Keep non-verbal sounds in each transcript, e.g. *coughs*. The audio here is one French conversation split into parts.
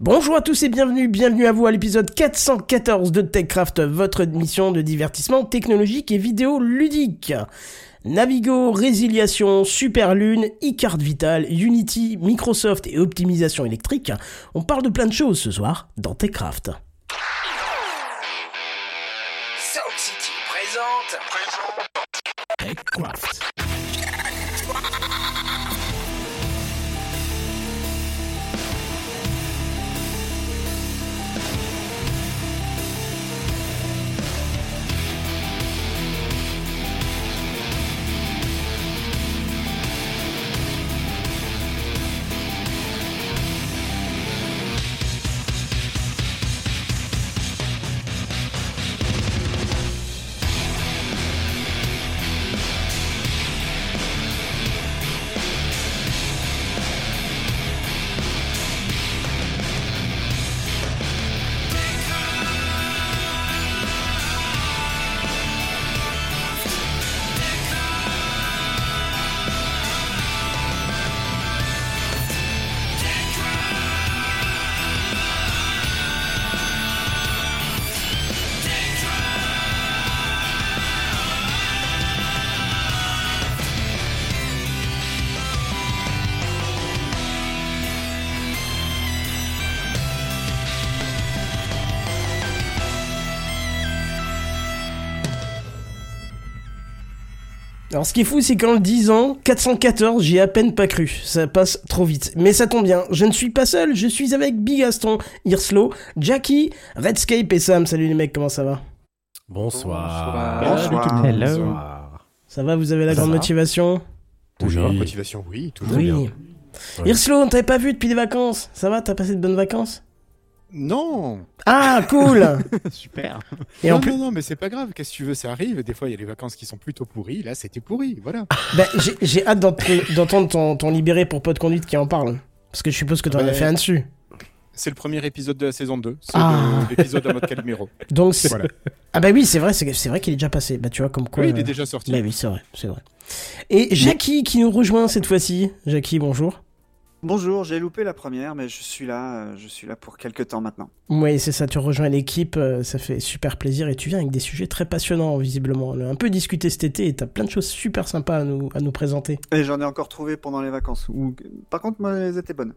Bonjour à tous et bienvenue, bienvenue à vous à l'épisode 414 de TechCraft, votre émission de divertissement technologique et vidéo ludique. Navigo, résiliation, Superlune, iCard Vital, Unity, Microsoft et optimisation électrique. On parle de plein de choses ce soir dans TechCraft. Sound City présente. TechCraft. Alors ce qui est fou, c'est qu'en le disant, 414, j'ai à peine pas cru. Ça passe trop vite. Mais ça tombe bien, je ne suis pas seul, je suis avec Bigaston, Irslo, Jackie, Redscape et Sam. Salut les mecs, comment ça va? Bonsoir. Bonsoir. Hello. Bonsoir. Ça va, vous avez la Ça grande va? motivation? Toujours. Oui. Motivation, oui, toujours Oui. bien. Ouais. Irslo, on t'avait pas vu depuis les vacances. Ça va, t'as passé de bonnes vacances? Non Ah, cool *laughs* Super Et non, en plus, non, non, mais c'est pas grave, qu'est-ce que tu veux, ça arrive. Des fois, il y a les vacances qui sont plutôt pourries, là, c'était pourri, voilà. bah, j'ai- j'ai hâte d'ent- d'entendre ton, ton libéré pour de conduite qui en parle. Parce que je suppose que t'en as Ouais. fait un dessus. C'est le premier épisode de la saison 2, c'est Ah. l'épisode de mode Calimero. Donc, c'est- Voilà. ah bah oui, c'est vrai, c'est c'est vrai qu'il est déjà passé. Bah tu vois, comme quoi... Oui, il euh, est déjà sorti. Bah oui, c'est vrai, c'est vrai. Et Jackie qui nous rejoint cette fois-ci. Jackie, bonjour. Bonjour, j'ai loupé la première, mais je suis là, euh, je suis là pour quelques temps maintenant. Oui, c'est ça, tu rejoins l'équipe, euh, ça fait super plaisir et tu viens avec des sujets très passionnants, visiblement. On a un peu discuté cet été et t'as plein de choses super sympas à nous, à nous présenter. Et j'en ai encore trouvé pendant les vacances. Par contre, moi, elles étaient bonnes.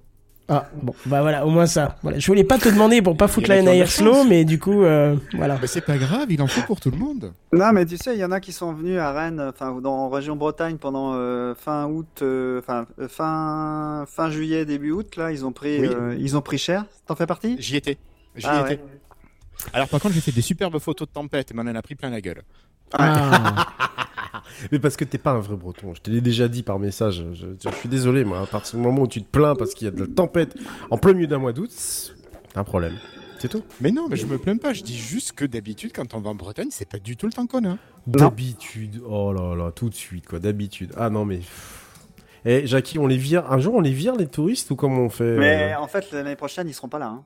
Ah, bon, bah voilà, au moins ça. Voilà. Je voulais pas te demander pour pas foutre la NAR slow, mais du coup, euh, voilà. Mais c'est pas grave, il en faut pour tout le monde. Non, mais tu sais, il y en a qui sont venus à Rennes, enfin, dans en région Bretagne pendant euh, fin août, euh, enfin, euh, fin, fin juillet, début août, là, ils ont pris, Oui. euh, ils ont pris cher. T'en fais partie? J'y étais. J'y Ah étais. ouais. Alors, par contre, j'ai fait des superbes photos de tempête, mais on en a pris plein la gueule. Ah. *laughs* Mais parce que t'es pas un vrai breton, je te l'ai déjà dit par message. Je, je- je suis désolé, moi, à partir du moment où tu te plains parce qu'il y a de la tempête en plein milieu d'un mois d'août, c'est un problème. C'est tout. Mais non, mais je me plains pas, je dis juste que d'habitude, quand on va en Bretagne, c'est pas du tout le temps qu'on a. D'habitude, oh là là, tout de suite, quoi, d'habitude. Ah non, mais. Eh, Jackie, on les vire. Un jour, on les vire, les touristes, ou comment on fait Mais euh, en fait, l'année prochaine, ils seront pas là. Hein.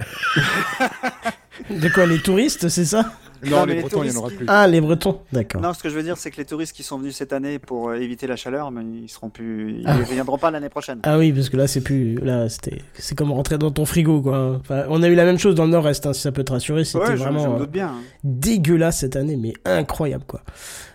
*laughs* De quoi, les touristes, c'est ça? Non, les les Bretons, il y en aura qui- plus. Ah, les Bretons, d'accord. Non, ce que je veux dire, c'est que les touristes qui sont venus cette année pour euh, éviter la chaleur, mais ils seront plus, ils Ah. reviendront pas l'année prochaine. Ah oui, parce que là, c'est plus. Là, c'était. C'est comme rentrer dans ton frigo, quoi. Enfin, on a eu la même chose dans le Nord-Est, hein, si ça peut te rassurer. C'était Ouais, je, je vraiment me euh, doute bien. hein. dégueulasse cette année, mais incroyable, quoi.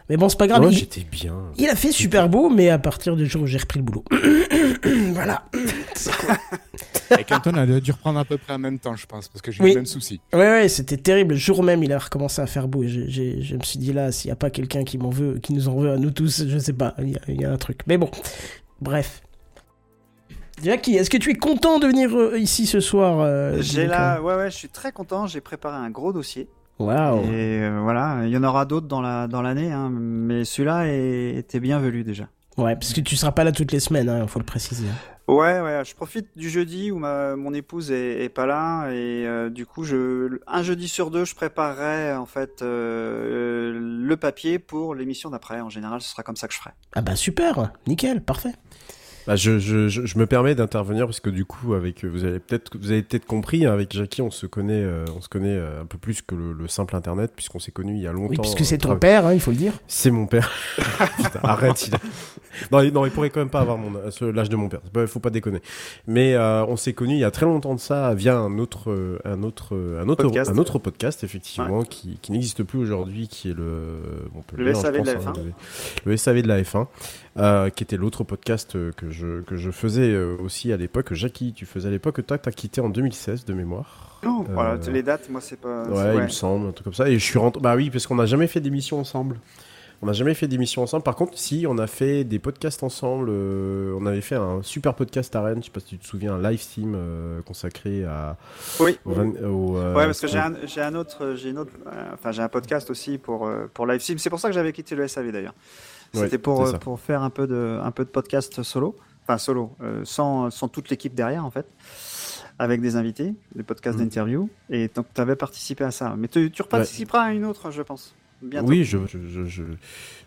Mais bon, c'est pas grave. Ouais, il, j'étais bien. il a fait super beau, mais à partir du jour où j'ai repris le boulot. *coughs* voilà. *laughs* Et Canton a dû reprendre à peu près en même temps, je pense, parce que j'ai Oui. eu le même souci. Ouais, ouais, c'était terrible. Le jour même, il a recommencé à faire beau. Et j'ai- je me suis dit là, s'il y a pas quelqu'un qui m'en veut, qui nous en veut à nous tous, je sais pas. Il y a, il y a un truc. Mais bon, bref. Jackie, est-ce que tu es content de venir euh, ici ce soir euh, J'ai là, ouais, ouais, je suis très content. J'ai préparé un gros dossier. Waouh. Et euh, voilà, il y en aura d'autres dans la dans l'année, hein, mais celui-là était bienvenu déjà. Ouais, parce que tu seras pas là toutes les semaines, hein, faut le préciser. Ouais, ouais, je profite du jeudi où ma, mon épouse est, est pas là et euh, du coup, je, un jeudi sur deux, je préparerai en fait euh, le papier pour l'émission d'après. En général, ce sera comme ça que je ferai. Ah bah super, nickel, parfait. Bah, je, je, je, je me permets d'intervenir parce que du coup, avec vous avez peut-être vous avez peut-être compris, hein, avec Jackie, on se connaît, euh, on se connaît euh, un peu plus que le, le simple Internet puisqu'on s'est connus il y a longtemps. Oui, puisque c'est euh, ton père, hein, il faut le dire. C'est mon père. *laughs* Putain, arrête. Il... a- Non, il, non, il pourrait quand même pas avoir mon l'âge de mon père. Pas- faut pas déconner. Mais euh, on s'est connus il y a très longtemps de ça via un autre, un autre, un autre, Podcast. un autre podcast effectivement qui, qui n'existe plus aujourd'hui, qui est le, on peut Le dire, je SAV de la pense, hein, F1. le, le SAV de la F1, euh, qui était l'autre podcast euh, que je que je faisais euh, aussi à l'époque. Jackie, tu faisais à l'époque. Toi, t'as quitté en 2016 de mémoire. Oh, voilà, Euh, les dates, moi, c'est pas. Ouais, il me semble, un truc comme ça. Et je suis rentré. Bah oui, parce qu'on n'a jamais fait d'émission ensemble. On n'a jamais fait d'émission ensemble. Par contre, si, on a fait des podcasts ensemble. euh, on avait fait un super podcast à Rennes. Je sais pas si tu te souviens, un live stream euh, consacré à. Oui. au vingt- au, euh, Ouais, parce que j'ai un, j'ai un autre, j'ai une autre, enfin j'ai un podcast aussi pour pour LiveSim. C'est pour ça que j'avais quitté le SAV d'ailleurs. Ouais, C'était pour euh, pour faire un peu de un peu de podcast solo, enfin solo, euh, sans sans toute l'équipe derrière en fait, avec des invités, des podcasts Mhm. d'interview. Et donc tu avais participé à ça. Mais tu, tu reparticiperas à une autre, je pense. Bientôt. Oui, je, je,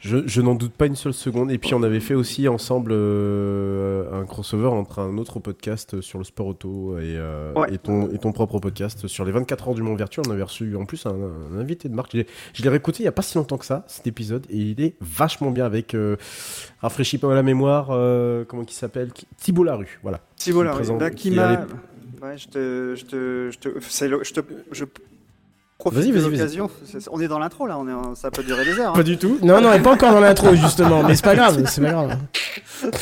je, je, n'en doute pas une seule seconde. Et puis, on avait fait aussi ensemble euh, un crossover entre un autre podcast sur le sport auto et, euh, Ouais. et, ton, et ton propre podcast sur les 24 heures du Mont Virtuel. On avait reçu en plus un, un invité de marque. Je l'ai- réécouté il n'y a pas si longtemps que ça, cet épisode, et il est vachement bien avec. Euh, rafraîchis-moi la mémoire, euh, comment il s'appelle? Thibault Larue, voilà. Thibault qui Larue, présente- bah, qui qui m'a. Ouais, je te, je te, je te, le- je te, je profite Vas-y, vas-y, l'occasion. On est dans l'intro là, on est, en- ça peut durer des heures. hein. Pas du tout. Non, non, elle est pas encore dans l'intro, justement, mais c'est pas grave, c'est pas grave. *laughs*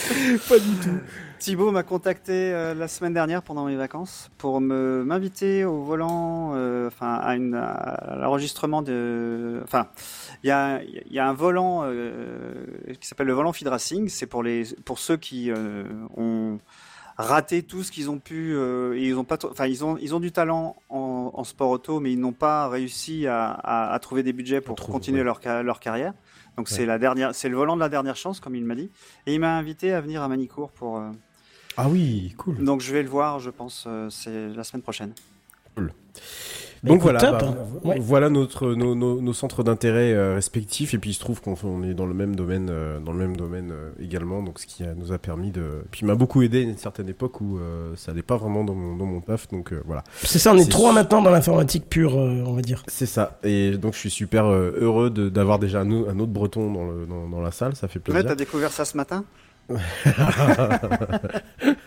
Thibaut m'a contacté euh, la semaine dernière pendant mes vacances pour me m'inviter au volant, euh, enfin à, une- à l'enregistrement de, enfin il y a, il y a un volant euh, qui s'appelle le volant Feed Racing. C'est pour les pour ceux qui euh, ont raté tout ce qu'ils ont pu euh, et ils ont pas, enfin ils ont ils ont du talent en, en sport auto, mais ils n'ont pas réussi à, à, à trouver des budgets pour trouve, continuer ouais. leur leur carrière. Donc Ouais. c'est la dernière, c'est le volant de la dernière chance comme il m'a dit. Et il m'a invité à venir à Manicourt pour euh, Ah oui, cool. donc je vais le voir, je pense, euh, c'est la semaine prochaine. Donc écoute, voilà, top, bah, hein. Ouais. voilà notre nos, nos, nos centres d'intérêt euh, respectifs. Et puis il se trouve qu'on on est dans le même domaine euh, dans le même domaine euh, également. Donc ce qui a- nous a permis de puis il m'a beaucoup aidé à une certaine époque où euh, ça allait pas vraiment dans mon dans mon taf. Donc euh, voilà. C'est ça, on est trois su- maintenant dans l'informatique pure, euh, on va dire. c'est ça. Et donc je suis super euh, heureux de- d'avoir déjà un, au- un autre breton dans, le, dans, dans la salle. Ça fait Ouais, plaisir. t'as découvert ça ce matin? *laughs* *laughs*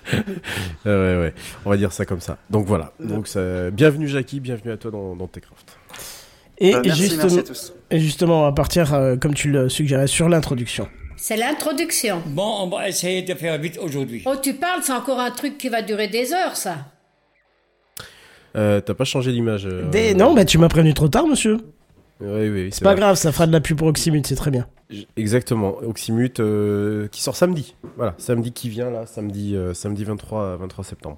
*laughs* Euh, ouais ouais on va dire ça comme ça donc voilà donc ça- bienvenue Jackie bienvenue à toi dans, dans Techcraft Et, Euh, merci, justement, merci à tous. et justement, on va partir, euh, comme tu le suggérais, sur l'introduction. C'est l'introduction. Bon, on va essayer de faire vite aujourd'hui. Oh, tu parles, c'est encore un truc qui va durer des heures, ça. euh, t'as pas changé l'image euh, Des... Non, bah tu m'as prévenu trop tard, monsieur. Oui oui C'est pas grave, ça fera de la pub pour Oxymute, c'est très bien. Exactement, Oxymute euh, qui sort samedi. Voilà, samedi qui vient là, samedi euh, samedi 23 23 septembre.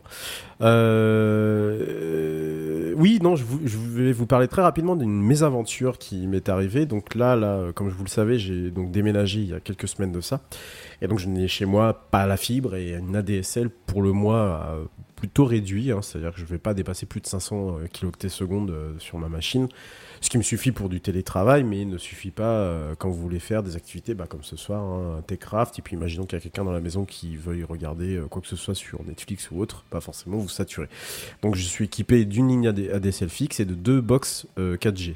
Euh, euh, oui, non, je, vous- je vais vous parler très rapidement d'une mésaventure qui m'est arrivée. Donc là là, comme vous le savez, j'ai donc déménagé il y a quelques semaines de ça. Et donc je n'ai chez moi pas la fibre et une ADSL pour le mois plutôt réduit, hein, c'est-à-dire que je ne vais pas dépasser plus de 500 kiloctets secondes sur ma machine. Ce qui me suffit pour du télétravail, mais il ne suffit pas euh, quand vous voulez faire des activités bah, comme ce soir, hein, un Techcraft, et puis imaginons qu'il y a quelqu'un dans la maison qui veuille regarder euh, quoi que ce soit sur Netflix ou autre, pas forcément vous saturez. Donc je suis équipé d'une ligne AD- ADSL fixe et de deux box euh, 4G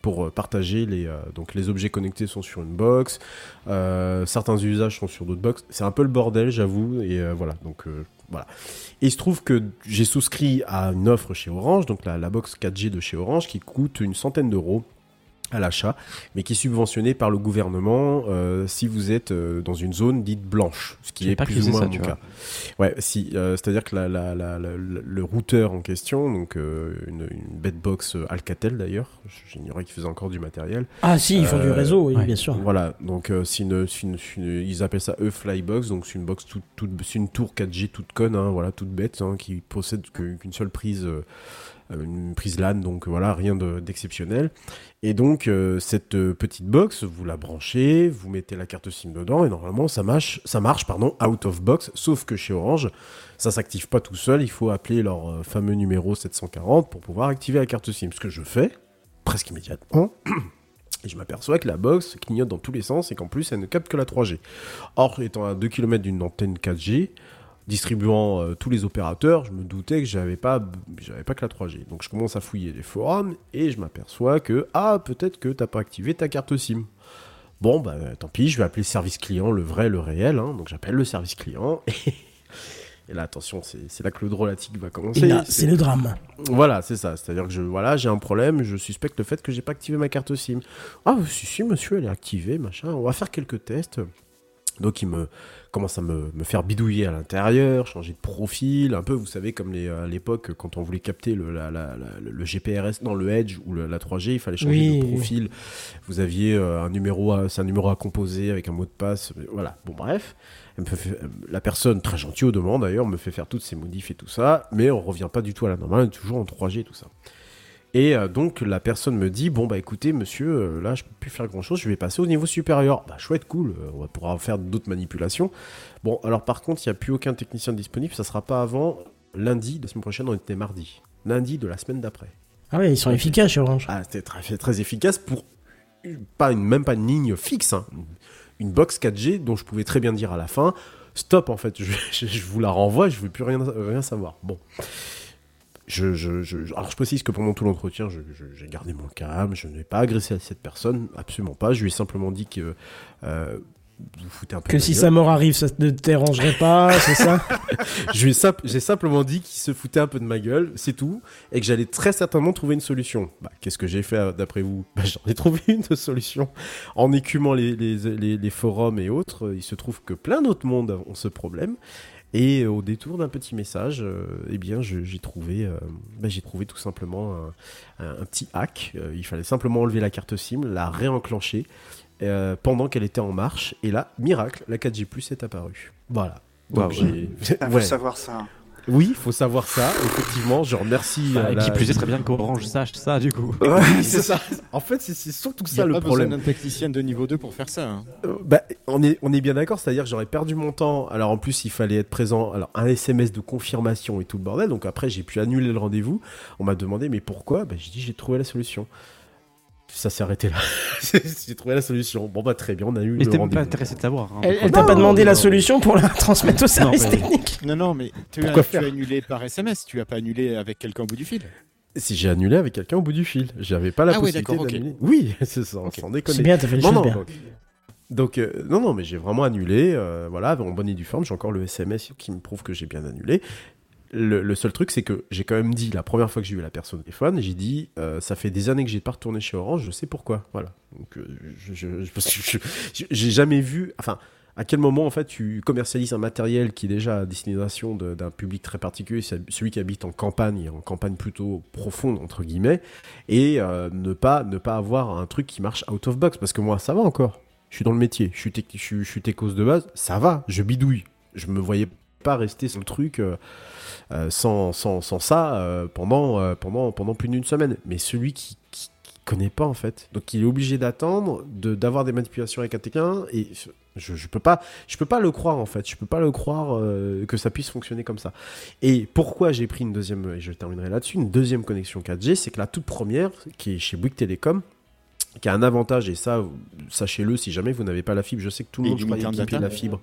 pour euh, partager les donc les objets connectés sont sur une box, certains usages sont sur d'autres box. C'est un peu le bordel, j'avoue, et voilà. Donc Et il se trouve que j'ai souscrit à une offre chez Orange, donc la box 4G de chez Orange, qui coûte une centaine d'euros à l'achat, mais qui est subventionnée par le gouvernement euh, si vous êtes euh, dans une zone dite blanche, ce qui est pas plus ou moins ça, mon cas. Ouais, si, euh, c'est-à-dire que la, la, la, la- la- le routeur en question, donc euh, une, une bedbox Alcatel d'ailleurs, j'ignorais qu'ils faisaient encore du matériel, Ah si, ils font du réseau, oui, ouais. bien sûr. voilà, donc euh, c'est une, c'est une- c'est une- ils appellent ça E-Flybox, donc c'est une box toute, toute, c'est une tour 4G toute conne, hein, voilà, toute bête, hein, qui possède que- qu'une seule prise, euh, une prise LAN, donc voilà, rien de- d'exceptionnel. Et donc euh, cette euh, petite box, vous la branchez, vous mettez la carte SIM dedans, et normalement ça marche, ça marche, pardon, out of box, sauf que chez Orange, ça s'active pas tout seul, il faut appeler leur euh, fameux numéro 740 pour pouvoir activer la carte SIM, ce que je fais presque immédiatement. *clears throat* Et je m'aperçois que la box clignote dans tous les sens et qu'en plus elle ne capte que la 3G. Or, étant à 2 km d'une antenne 4G, distribuant euh, tous les opérateurs, je me doutais que j'avais pas, j'avais pas que la 3G. Donc je commence à fouiller les forums et je m'aperçois que ah peut-être que t'as pas activé ta carte SIM. Bon bah tant pis, je vais appeler le service client, le vrai, le réel. hein. Donc j'appelle le service client *laughs* et, et là attention, c'est là que le drôlatique va commencer. là, C'est- c'est le drame. voilà, c'est ça. C'est-à-dire que je, voilà, j'ai un problème, je suspecte le fait que j'ai pas activé ma carte SIM. Ah, si, si, monsieur, elle est activée, machin. On va faire quelques tests. Donc, il me commence à me, me faire bidouiller à l'intérieur, changer de profil, un peu, vous savez, comme les, à l'époque, quand on voulait capter le, la, la- la- le GPRS, non, le Edge ou le- la 3G, il fallait changer Oui, de profil. Vous aviez euh, un numéro, à- c'est un numéro à composer avec un mot de passe. Voilà. Bon, bref. Elle me fait faire- la personne, très gentille au demande d'ailleurs, me fait faire toutes ces modifs et tout ça, mais on revient pas du tout à la normale, on est toujours en 3G et tout ça. Et euh, donc la personne me dit bon bah écoutez monsieur euh, là je peux plus faire grand chose je vais passer au niveau supérieur bah chouette cool euh, on va pouvoir faire d'autres manipulations bon alors par contre il n'y a plus aucun technicien disponible ça sera pas avant lundi la semaine prochaine on était mardi lundi de la semaine d'après Ah ouais, ils sont efficaces chez Orange. ah, c'était très, très efficace pour pas une, même pas une ligne fixe, hein. une box 4G dont je pouvais très bien dire à la fin stop en fait, *laughs* je, je- je vous la renvoie, je veux plus rien, rien savoir. Bon. Je, je, je- alors je précise que pendant tout l'entretien, j'ai gardé mon calme, je n'ai pas agressé cette personne, absolument pas. Je lui ai simplement dit que euh, vous foutez un peu Que si sa mort arrive, ça ne te dérangerait pas, *laughs* c'est ça? J'ai simplement dit qu'il se foutait un peu de ma gueule, c'est tout, et que j'allais très certainement trouver une solution. Bah, qu'est-ce que j'ai fait d'après vous? Bah, J'en ai trouvé une *laughs* solution. En écumant les, les, les- les forums et autres, il se trouve que plein d'autres mondes ont ce problème. Et euh, au détour d'un petit message, euh, eh bien, j'ai trouvé, euh, bah, j'ai trouvé tout simplement un, un- un petit hack. Euh, il fallait simplement enlever la carte SIM, la réenclencher pendant qu'elle était en marche. Et là, miracle, la 4G+ est apparue. Voilà. Donc Il faut *laughs* ouais. savoir ça. Oui, il faut savoir ça. Effectivement, je remercie. Bah, euh, Qui la- plus est très bien qu'Orange sache ça, du coup. Oui, c'est ça. En fait, c'est surtout ça a le pas problème. besoin d'un technicien de niveau 2 pour faire ça. hein. Euh, bah, on est, on est bien d'accord, c'est-à-dire que j'aurais perdu mon temps. Alors en plus, il fallait être présent. Alors un SMS de confirmation et tout le bordel. Donc après, j'ai pu annuler le rendez-vous. On m'a demandé, mais pourquoi? Bah, J'ai dit, j'ai trouvé la solution. Ça s'est arrêté là. *laughs* j'ai trouvé la solution. Bon bah très bien, on a eu Mais le t'es pas intéressé de savoir. hein. Elle, elle t'a pas Non, demandé la non. solution pour la transmettre au service mais- technique Non, non, mais tu as, Pourquoi tu as annulé par SMS, tu as pas annulé avec quelqu'un au bout du fil. Si j'ai annulé avec quelqu'un au bout du fil, j'avais pas la Ah oui, possibilité d'accord, ok. d'annuler. Oui, *laughs* c'est ça, Ok. sans déconner. C'est bien, t'as fait les Non, non, bien. donc, donc, euh, non, non, mais j'ai vraiment annulé. euh, voilà, en bonne et due forme, j'ai encore le SMS qui me prouve que j'ai bien annulé. Le, seul truc, c'est que j'ai quand même dit la première fois que j'ai eu la personne au téléphone, j'ai dit euh, ça fait des années que j'ai pas retourné chez Orange, je sais pourquoi. Voilà. Donc, euh, je, je- j'ai jamais vu. Enfin, à quel moment en fait tu commercialises un matériel qui est déjà à destination de- d'un public très particulier, celui qui habite en campagne, en campagne plutôt profonde entre guillemets, et euh, ne pas ne pas avoir un truc qui marche out of box parce que moi ça va encore. Je suis dans le métier, je suis je je suis de base, ça va, je bidouille. Je me voyais pas rester sur le truc euh, euh, sans, sans, sans ça euh, pendant, pendant, plus d'une semaine. Mais celui qui, qui, qui connaît pas en fait, donc il est obligé d'attendre, de d'avoir des manipulations avec un quelqu'un et je, je peux pas, je peux pas le croire en fait, je peux pas le croire que ça puisse fonctionner comme ça. Et pourquoi j'ai pris une deuxième, et je terminerai là-dessus, une deuxième connexion 4G, c'est que la toute première, qui est chez Bouygues Telecom, qui a un avantage, et ça, sachez-le, si jamais vous n'avez pas la fibre, je sais que tout le Et monde de data. la fibre.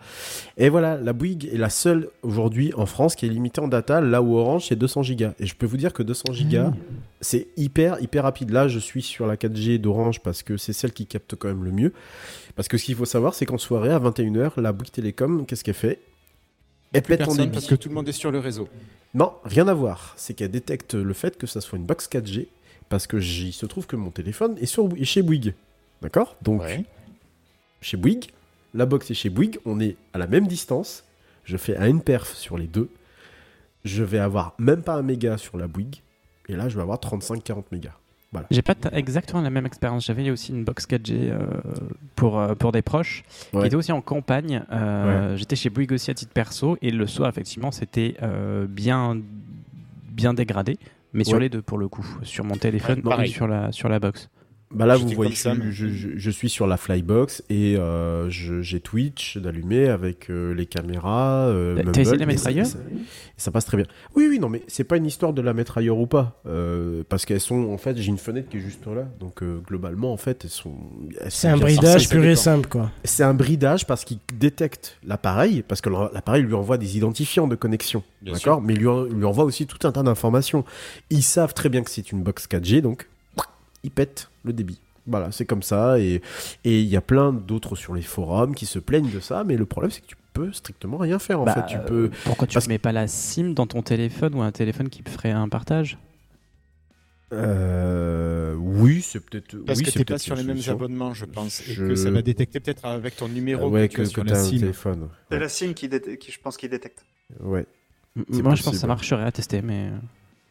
Et voilà, la Bouygues est la seule aujourd'hui en France qui est limitée en data, là où Orange c'est 200 gigas. Et je peux vous dire que 200 gigas, c'est hyper, hyper rapide. Là, je suis sur la 4G d'Orange parce que c'est celle qui capte quand même le mieux. Parce que ce qu'il faut savoir, c'est qu'en soirée, à 21h, la Bouygues Télécom, qu'est-ce qu'elle fait? Elle pète en débit. parce que tout le monde est sur le réseau. Non, rien à voir. C'est qu'elle détecte le fait que ça soit une box 4G parce que j'y se trouve que mon téléphone est, sur, est chez Bouygues. D'accord? Donc, Ouais. chez Bouygues, la box est chez Bouygues, on est à la même distance. Je fais un une perf sur les deux. Je vais avoir même pas un méga sur la Bouygues. Et là, je vais avoir 35-40 mégas. J'ai pas exactement la même expérience. J'avais aussi une box 4G euh, pour, euh, pour des proches. Ouais. qui était aussi en campagne. Euh, J'étais chez Bouygues aussi à titre perso. Et le soir, effectivement, c'était euh, bien, bien dégradé. Mais sur les deux, pour le coup. Sur mon téléphone Ouais, et sur la, sur la box. Bah là, vous voyez, ça, je, mais- je- je- je suis sur la Flybox et euh, j'ai Twitch d'allumer avec euh, les caméras. euh, T'as- essayé de la et mettre ça- ailleurs ça, passe très bien. Oui, oui, non, mais c'est pas une histoire de la mettre ailleurs ou pas. euh, parce qu'elles sont, en fait, j'ai une fenêtre qui est juste là. Donc, euh, globalement, en fait, elles sont. C'est un bridage pur et simple, quoi. c'est un bridage parce qu'il détecte l'appareil, parce que l'appareil lui envoie des identifiants de connexion, d'accord? Mais il lui, en- lui envoie aussi tout un tas d'informations. Ils savent très bien que c'est une box 4G, donc ils pètent le débit. Voilà, c'est comme ça, et et il y a plein d'autres sur les forums qui se plaignent de ça, mais le problème c'est que tu peux strictement rien faire en Bah, fait. Tu peux. Pourquoi tu parce mets pas la SIM dans ton téléphone ou un téléphone qui ferait un partage? Euh, oui, c'est peut-être. Parce oui, que t'es pas sur les mêmes abonnements, je pense. Et que ça va détecter peut-être avec ton numéro ouais, que, tu que, as que sur t'as la un SIM. téléphone. C'est Ouais. la SIM qui, dé- qui, je pense, qui détecte. ouais. C'est Moi, je pense que ça marcherait à tester, mais.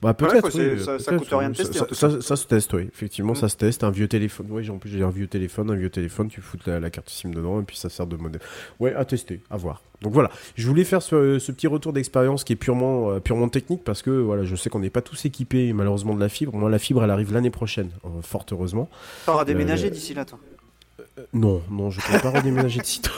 Bah, peut-être. oui, ça- coûte rien de ça- tester, Ça, en tout ça, ça se teste, oui. Effectivement, Mm. ça se teste. Un vieux téléphone. Oui, en plus, j'ai un vieux téléphone. Un vieux téléphone, tu fous la, la carte SIM dedans et puis ça sert de modèle. Ouais, à tester, à voir. Donc voilà. Je voulais faire ce, ce petit retour d'expérience qui est purement, euh, purement technique parce que voilà, je sais qu'on n'est pas tous équipés malheureusement de la fibre. Moi, la fibre, elle arrive l'année prochaine, euh, fort heureusement. T'auras déménagé Euh, d'ici là, toi. Euh, non, non, je ne peux pas redéménager de site.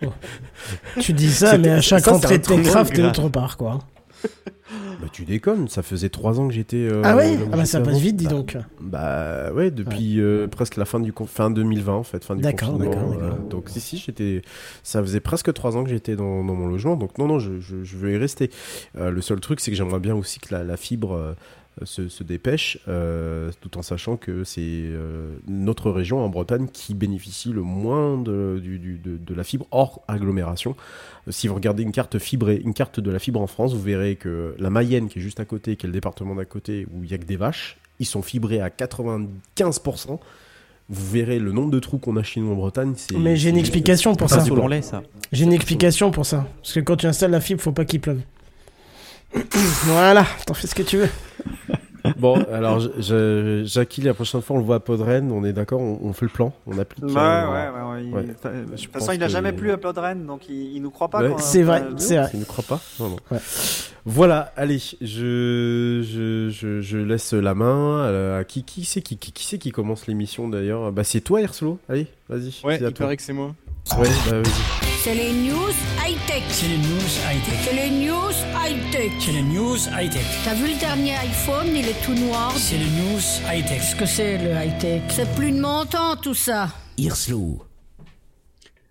*laughs* Tu dis ça, mais à chaque ça, c'est entrée un de Techcraft, t'es autre part, quoi. *laughs* bah, tu déconnes. Ça faisait trois ans que j'étais. euh, ah ouais? Ah bah ça passe vite, dis Bah, donc. Bah ouais, depuis euh, presque la fin du fin 2020 en fait, fin du D'accord, confinement. d'accord, d'accord. euh, donc si si, j'étais, ça faisait presque trois ans que j'étais dans, dans mon logement, donc non non, je, je, je veux y rester. Euh, le seul truc, c'est que j'aimerais bien aussi que la, la fibre euh, se, se dépêche, euh, tout en sachant que c'est euh, notre région en Bretagne qui bénéficie le moins de, du, du- de, de la fibre hors agglomération. Euh, Si vous regardez une carte fibrée, une carte de la fibre en France, vous verrez que la Mayenne, qui est juste à côté, qui est le département d'à côté, où il y a que des vaches, ils sont fibrés à 95%. Vous verrez le nombre de trous qu'on a chez nous en Bretagne. c'est- Mais j'ai une explication pour ça. Lait, ça. J'ai une explication pour ça. Parce que quand tu installes la fibre, faut pas qu'il pleuve. Voilà, t'en fais ce que tu veux. Bon, alors, je- je- Jackie, la prochaine fois, on le voit à Podren, on est d'accord, on, on fait le plan, on applique. Ouais, euh, ouais, ouais. ouais, il- ouais. enfin, De Je toute pense façon, il a que- jamais plu à Bloodren, donc il, il nous croit pas. Ouais. C'est vrai, euh, c'est vrai. Tu ne crois pas Non, non. Ouais. Voilà, allez, je, je, je, je laisse la main à, à qui, qui c'est qui, qui, qui c'est qui commence l'émission d'ailleurs? Bah c'est toi, Erslo. Allez, vas-y. Ouais, il toi. paraît que c'est moi. Ouais, bah vas-y. C'est les news high-tech. C'est les news high-tech. C'est les news high-tech. C'est les news high-tech. T'as vu le dernier iPhone, il est tout noir. C'est les news high-tech. Qu'est-ce que c'est le high-tech? C'est plus de mon temps tout ça. Irslo.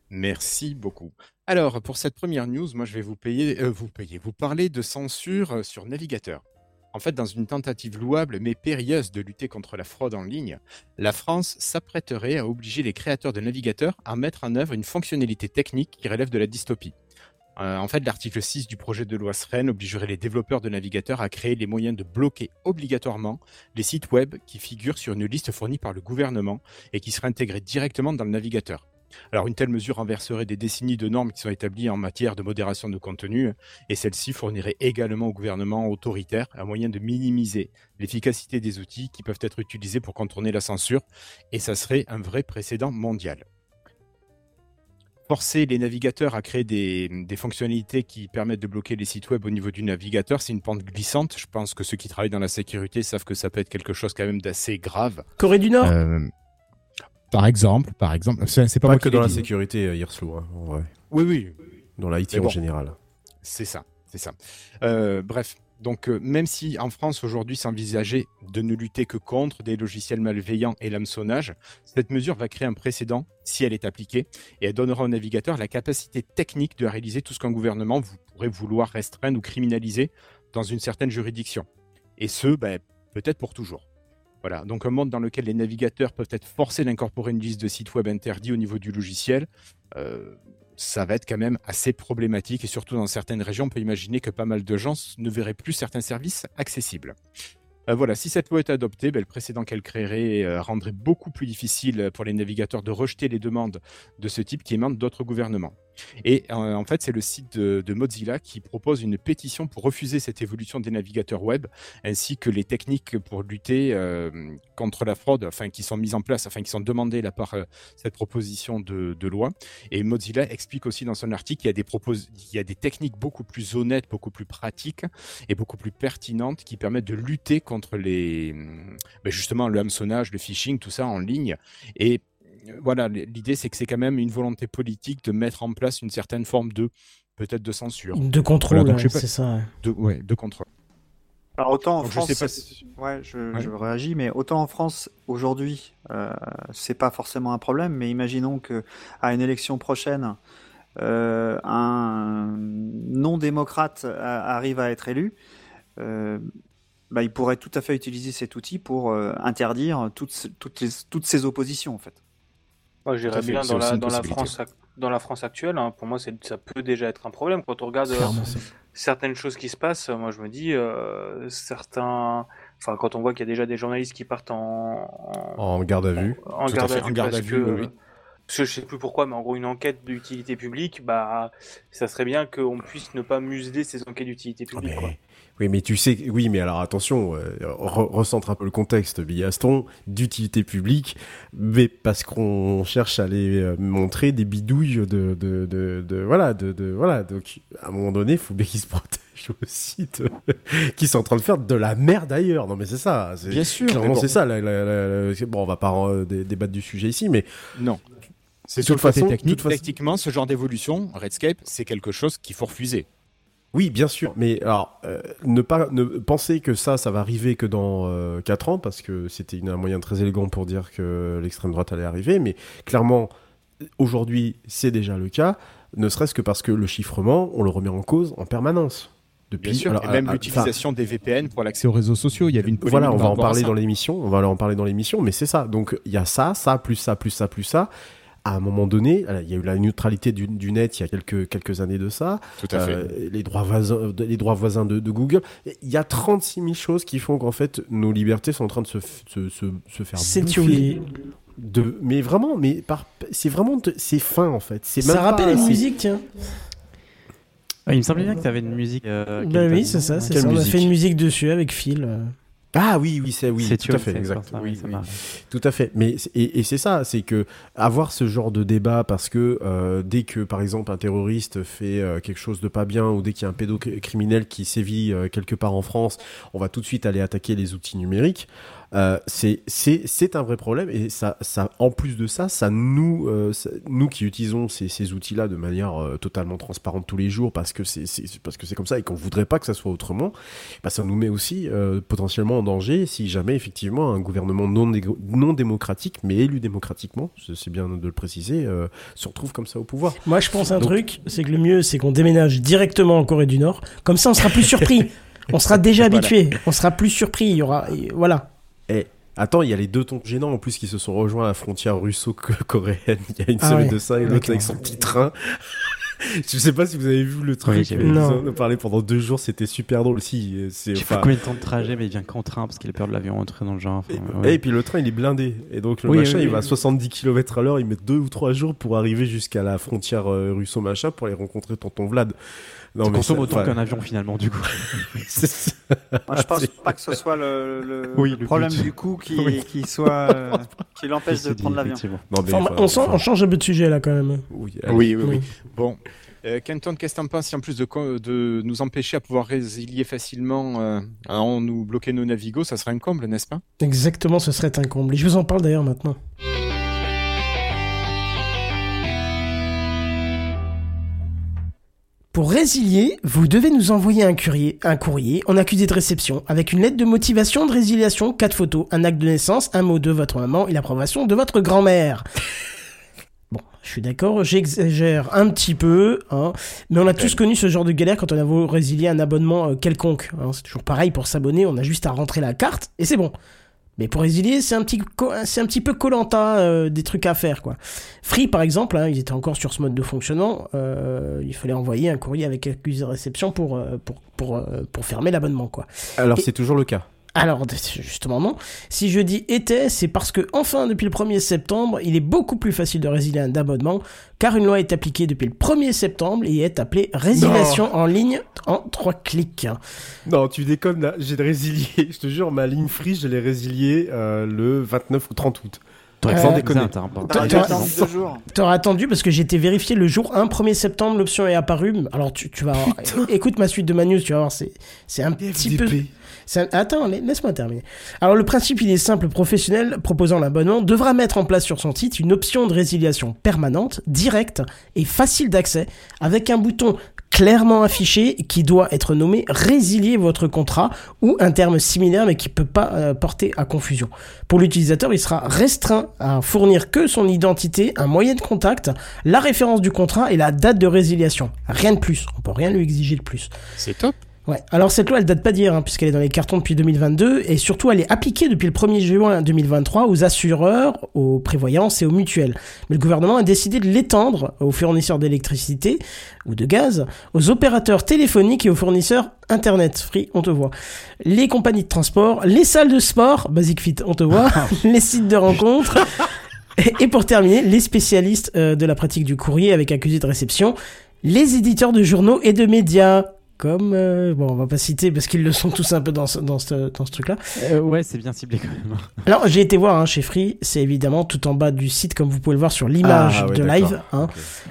Merci beaucoup. Alors, pour cette première news, moi, je vais vous payer, euh, vous payer, vous parler de censure euh, sur navigateur. En fait, dans une tentative louable mais périlleuse de lutter contre la fraude en ligne, la France s'apprêterait à obliger les créateurs de navigateurs à mettre en œuvre une fonctionnalité technique qui relève de la dystopie. Euh, en fait, l'article 6 du projet de loi SREN obligerait les développeurs de navigateurs à créer les moyens de bloquer obligatoirement les sites web qui figurent sur une liste fournie par le gouvernement et qui seraient intégrés directement dans le navigateur. Alors une telle mesure renverserait des décennies de normes qui sont établies en matière de modération de contenu, et celle-ci fournirait également au gouvernement autoritaire un moyen de minimiser l'efficacité des outils qui peuvent être utilisés pour contourner la censure, et ça serait un vrai précédent mondial. Forcer les navigateurs à créer des, des fonctionnalités qui permettent de bloquer les sites web au niveau du navigateur, c'est une pente glissante. Je pense que ceux qui travaillent dans la sécurité savent que ça peut être quelque chose quand même d'assez grave. Corée du Nord? Euh, par exemple, par exemple, c'est pas, Pas moi que qui dans la dit. sécurité, euh, Yerslo, hein, en vrai. Oui, oui, Dans l'IT en général. c'est ça, c'est ça. Euh, bref, donc euh, même si en France aujourd'hui s'envisageait de ne lutter que contre des logiciels malveillants et l'hameçonnage, cette mesure va créer un précédent si elle est appliquée et elle donnera au navigateur la capacité technique de réaliser tout ce qu'un gouvernement vous pourrait vouloir restreindre ou criminaliser dans une certaine juridiction. Et ce, ben, peut-être pour toujours. Voilà, donc un monde dans lequel les navigateurs peuvent être forcés d'incorporer une liste de sites web interdits au niveau du logiciel, euh, ça va être quand même assez problématique et surtout dans certaines régions, on peut imaginer que pas mal de gens ne verraient plus certains services accessibles. Euh, voilà, si cette loi est adoptée, ben, le précédent qu'elle créerait euh, rendrait beaucoup plus difficile pour les navigateurs de rejeter les demandes de ce type qui émanent d'autres gouvernements. Et euh, en fait, c'est le site de, Mozilla qui propose une pétition pour refuser cette évolution des navigateurs web, ainsi que les techniques pour lutter euh, contre la fraude, enfin qui sont mises en place, enfin qui sont demandées là par euh, cette proposition de, loi. Et Mozilla explique aussi dans son article qu'il y a des techniques beaucoup plus honnêtes, beaucoup plus pratiques et beaucoup plus pertinentes qui permettent de lutter contre les, ben justement le hameçonnage, le phishing, tout ça en ligne. Voilà, l'idée c'est que c'est quand même une volonté politique de mettre en place une certaine forme de peut-être de censure, De contrôle, Voilà, donc je ouais, sais pas- c'est ça. de, ouais, de contrôle. Alors autant en Donc, je France, sais pas c'est- si- ouais, je, Ouais. je réagis, mais autant en France aujourd'hui, euh, c'est pas forcément un problème. Mais imaginons que à une élection prochaine, euh, un non-démocrate a- arrive à être élu. euh, bah, il pourrait tout à fait utiliser cet outil pour euh, interdire toutes, toutes, les- toutes ces oppositions en fait. Moi, fait, bien dans la, dans, la. France, dans la France actuelle, hein, pour moi, ça peut déjà être un problème. Quand on regarde euh, certaines choses qui se passent, moi, je me dis, euh, certains. Enfin, quand on voit qu'il y a déjà des journalistes qui partent en, en, garde à vue. en garde à vue garde à parce vue, que. oui. Parce que je sais plus pourquoi, mais en gros, une enquête d'utilité publique, bah, ça serait bien qu'on puisse ne pas museler ces enquêtes d'utilité Ah, publique. mais- Oui, mais tu sais, oui, mais alors attention, euh, re- recentre un peu le contexte, Bigaston, d'utilité publique, mais parce qu'on cherche à aller euh, montrer des bidouilles de, de, de, de- voilà, de, de, voilà, donc à un moment donné, il faut bien qu'ils se protègent *laughs* aussi, de... qu'ils sont en train de faire de la merde ailleurs. Non, mais c'est ça, c'est Bien sûr. clairement bon, c'est ça. la- la- la- la- Bon, on va pas euh, dé- débattre du sujet ici, mais Non. C'est toute façon- de technique. toute façon- Techniquement, ce genre d'évolution, Redscape, c'est quelque chose qu'il faut refuser. Oui, bien sûr, mais alors euh, ne pas ne penser que ça, ça va arriver que dans euh, 4 ans, parce que c'était un moyen très élégant pour dire que l'extrême droite allait arriver, mais clairement, aujourd'hui, c'est déjà le cas, ne serait-ce que parce que le chiffrement, on le remet en cause en permanence. Depuis, Bien sûr. alors, et même à- à- l'utilisation des VPN pour l'accès aux réseaux sociaux. Il y avait une polémique Voilà, on va en parler dans l'émission, on va en parler dans l'émission, mais c'est ça. Donc il y a ça, ça, plus ça, plus ça, plus ça. À un moment donné, il y a eu la neutralité du, du net il y a quelques, quelques années de ça. Tout à fait. Euh, les droits voisins, de- les droits voisins de, de Google. Il y a 36 000 choses qui font qu'en fait nos libertés sont en train de se, se, se, se faire tué. de mais vraiment mais par c'est vraiment c'est fin en fait c'est Ça rappelle pas- une musique, tiens. Ouais, il me semblait bien que tu avais une musique. euh, Bah oui, c'est ça, c'est Quelle ça. On a fait une musique dessus avec Phil. Ah oui oui c'est oui C'est tout à fait exact ça, oui, Tout à fait. Mais et, et c'est ça, c'est que avoir ce genre de débat parce que euh, dès que par exemple un terroriste fait euh, quelque chose de pas bien ou dès qu'il y a un pédocriminel qui sévit euh, quelque part en France, on va tout de suite aller attaquer les outils numériques. Euh, c'est un vrai problème et ça ça en plus de ça ça nous euh, ça- nous qui utilisons ces, ces outils là de manière euh, totalement transparente tous les jours parce que c'est parce que c'est comme ça et qu'on voudrait pas que ça soit autrement bah, ça nous met aussi euh, potentiellement en danger si jamais effectivement un gouvernement non, non démocratique, mais élu démocratiquement, c'est bien de le préciser, euh, se retrouve comme ça au pouvoir. Moi, je pense un Donc- truc, c'est que le mieux, c'est qu'on déménage directement en Corée du Nord. Comme ça, on sera plus surpris. *laughs* On sera déjà Voilà. habitué. On sera plus surpris. Il y aura, voilà. Attends, il y a les deux tons gênants en plus qui se sont rejoints à la frontière russo-coréenne *laughs* il y a une Ah semaine ouais. de ça et l'autre avec son petit train. *laughs* Je sais pas si vous avez vu le truc, Oui, ils en ont parlé pendant deux jours, c'était super drôle. Si, c'est Je sais enfin, pas combien de temps de trajet, mais il vient qu'en train parce qu'il a peur de l'avion rentrer dans le genre. enfin, Et, ouais. et puis le train il est blindé et donc le Oui, machin oui, il oui. va à 70 km à l'heure il met deux ou trois jours pour arriver jusqu'à la frontière euh, russo machin pour aller rencontrer tonton Vlad non Ça mais consomme ça- autant qu'un avion finalement du coup. *laughs* ça. Moi, je pense pas que ce soit le, le *laughs* Oui, le problème but. du coup qui, Oui. qui soit euh, qui l'empêche de prendre l'avion. Enfin, on, sent- enfin, on change un peu de sujet là quand même. Oui, oui, oui. Oui. Bon. Euh, qu'est-ce que t'en penses si en plus de, de nous empêcher à pouvoir résilier facilement, euh, en nous bloquer nos navigos, ça serait un comble, n'est-ce pas? Exactement, ce serait un comble. Et je vous en parle d'ailleurs maintenant. Pour résilier, vous devez nous envoyer un un courrier en accusé de réception avec une lettre de motivation de résiliation, quatre photos, un acte de naissance, un mot de votre maman et l'approbation de votre grand-mère. Bon, je suis d'accord, j'exagère un petit peu, hein, mais on a tous connu ce genre de galère quand on a voulu résilier un abonnement euh, quelconque. hein. C'est toujours pareil pour s'abonner, on a juste à rentrer la carte et c'est bon. Mais pour résilier, c'est un petit, c'est un petit peu colanta des trucs à faire quoi. Free par exemple, hein, ils étaient encore sur ce mode de fonctionnement. euh, il fallait envoyer un courrier avec accusé de réception pour euh, pour pour, euh, pour fermer l'abonnement quoi. alors Et- c'est toujours le cas Alors, justement non. Si je dis était, c'est parce que, enfin, depuis le 1er septembre, il est beaucoup plus facile de résilier un abonnement, car une loi est appliquée depuis le 1er septembre et est appelée résiliation en ligne en trois clics. Non, tu déconnes là. J'ai résilié. *laughs* Je te jure, ma ligne free, je l'ai résiliée euh, le 29 ou 30 août. T'aurais T'as Toi, attendu parce que j'ai été vérifié le jour 1 1er septembre, l'option est apparue. Alors tu, tu vas écoute ma suite de ma news, tu vas voir, c'est c'est un petit peu Attends, la- laisse-moi terminer. Alors le principe, il est simple. Le professionnel proposant l'abonnement devra mettre en place sur son site une option de résiliation permanente, directe et facile d'accès, avec un bouton clairement affiché qui doit être nommé résilier votre contrat ou un terme similaire mais qui peut pas euh, porter à confusion. Pour l'utilisateur, il sera restreint à fournir que son identité, un moyen de contact, la référence du contrat et la date de résiliation. Rien de plus. On peut rien lui exiger de plus. C'est top. Ouais. Alors cette loi, elle date pas d'hier, hein, puisqu'elle est dans les cartons depuis 2022, et surtout elle est appliquée depuis le 1er juin 2023 aux assureurs, aux prévoyances et aux mutuelles. Mais le gouvernement a décidé de l'étendre aux fournisseurs d'électricité ou de gaz, aux opérateurs téléphoniques et aux fournisseurs internet. Free, on te voit. Les compagnies de transport, les salles de sport, Basic Fit, on te voit, *laughs* les sites de rencontres. Et- Et pour terminer, les spécialistes euh, de la pratique du courrier avec accusé de réception, les éditeurs de journaux et de médias, comme... euh, bon, on va pas citer parce qu'ils le sont tous un peu dans ce, dans ce, dans ce truc-là. Euh, ouais, c'est bien ciblé quand même. *laughs* Alors, j'ai été voir hein, chez Free, c'est évidemment tout en bas du site, comme vous pouvez le voir sur l'image Ah, ouais, de live. Hein.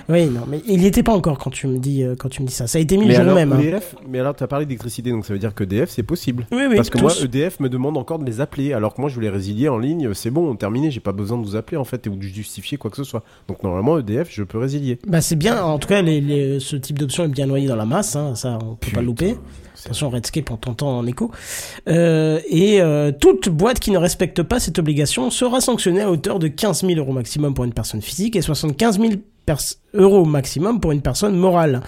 Oui, non, mais il n'y était pas encore quand tu me dis, euh, quand tu me dis ça. Ça a été mis Mais le jour alors, même. hein. EDF, mais alors, tu as parlé d'électricité, donc ça veut dire que EDF, c'est possible. Oui, oui, Parce que tous. moi, EDF me demande encore de les appeler, alors que moi, je voulais résilier en ligne, c'est bon, terminé, j'ai pas besoin de vous appeler en fait, ou de justifier quoi que ce soit. Donc normalement, EDF, je peux résilier. Bah, c'est bien, en tout cas, les, les- ce type d'option est bien noyé dans la masse, hein, ça, on peut pas louper. Attention, Redscape, on t'entend en écho. Euh, et euh, toute boîte qui ne respecte pas cette obligation sera sanctionnée à hauteur de 15 000 euros maximum pour une personne physique et 75 000 pers- euros maximum pour une personne morale.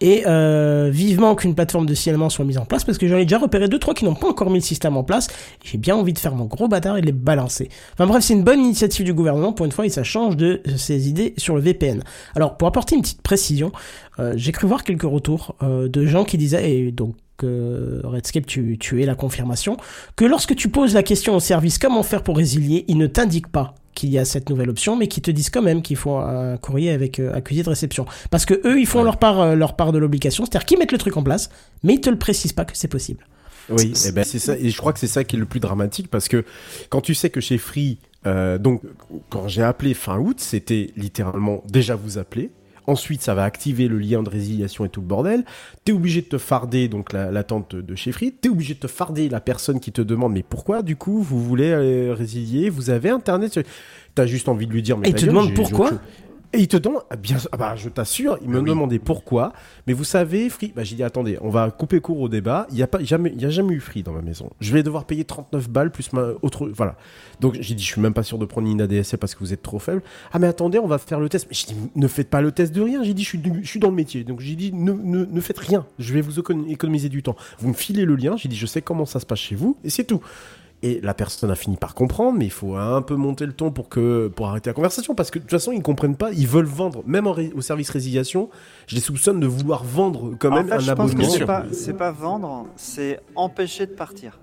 Et euh, vivement qu'une plateforme de signalement soit mise en place, parce que j'en ai déjà repéré deux trois qui n'ont pas encore mis le système en place. J'ai bien envie de faire mon gros bâtard et de les balancer. Enfin bref, c'est une bonne initiative du gouvernement pour une fois et ça change de ses idées sur le VPN. Alors pour apporter une petite précision, euh, j'ai cru voir quelques retours euh, de gens qui disaient, et donc euh, Redscape, tu, tu es la confirmation, que lorsque tu poses la question au service comment faire pour résilier, ils ne t'indiquent pas qu'il y a cette nouvelle option, mais qui te disent quand même qu'il faut un courrier avec euh, accusé de réception. Parce que eux, ils font leur part, euh, leur part de l'obligation, c'est-à-dire qu'ils mettent le truc en place, mais ils te le précisent pas que c'est possible. Oui, et ben c'est ça, et je crois que c'est ça qui est le plus dramatique parce que quand tu sais que chez Free, euh, donc quand j'ai appelé fin août, c'était littéralement déjà vous appeler. Ensuite, ça va activer le lien de résiliation et tout le bordel. T'es obligé de te farder donc la- l'attente de chez Free. T'es obligé de te farder la personne qui te demande mais pourquoi du coup vous voulez euh, résilier? Vous avez internet sur- T'as juste envie de lui dire mais Et il ta te gueule, demande j'ai- pourquoi? Et il te demande, ah, bien, ah bah, je t'assure, il me demandait pourquoi. Mais vous savez, Free, bah, j'ai dit, attendez, on va couper court au débat. Il n'y a pas, jamais, il y a jamais eu Free dans ma maison. Je vais devoir payer 39 balles plus ma autre, voilà. Donc, j'ai dit, je suis même pas sûr de prendre une ADSL parce que vous êtes trop faible. Ah, mais attendez, on va faire le test. Mais j'ai dit, ne faites pas le test de rien. J'ai dit, je suis, du- je suis dans le métier. Donc, j'ai dit, ne, ne, ne faites rien. Je vais vous écon- économiser du temps. Vous me filez le lien. J'ai dit, je sais comment ça se passe chez vous et c'est tout. Et la personne a fini par comprendre, mais il faut un peu monter le ton pour que pour arrêter la conversation, parce que de toute façon ils comprennent pas, ils veulent vendre, même en ré- au service résiliation, je les soupçonne de vouloir vendre quand En même fait, un je pense que c'est pas, c'est pas vendre, c'est empêcher de partir.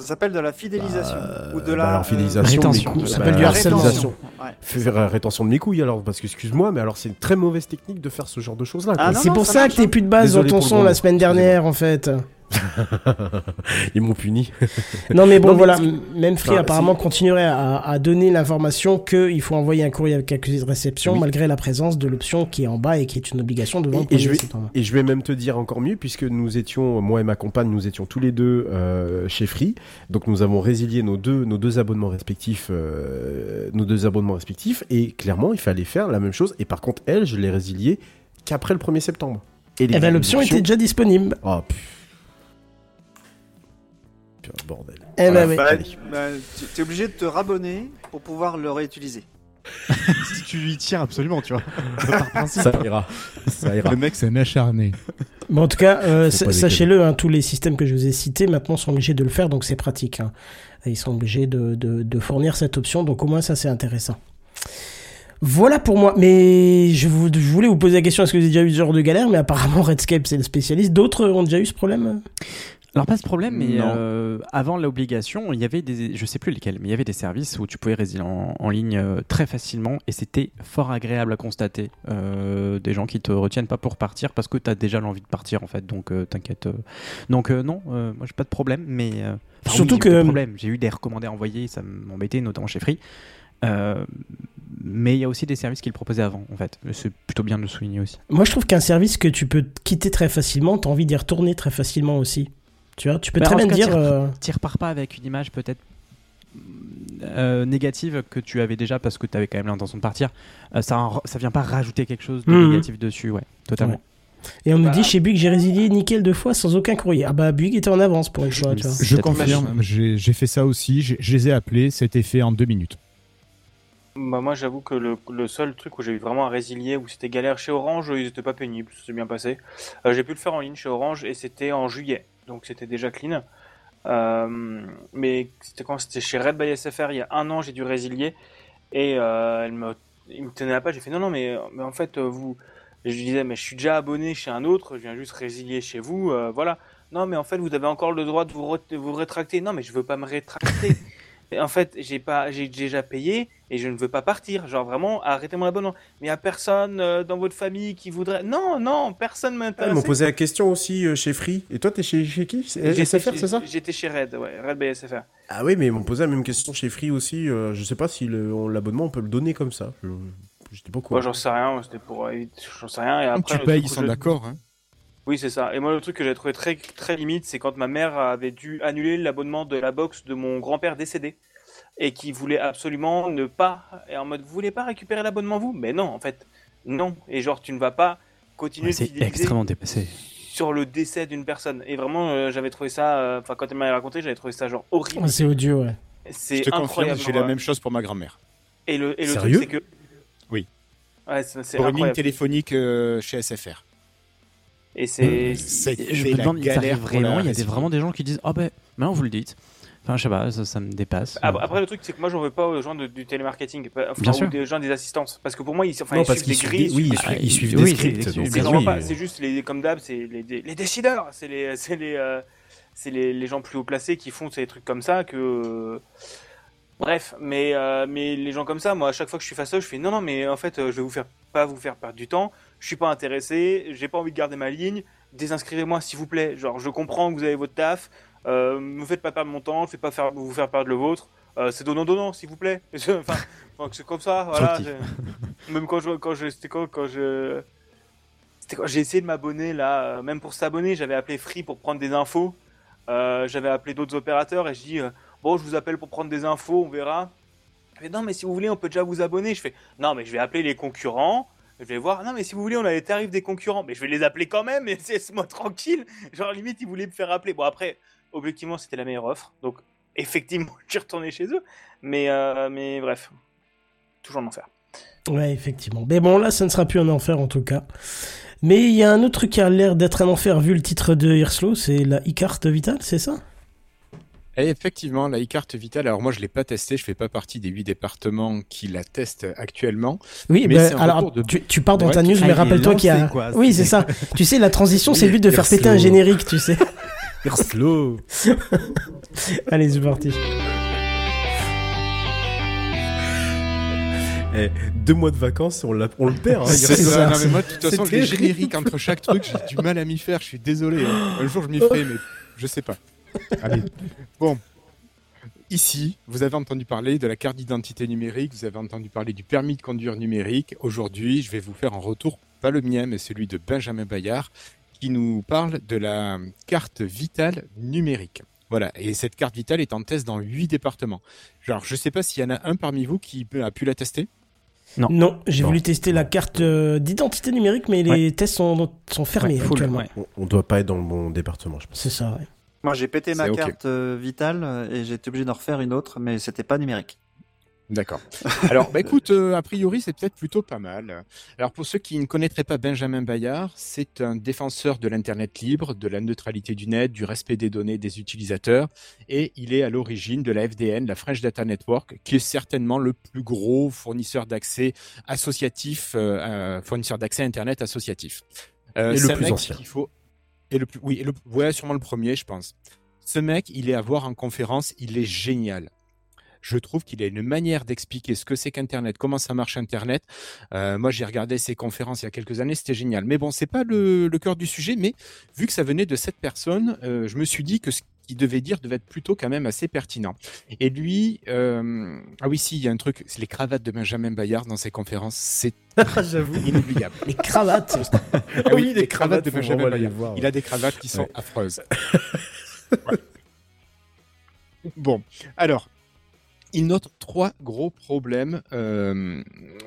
Ça s'appelle de la fidélisation ou de Euh, la bah, alors, fidélisation, rétention. mes couilles, Ça bah, s'appelle du euh, harcèlement. rétention. Ouais. Faire euh, rétention de mes couilles alors, parce que excuse-moi, mais alors c'est une très mauvaise technique de faire ce genre de choses là. Ah c'est pour ça ça que t'es plus de base Désolé dans ton son la semaine dernière, en fait. *laughs* Ils m'ont puni. *laughs* Non mais bon Non, mais voilà, même Free apparemment continuerait à, à donner l'information qu'il faut envoyer un courrier avec accusé de réception Oui. malgré la présence de l'option qui est en bas et qui est une obligation devant Et- et je 1er vais- septembre. Et je vais même te dire encore mieux, puisque nous étions, moi et ma compagne, nous étions tous les deux euh, chez Free. Donc nous avons résilié nos deux, nos deux abonnements respectifs, euh, nos deux abonnements respectifs. Et clairement, il fallait faire la même chose. Et par contre, elle, je l'ai résiliée qu'après le 1er septembre. Et Eh ben l'option était déjà disponible. Oh, pff. Bordel. Eh ben oui. Bah, bah, tu es obligé de te rabonner pour pouvoir le réutiliser. *laughs* si tu lui tiens absolument, tu vois. *laughs* Par principe. Ça ira. Ça ira. Le mec, c'est un acharné. Bon, en tout cas, euh, sachez-le, hein, tous les systèmes que je vous ai cités maintenant sont obligés de le faire, donc c'est pratique. hein. Ils sont obligés de, de- de fournir cette option, donc au moins ça c'est intéressant. Voilà pour moi, mais je, vous- je voulais vous poser la question, est-ce que vous avez déjà eu ce genre de galère? Mais apparemment Redscape c'est le spécialiste. D'autres ont déjà eu ce problème? Alors pas ce problème, mais euh, avant l'obligation, il y avait des, je sais plus lesquels, mais il y avait des services où tu pouvais résilier en, en ligne euh, très facilement et c'était fort agréable à constater. Euh, des gens qui te retiennent pas pour partir parce que tu as déjà l'envie de partir en fait, donc euh, t'inquiète. Donc non, moi j'ai pas de problème, mais enfin, Surtout oui, eu que- problèmes. j'ai eu des recommandés envoyés, ça m'embêtait notamment chez Free. Euh, mais il y a aussi des services qui le proposaient avant en fait. C'est plutôt bien de le souligner aussi. Moi, je trouve qu'un service que tu peux quitter très facilement, t'as envie d'y retourner très facilement aussi. Tu vois, tu peux Bah, très en bien cas, dire. euh, T'y repars pas avec une image peut-être euh, négative que tu avais déjà parce que tu avais quand même l'intention de partir. Euh, ça, en- ça vient pas rajouter quelque chose de Mhm. négatif dessus, ouais, totalement. Et on nous Bah. dit chez Bug, j'ai résilié nickel deux fois sans aucun courrier. Ah bah, Bug était en avance pour une fois, tu vois. Je confirme, j'ai fait ça aussi, j'ai- je les ai appelés, c'était fait en deux minutes. Bah, moi, j'avoue que le, le seul truc où j'ai eu vraiment à résilier, où c'était galère chez Orange, ils étaient pas pénibles, ça s'est bien passé. Euh, j'ai pu le faire en ligne chez Orange et c'était en juillet, donc c'était déjà clean. Euh, mais c'était quand c'était chez Red by SFR il y a un an, j'ai dû résilier et euh, elle me, il me tenait la page. J'ai fait non, non, mais, mais en fait, vous. je lui disais, mais je suis déjà abonné chez un autre, je viens juste résilier chez vous, euh, voilà. Non, mais en fait, vous avez encore le droit de vous, vous rétracter. Non, mais je veux pas me rétracter. *laughs* En fait, j'ai pas, j'ai déjà payé et je ne veux pas partir. Genre vraiment, arrêtez mon abonnement. Mais il y a personne euh, dans votre famille qui voudrait. Non, non, personne Ah, m'intéresse. ils m'ont posé la question aussi euh, chez Free. Et toi, t'es chez, chez qui? SFR, chez- c'est ça? J'étais chez Red, ouais, Red by SFR. Ah oui, mais ils m'ont posé la même question chez Free aussi. euh, je sais pas si l'abonnement, on peut le donner comme ça. Je- J'étais pas courant. Moi, j'en sais rien. C'était pour, euh, j'en sais rien. Et après, tu payes, ils sont je- d'accord. Hein. Oui, c'est ça. Et moi, le truc que j'ai trouvé très, très limite, c'est quand ma mère avait dû annuler l'abonnement de la box de mon grand-père décédé et qui voulait absolument ne pas. Et en mode, vous voulez pas récupérer l'abonnement, vous? Mais non, en fait, non. Et genre, tu ne vas pas continuer Ouais, c'est extrêmement dépassé. sur le décès d'une personne. Et vraiment, euh, j'avais trouvé ça. euh, Enfin, quand elle m'avait raconté, j'avais trouvé ça genre horrible. C'est odieux, ouais. Je C'est te confirme, incroyable. j'ai la même chose pour ma grand-mère. Et le, et le truc, Sérieux? c'est que. Oui. Ouais, c'est c'est Pour une ligne téléphonique euh, chez SFR. Et c'est. Je me demande, ça arrive vraiment. Il y a des, vraiment des gens qui disent Ah ben, maintenant vous le dites. Enfin, je sais pas, ça, ça me dépasse. Après, après, le truc, c'est que moi, j'en veux pas aux gens de- du télémarketing, enfin, Bien ou sûr. des gens des assistances. Parce que pour moi, ils, enfin, non, ils parce suivent des suivent grilles. des, oui, ils Ah, suivent, ils des c'est- scripts. c'est- juste les, comme d'hab, c'est les, les, les décideurs, c'est les, c'est les, euh, c'est les, les gens plus haut placés qui font ces trucs comme ça que. Bref, mais, euh, mais les gens comme ça, moi, à chaque fois que je suis face à eux, je fais non, non, mais en fait, euh, je vais vous faire pas vous faire perdre du temps. Je suis pas intéressé, j'ai pas envie de garder ma ligne. Désinscrivez-moi, s'il vous plaît. Genre, je comprends que vous avez votre taf. Euh, me faites pas perdre mon temps, je vais pas faire, vous faire perdre le vôtre. Euh, c'est donnant donnant, s'il vous plaît. *laughs* enfin, c'est comme ça, voilà. Même quand je, quand je, c'était quand, quand je, c'était quand j'ai essayé de m'abonner là, euh, même pour s'abonner, j'avais appelé Free pour prendre des infos. Euh, j'avais appelé d'autres opérateurs et je dis euh, bon, je vous appelle pour prendre des infos, on verra. Fait, non, mais si vous voulez, on peut déjà vous abonner. Je fais non, mais je vais appeler les concurrents. Je vais voir. Non, mais si vous voulez, on a les tarifs des concurrents. Mais je vais les appeler quand même. Et *laughs* laisse-moi tranquille. Genre limite, ils voulaient me faire appeler. Bon après, objectivement, c'était la meilleure offre. Donc *laughs* effectivement, je suis retourné chez eux. Mais euh, mais bref, toujours en enfer. Ouais, effectivement. Mais bon, là, ça ne sera plus un enfer en tout cas. Mais il y a un autre truc qui a l'air d'être un enfer vu le titre de Hirslo, c'est la e-carte vitale, c'est ça? Et effectivement, la e-carte vitale, alors moi je l'ai pas testé, je fais pas partie des huit départements qui la testent actuellement. Oui, Mais un alors de- tu, tu pars dans Ouais, ta news, ah, mais est rappelle-toi qu'il y a. quoi. Oui, c'est ça. *laughs* tu sais, la transition, c'est le but de faire péter un générique, tu sais. *laughs* Hirslo. *laughs* Allez, c'est parti. Eh, deux mois de vacances, on, l'a- on le perd. Hein, C'est ça. Non, mais moi, de toute façon, les génériques entre chaque truc, j'ai du mal à m'y faire. Je suis désolé. hein. Un jour, je m'y ferai, mais je sais pas. *laughs* Allez. Bon. Ici, vous avez entendu parler de la carte d'identité numérique, vous avez entendu parler du permis de conduire numérique. Aujourd'hui, je vais vous faire un retour, pas le mien, mais celui de Benjamin Bayard, qui nous parle de la carte vitale numérique. Voilà, et cette carte vitale est en test dans huit départements. Genre, je sais pas s'il y en a un parmi vous qui a pu la tester? Non, j'ai Non. voulu tester la carte euh, d'identité numérique, mais les tests sont, sont fermés Ouais, actuellement. ouais. On, on doit pas être dans le bon département, je pense. C'est ça, ouais. Moi, j'ai pété ma carte euh, vitale euh, et j'ai été obligé d'en refaire une autre, mais c'était pas numérique. D'accord. Alors, bah, *laughs* écoute, euh, a priori, c'est peut-être plutôt pas mal. Alors, pour ceux qui ne connaîtraient pas Benjamin Bayard, c'est un défenseur de l'Internet libre, de la neutralité du net, du respect des données des utilisateurs, et il est à l'origine de la FDN, la French Data Network, qui est certainement le plus gros fournisseur d'accès associatif, euh, fournisseur d'accès Internet associatif. Euh, Et le plus ancien. qu'il faut Et oui, sûrement le premier, je pense. Ce mec, il est à voir en conférence, il est génial. Je trouve qu'il a une manière d'expliquer ce que c'est qu'Internet, comment ça marche Internet. Euh, moi, j'ai regardé ses conférences il y a quelques années, c'était génial. Mais bon, c'est pas le, cœur du sujet. Mais vu que ça venait de cette personne, euh, je me suis dit que qu'il devait dire devait être plutôt quand même assez pertinent. Et lui, euh, ah oui, si, il y a un truc, c'est les cravates de Benjamin Bayard dans ses conférences, c'est *laughs* J'avoue. inoubliable. Les cravates. Ah Oui, les cravates, de Benjamin Bayard. voir, Il a des cravates qui sont Ouais. affreuses. Ouais. *laughs* Bon, alors, il note trois gros problèmes euh,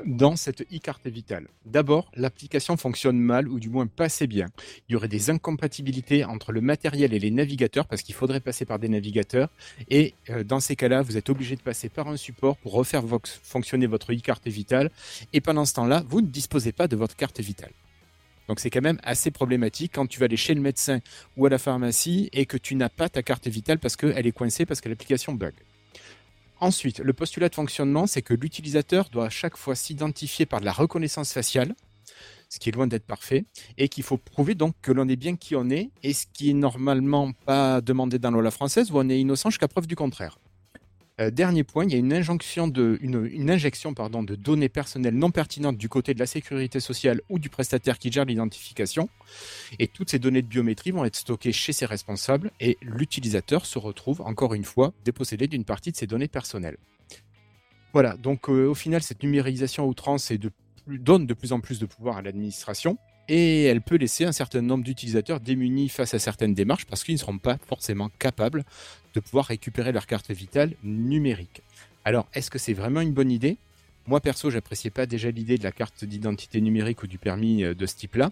dans cette e-carte vitale. D'abord, l'application fonctionne mal ou du moins pas assez bien. Il y aurait des incompatibilités entre le matériel et les navigateurs parce qu'il faudrait passer par des navigateurs. Et euh, dans ces cas-là, vous êtes obligé de passer par un support pour refaire fonctionner votre e-carte vitale. Et pendant ce temps-là, vous ne disposez pas de votre carte vitale. Donc c'est quand même assez problématique quand tu vas aller chez le médecin ou à la pharmacie et que tu n'as pas ta carte vitale parce qu'elle est coincée parce que l'application bug. Ensuite, le postulat de fonctionnement, c'est que l'utilisateur doit à chaque fois s'identifier par de la reconnaissance faciale, ce qui est loin d'être parfait, et qu'il faut prouver donc que l'on est bien qui on est, et ce qui est normalement pas demandé dans la loi française, où on est innocent jusqu'à preuve du contraire. Euh, dernier point, il y a une injection de données personnelles non pertinentes du côté de la sécurité sociale ou du prestataire qui gère l'identification. Et toutes ces données de biométrie vont être stockées chez ses responsables et l'utilisateur se retrouve encore une fois dépossédé d'une partie de ses données personnelles. Voilà, donc euh, au final, cette numérisation outrance donne de plus en plus de pouvoir à l'administration et elle peut laisser un certain nombre d'utilisateurs démunis face à certaines démarches parce qu'ils ne seront pas forcément capables de pouvoir récupérer leur carte vitale numérique. Alors, est-ce que c'est vraiment une bonne idée? Moi, perso, j'appréciais pas déjà l'idée de la carte d'identité numérique ou du permis euh, de ce type-là.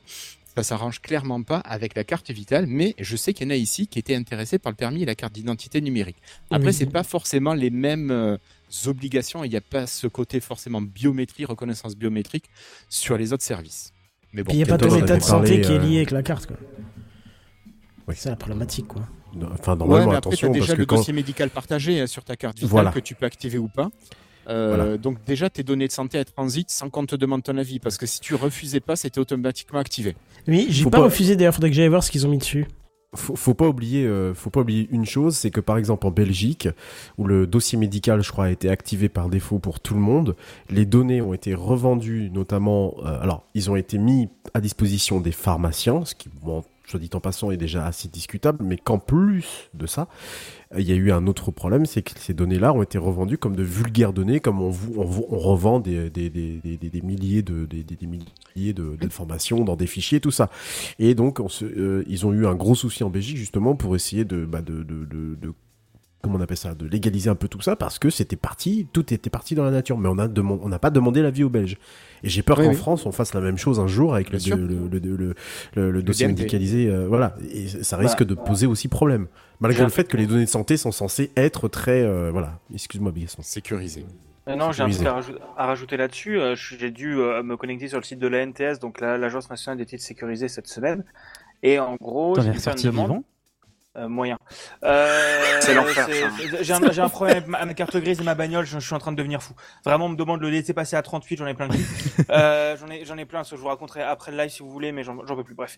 Ça s'arrange clairement pas avec la carte vitale, mais je sais qu'il y en a ici qui étaient intéressés par le permis et la carte d'identité numérique. Après, Oui. c'est pas forcément les mêmes euh, obligations. Il n'y a pas ce côté forcément biométrie, reconnaissance biométrique sur les autres services. Mais bon, il n'y a pas ton état de santé qui est euh, lié avec la carte. quoi. Oui. C'est la problématique, quoi. Enfin, Ouais, normalement, mais après, tu attention, as déjà parce que le quand. dossier médical partagé euh, sur ta carte vitale Voilà. que tu peux activer ou pas. Euh, Voilà. Donc déjà, tes données de santé elles transitent sans qu'on te demande ton avis, parce que si tu refusais pas, c'était automatiquement activé. Oui, j'ai pas, pas- refusé d'ailleurs, faudrait que j'aille voir ce qu'ils ont mis dessus. faut, faut pas oublier, euh, faut pas oublier une chose, c'est que par exemple en Belgique, où le dossier médical, je crois, a été activé par défaut pour tout le monde, les données ont été revendues, notamment, euh, alors ils ont été mis à disposition des pharmaciens, ce qui, bon, soit dit en passant, est déjà assez discutable, mais qu'en plus de ça, il y a eu un autre problème, c'est que ces données-là ont été revendues comme de vulgaires données, comme on, on, on revend des, des, des, des, milliers de des, milliers de d'informations dans des fichiers, tout ça. Et donc, on se, euh, ils ont eu un gros souci en Belgique justement pour essayer de, bah, de, de- comment on appelle ça, de légaliser un peu tout ça parce que c'était parti, tout était parti dans la nature. Mais on a on n'a pas demandé l'avis aux Belges. Et j'ai peur Oui, qu'en oui. France on fasse la même chose un jour avec le, le, le, le, le, le- le dossier médicalisé. euh, voilà, et ça risque de poser aussi problème. Malgré le fait que les données de santé sont censées être très, euh, voilà. Excuse-moi, Bigasson. Sécurisé. Euh, non, j'ai un truc à, rajou- à rajouter là-dessus. J'ai dû me connecter sur le site de l'ANTS, donc la- l'Agence nationale des titres sécurisés cette semaine. Et en gros, j'ai faire une demande. vivant? Euh, moyen. Euh, C'est l'enfer, J'ai un, problème avec ma, carte grise et ma bagnole, je, je suis en train de devenir fou. Vraiment, on me demande de le laisser passer à 38, j'en ai plein le cul. *laughs* Euh, j'en ai, j'en ai plein, ça je vous raconterai après le live si vous voulez, mais j'en j'en peux plus. Bref.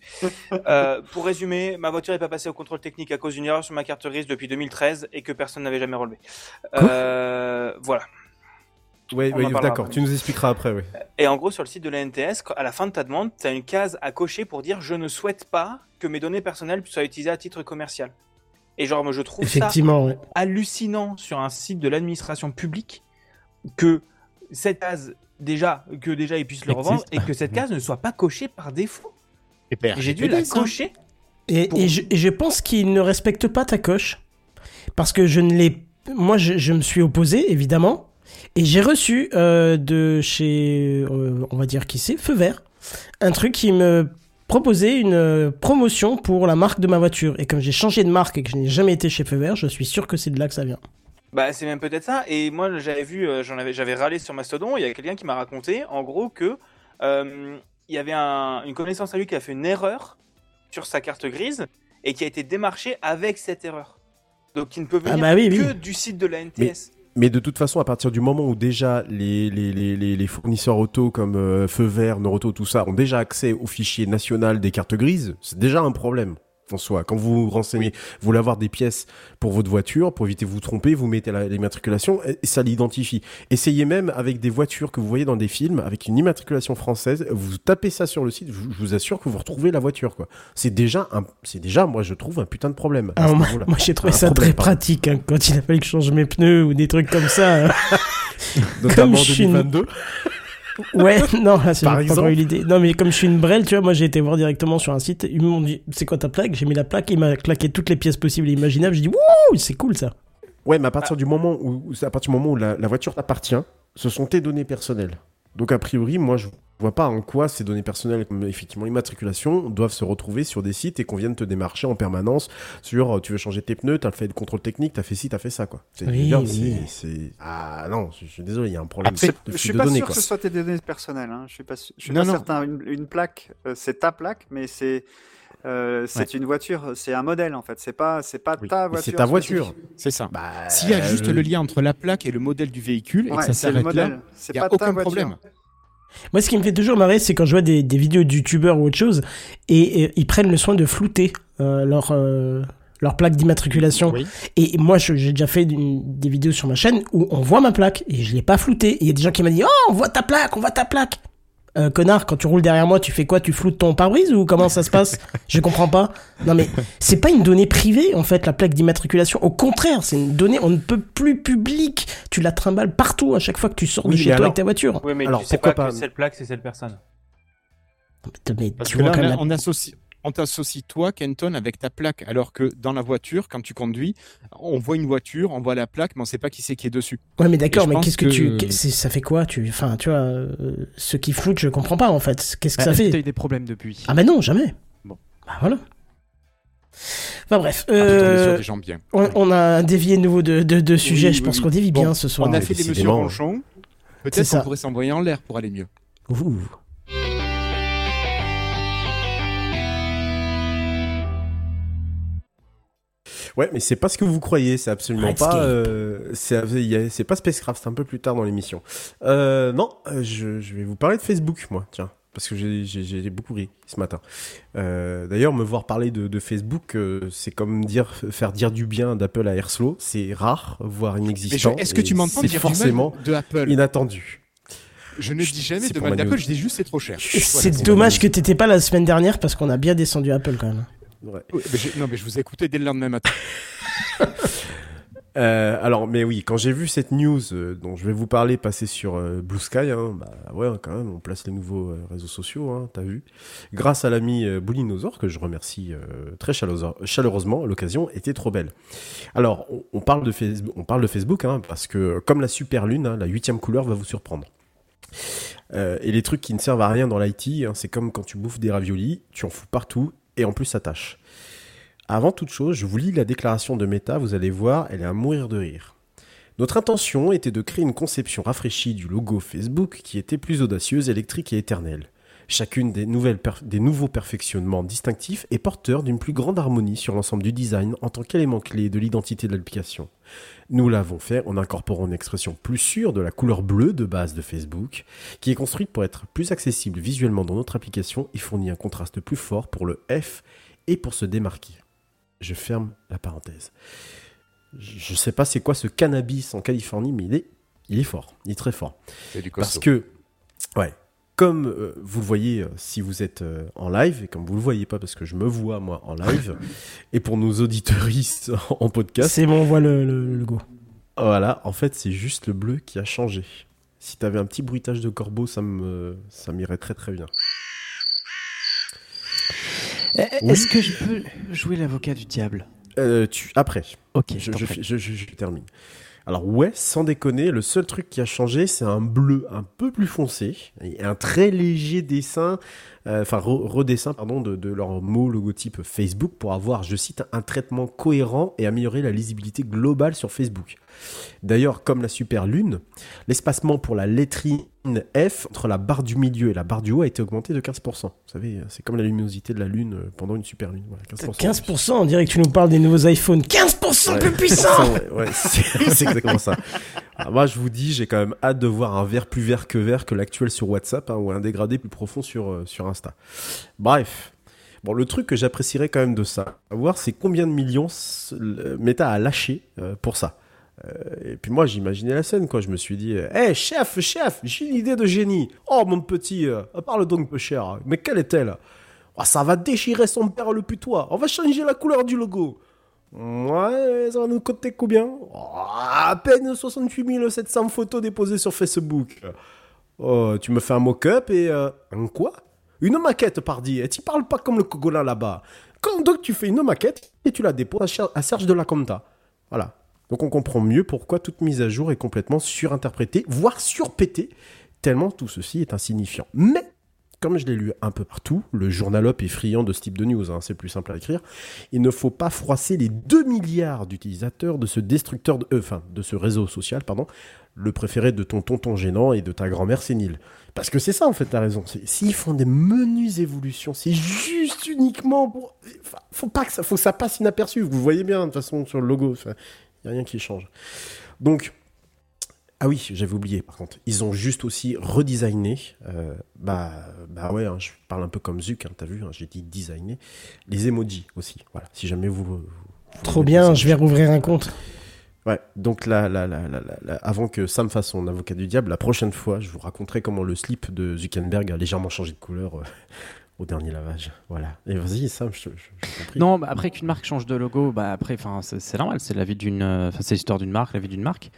Euh, pour résumer, ma voiture n'est pas passée au contrôle technique à cause d'une erreur sur ma carte grise depuis 2013 et que personne n'avait jamais relevé. Euh, voilà. Parlera d'accord. Tu nous expliqueras après, oui. Et en gros, sur le site de la NTS, à la fin de ta demande, tu as une case à cocher pour dire je ne souhaite pas que mes données personnelles soient utilisées à titre commercial. Et genre, moi, je trouve ça Effectivement, hallucinant sur un site de l'administration publique que cette case déjà que déjà ils puissent le Existe. revendre et que cette case ne soit pas cochée par défaut. Et J'ai dû la cocher. Et, Pour- et je, et je pense qu'il ne respecte pas ta coche. Parce que je ne l'ai. Moi, je, je me suis opposé, évidemment. Et j'ai reçu euh, de chez. euh, on va dire qui c'est Feu Vert. Un truc qui me proposait une euh, promotion pour la marque de ma voiture. Et comme j'ai changé de marque et que je n'ai jamais été chez Feu Vert, je suis sûr que c'est de là que ça vient. Bah c'est même peut-être ça. Et moi j'avais vu, j'en avais, j'avais râlé sur Mastodon. Il y a quelqu'un qui m'a raconté, en gros, que euh, il y avait un- une connaissance à lui qui a fait une erreur sur sa carte grise et qui a été démarché avec cette erreur. Donc qui ne peut venir Ah bah oui, oui. que du site de la NTS. Mais de toute façon, à partir du moment où déjà les fournisseurs auto comme euh, Feu Vert, Noroto, tout ça, ont déjà accès au fichier national des cartes grises, c'est déjà un problème. En soi. Quand vous vous renseignez, vous voulez avoir des pièces pour votre voiture, pour éviter de vous tromper, vous mettez la- l'immatriculation et ça l'identifie. Essayez même avec des voitures que vous voyez dans des films, avec une immatriculation française, vous tapez ça sur le site, je, je vous assure que vous retrouvez la voiture, quoi. C'est déjà c'est déjà, moi, je trouve un putain de problème. Ah, moi, moi, j'ai trouvé Un ça problème, très pardon. pratique hein, quand il a fallu que je change mes pneus ou des trucs comme ça. *laughs* Notamment comme en une- 2022. Ouais, *laughs* non, là, c'est Par pas encore eu l'idée. Non, mais comme je suis une brêle, tu vois, moi j'ai été voir directement sur un site. Ils m'ont dit, c'est quoi ta plaque? J'ai mis la plaque, il m'a claqué toutes les pièces possibles et imaginables. J'ai dit, wouh, c'est cool ça. Ouais, mais à partir du moment où, où- à partir du moment où la, la voiture t'appartient, ce sont tes données personnelles. Donc a priori, moi je vois pas en quoi ces données personnelles, comme effectivement immatriculation, doivent se retrouver sur des sites et qu'on vienne te démarcher en permanence sur euh, tu veux changer tes pneus, t'as fait le contrôle technique, t'as fait ci, t'as fait ça quoi. C'est, Oui, oui. c'est- c'est- ah non, je, je suis désolé, il y a un problème C'est- de je suis de pas données sûr quoi. que ce soit tes données personnelles. Hein. Je suis pas, je suis Non, pas non. certain. Une, une plaque, euh, c'est ta plaque, mais c'est euh, c'est une voiture, c'est un modèle en fait. C'est pas c'est pas Oui, ta voiture. c'est ta voiture. C'est ça. Bah, S'il y a juste euh, le lien entre la plaque et le modèle du véhicule et que ça s'arrête là, il n'y a aucun problème. Moi, ce qui me fait toujours marrer, c'est quand je vois des, des vidéos de youtubeurs ou autre chose et, et ils prennent le soin de flouter euh, leur, euh, leur plaque d'immatriculation. Oui. Et moi, je- j'ai déjà fait une- des vidéos sur ma chaîne où on voit ma plaque et je l'ai pas floutée. Et il y a des gens qui m'ont dit Oh, on voit ta plaque, on voit ta plaque. Euh, connard, quand tu roules derrière moi, tu fais quoi? Tu floutes ton pare-brise ou comment ça se passe? Je comprends pas. Non mais c'est pas une donnée privée en fait la plaque d'immatriculation. Au contraire, c'est une donnée on ne peut plus publique. Tu la trimbales partout à chaque fois que tu sors Oui, de chez toi alors- avec ta voiture. Oui, mais Alors, tu sais pourquoi pas, pas? que cette plaque, c'est cette personne. Mais Parce tu que vois là, quand on, même on associe, on t'associe toi, Kenton, avec ta plaque, alors que dans la voiture, quand tu conduis, on voit une voiture, on voit la plaque, mais on sait pas qui c'est qui est dessus. Ouais, mais d'accord, mais qu'est-ce que, que- tu. Ça fait quoi tu... Enfin, tu vois, euh, ceux qui floutent, je comprends pas en fait. Qu'est-ce que Bah, ça fait t'as eu des problèmes depuis? Ah, bah non, jamais. Bon. Bah voilà. Enfin bref, Ah, euh, sur des gens bien. on, on a dévié nouveau de, de, de sujet. Oui, je oui, pense oui. qu'on dévie Bon, bien ce soir. on a fait des. Ronchon. C'est Peut-être ça. qu'on pourrait s'envoyer en l'air pour aller mieux. Ouh. Ouais, mais c'est pas ce que vous croyez, c'est absolument Redscape. pas. euh, c'est pas Spacecraft, c'est un peu plus tard dans l'émission. Euh, non, euh, je, je vais vous parler de Facebook, moi, tiens. Parce que j'ai- beaucoup ri ce matin. Euh, D'ailleurs, me voir parler de, de Facebook, euh, c'est comme dire faire dire du bien d'Apple à Airslow. C'est rare, voire inexistant. est-ce que tu m'entends dire forcément du mal de Apple inattendu. Je ne dis jamais de mal ma d'Apple, je dis juste c'est trop cher. C'est Voilà, dommage que t'étais pas la semaine dernière parce qu'on a bien descendu Apple quand même. Ouais. Oui, mais j'ai- non, mais je vous ai écouté dès le lendemain matin. *laughs* Euh, alors, mais oui, quand j'ai vu cette news euh, dont je vais vous parler passer sur euh, Blue Sky, hein, bah ouais, quand même, on place les nouveaux réseaux sociaux, hein, t'as vu. Grâce à l'ami Boulinosaure, que je remercie très chaleureusement, l'occasion était trop belle. Alors, on, on parle de Facebook, on parle de Facebook, hein, parce que comme la super lune, hein, la huitième couleur va vous surprendre. Et les trucs qui ne servent à rien dans l'IT, hein, c'est comme quand tu bouffes des raviolis, tu en fous partout et en plus ça tâche. Avant toute chose, je vous lis la déclaration de Meta, vous allez voir, elle est à mourir de rire. Notre intention était de créer une conception rafraîchie du logo Facebook qui était plus audacieuse, électrique et éternelle. Chacune des nouveaux perfectionnements distinctifs est porteur d'une plus grande harmonie sur l'ensemble du design en tant qu'élément clé de l'identité de l'application. Nous l'avons fait en incorporant une expression plus sûre de la couleur bleue de base de Facebook, qui est construite pour être plus accessible visuellement dans notre application et fournit un contraste plus fort pour le F et pour se démarquer. Je ferme la parenthèse. Je ne sais pas c'est quoi ce cannabis en Californie, mais il est, il est fort, il est très fort. C'est du Parce que, ouais, comme euh, vous le voyez euh, si vous êtes euh, en live, et comme vous le voyez pas parce que je me vois moi en live, *laughs* et pour nos auditeuristes *laughs* en podcast, C'est bon, on voit le, le- voilà, en fait c'est juste le bleu qui a changé. Si t'avais un petit bruitage de corbeau, ça me, ça m'irait très très bien. Est-ce que je peux jouer l'avocat du diable? Tu, après, Ok, je termine. Alors ouais, sans déconner, le seul truc qui a changé, c'est un bleu un peu plus foncé et un très léger dessin, euh, enfin re- redessin de leur mot logotype Facebook pour avoir, je cite, un traitement cohérent et améliorer la lisibilité globale sur Facebook. D'ailleurs, comme la super lune, l'espacement pour la lettrine F entre la barre du milieu et la barre du haut a été augmenté de 15%. Vous savez, c'est comme la luminosité de la lune euh, pendant une super lune. Voilà, 15%. 15%, on dirait que tu nous parles des nouveaux iPhones. 15% plus *laughs* puissant Ouais, ouais, *laughs* c'est exactement ça. Alors moi, je vous dis, j'ai quand même hâte de voir un vert plus vert que vert que l'actuel sur WhatsApp hein, ou un dégradé plus profond sur, euh, sur Insta. Bref. Bon, le truc que j'apprécierais quand même de ça, à voir, c'est combien de millions Meta a lâché euh, pour ça. Euh, et puis moi, j'imaginais la scène, quoi. Je me suis dit, hé, chef, chef, j'ai une idée de génie. Oh, mon petit, euh, parle donc peu cher. Mais quelle est-elle? Oh, Ça va déchirer son père le putois. On va changer la couleur du logo. Ouais, ça va nous coûter combien? Oh, À peine 68 700 photos déposées sur Facebook. Oh, tu me fais un mock-up et... euh, un quoi? Une maquette, pardi. Et tu parles pas comme le Cogolin là-bas. Quand donc tu fais une maquette et tu la déposes à Serge de la Conta? Voilà. Donc on comprend mieux pourquoi toute mise à jour est complètement surinterprétée, voire surpétée, tellement tout ceci est insignifiant. Mais, comme je l'ai lu un peu partout, le journalope est friand de ce type de news, hein, c'est plus simple à écrire, il ne faut pas froisser les 2 milliards d'utilisateurs de ce destructeur, de, euh, enfin, de ce réseau social, pardon, le préféré de ton tonton gênant et de ta grand-mère sénile. Parce que c'est ça, en fait, t'as raison. S'ils font des menues évolutions, c'est juste uniquement pour... Faut pas que ça, faut que ça passe inaperçu. Vous voyez bien, de toute façon, sur le logo. Il n'y a rien qui change. Donc, ah oui, j'avais oublié, par contre. Ils ont juste aussi redesigné, euh, bah, bah ouais, hein, je parle un peu comme Zuc, hein, t'as vu, hein, j'ai dit designer, les emojis aussi. Voilà, si jamais vous... Trop bien, je vais rouvrir un compte. Ouais, donc là, là, là, là, là, là, avant que Sam fasse son avocat du diable, la prochaine fois, je vous raconterai comment le slip de Zuckerberg a légèrement changé de couleur euh, au dernier lavage. Voilà. Et vas-y, Sam, je. Non, bah, après qu'une marque change de logo, bah après, c'est normal, c'est la vie d'une, euh, c'est l'histoire d'une marque, la vie d'une marque.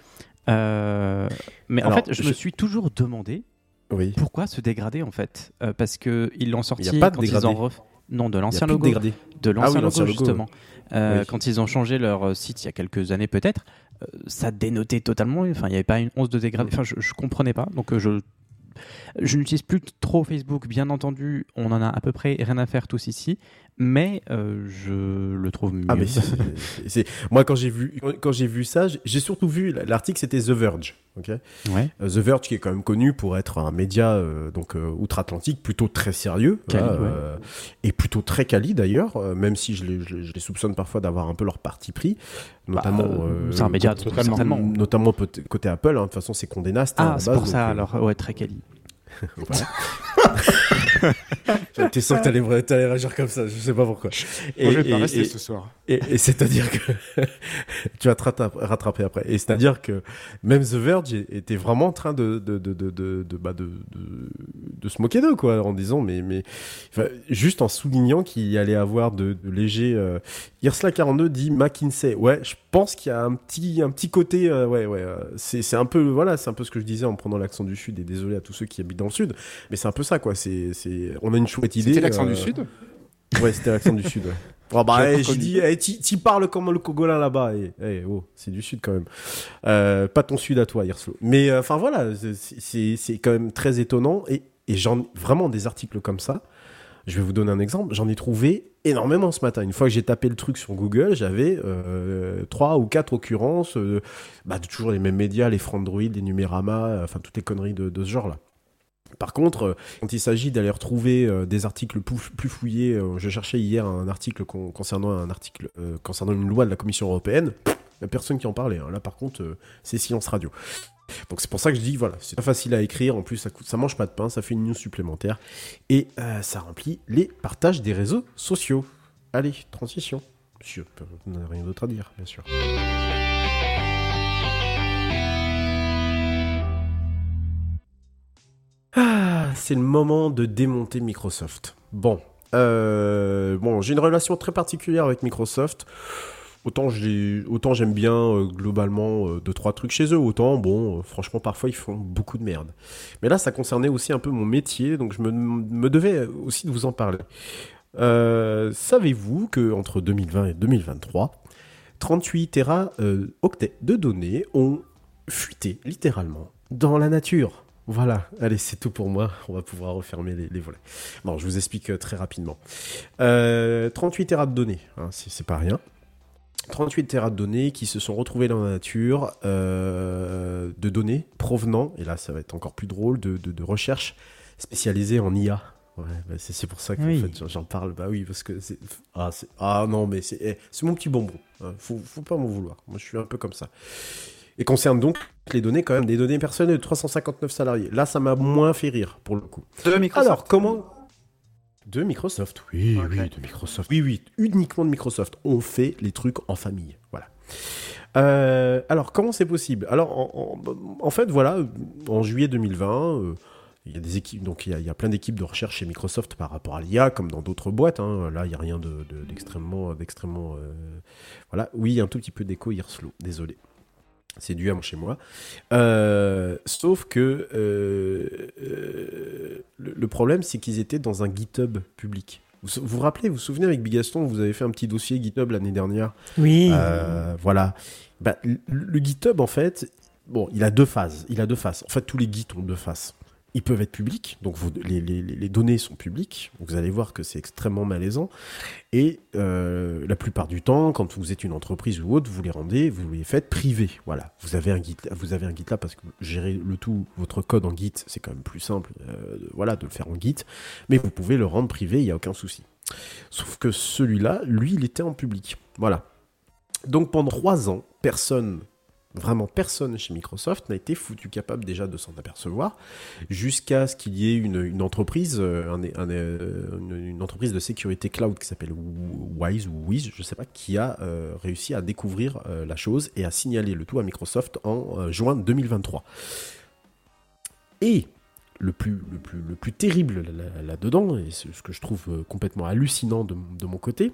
Euh, mais Alors, en fait, je, je- me suis toujours demandé Oui. pourquoi se dégrader en fait, Euh, parce que ils l'ont sorti Il y a pas de quand ils ref- non de Il y a l'ancien de logo, dégradé. de l'ancien Ah oui, logo justement. Oui. Quand ils ont changé leur site il y a quelques années peut-être, ça dénotait totalement. Enfin, il n'y avait pas une once de dégradé. Enfin, je, je comprenais pas. Donc je je n'utilise plus trop Facebook, bien entendu. On en a à peu près rien à faire tous ici, mais euh, je le trouve mieux. Ah mais c'est- moi quand j'ai vu quand j'ai vu ça, j'ai- surtout vu l'article c'était The Verge, ok? Ouais. Euh, The Verge qui est quand même connu pour être un média euh, donc euh, outre-Atlantique plutôt très sérieux ouais. et plutôt très quali d'ailleurs, même si je les, je soupçonne parfois d'avoir un peu leur parti pris, notamment. Bah, euh, c'est un média, totalement. Notamment côté Apple, hein. de toute façon c'est Condé Nast. hein, Ah, c'est pour ça alors. Ouais, très quali. *laughs* J'étais *laughs* sûr que t'allais t'allais réagir comme ça, je sais pas pourquoi. Moi, je vais pas rester ce soir. Et, et c'est-à-dire que *laughs* tu vas te rattraper, après. Et c'est-à-dire que même The Verge était vraiment en train de de de de de de, bah, se moquer d'eux quoi, en disant mais mais enfin, juste en soulignant qu'il y allait avoir de, légers. Euh... Irsla 42 dit McKinsey. Ouais, je pense qu'il y a un petit un petit côté euh, ouais ouais. euh, c'est c'est un peu voilà, c'est un peu ce que je disais en prenant l'accent du sud. Et désolé à tous ceux qui habitent dans le sud, mais c'est un peu ça quoi. C'est c'est on a une chouette idée. C'était l'accent euh, du Sud? Ouais, c'était l'accent du sud. Ouais. Oh, bah, eh, j'ai dit, eh, t'y t'y parles comme le Cogolin là-bas. Eh, oh, c'est du sud quand même. Euh, pas ton sud à toi, Hirslo. Mais euh, enfin voilà, c'est- quand même très étonnant. Et, et j'en vraiment des articles comme ça. Je vais vous donner un exemple. J'en ai trouvé énormément ce matin. Une fois que j'ai tapé le truc sur Google, j'avais euh, trois ou quatre occurrences bah, de toujours les mêmes médias, les Frandroid, les Numérama, enfin toutes les conneries de, de ce genre-là. Par contre, euh, quand il s'agit d'aller retrouver euh, des articles plus, fouillés, euh, je cherchais hier un article con- concernant un article concernant une loi de la Commission européenne. Il n'y a personne qui en parlait. hein. Là, par contre, c'est silence radio. Donc c'est pour ça que je dis voilà, c'est pas facile à écrire. En plus, ça mange pas de pain, ça fait une news supplémentaire et ça remplit les partages des réseaux sociaux. Allez, transition. Je n'ai rien d'autre à dire, bien sûr. Ah, c'est le moment de démonter Microsoft. Bon, euh, bon, j'ai une relation très particulière avec Microsoft. Autant j'ai, autant j'aime bien euh, globalement euh, deux trois trucs chez eux, autant bon, euh, franchement parfois ils font beaucoup de merde. Mais là, ça concernait aussi un peu mon métier, donc je me, devais aussi de vous en parler. Savez-vous que entre 2020 et 2023, 38 Tera euh, octets de données ont fuité littéralement dans la nature? Voilà, allez, c'est tout pour moi. On va pouvoir refermer les, les volets. Bon, je vous explique euh, très rapidement. Euh, 38 Tera de données, hein, c'est pas rien. 38 Tera de données qui se sont retrouvés dans la nature, euh, de données provenant, et là ça va être encore plus drôle, de, de, de recherches spécialisées en IA. Ouais, bah, c'est pour ça que Oui. fait, j'en- parle. Bah oui, parce que c'est. Ah, ah non, mais c'est eh, c'est mon petit bonbon. hein. Faut, faut pas m'en vouloir. Moi, je suis un peu comme ça. Et concerne donc les données, quand même, des données personnelles de 359 salariés. Là, ça m'a moins fait rire, pour le coup. De Microsoft. Alors, comment De Microsoft, oui, oui, de Microsoft. Oui, oui, uniquement de Microsoft. On fait les trucs en famille, voilà. Euh, alors, comment c'est possible? Alors, en, en- en fait, voilà, en juillet 2020, euh, il y a des équipes, donc il y a, il y a plein d'équipes de recherche chez Microsoft par rapport à l'IA, comme dans d'autres boîtes. hein. Là, il n'y a rien de- de- d'extrêmement, d'extrêmement, euh, voilà. Oui, il y a un tout petit peu d'écho Hirslo, désolé. C'est dû à mon chez moi. Euh, sauf que euh, euh, le, le problème, c'est qu'ils étaient dans un GitHub public. Vous vous rappelez, vous vous souvenez avec Bigaston, vous avez fait un petit dossier GitHub l'année dernière. Oui. Euh, voilà. Bah, le, le GitHub, en fait, bon, il a deux phases. Il a deux faces. En fait, tous les Gits ont deux faces. Ils peuvent être publics, donc les, données sont publiques. Vous allez voir que c'est extrêmement malaisant. Et euh, la plupart du temps, quand vous êtes une entreprise ou autre, vous les rendez, vous les faites privés. Voilà. Vous avez un Git, vous avez un Git là parce que gérer le tout, votre code en Git, c'est quand même plus simple. euh, voilà, de le faire en Git. Mais vous pouvez le rendre privé, il n'y a aucun souci. Sauf que celui-là, lui, il était en public. Voilà. Donc pendant trois ans, personne, vraiment personne chez Microsoft n'a été foutu capable déjà de s'en apercevoir, jusqu'à ce qu'il y ait une, entreprise, euh, euh, une, entreprise de sécurité cloud qui s'appelle Wise ou Wiz, je sais pas, qui a euh, réussi à découvrir la chose et à signaler le tout à Microsoft en juin 2023. Et le plus, le plus, le plus terrible là- là-dedans, et c'est ce que je trouve complètement hallucinant de mon côté,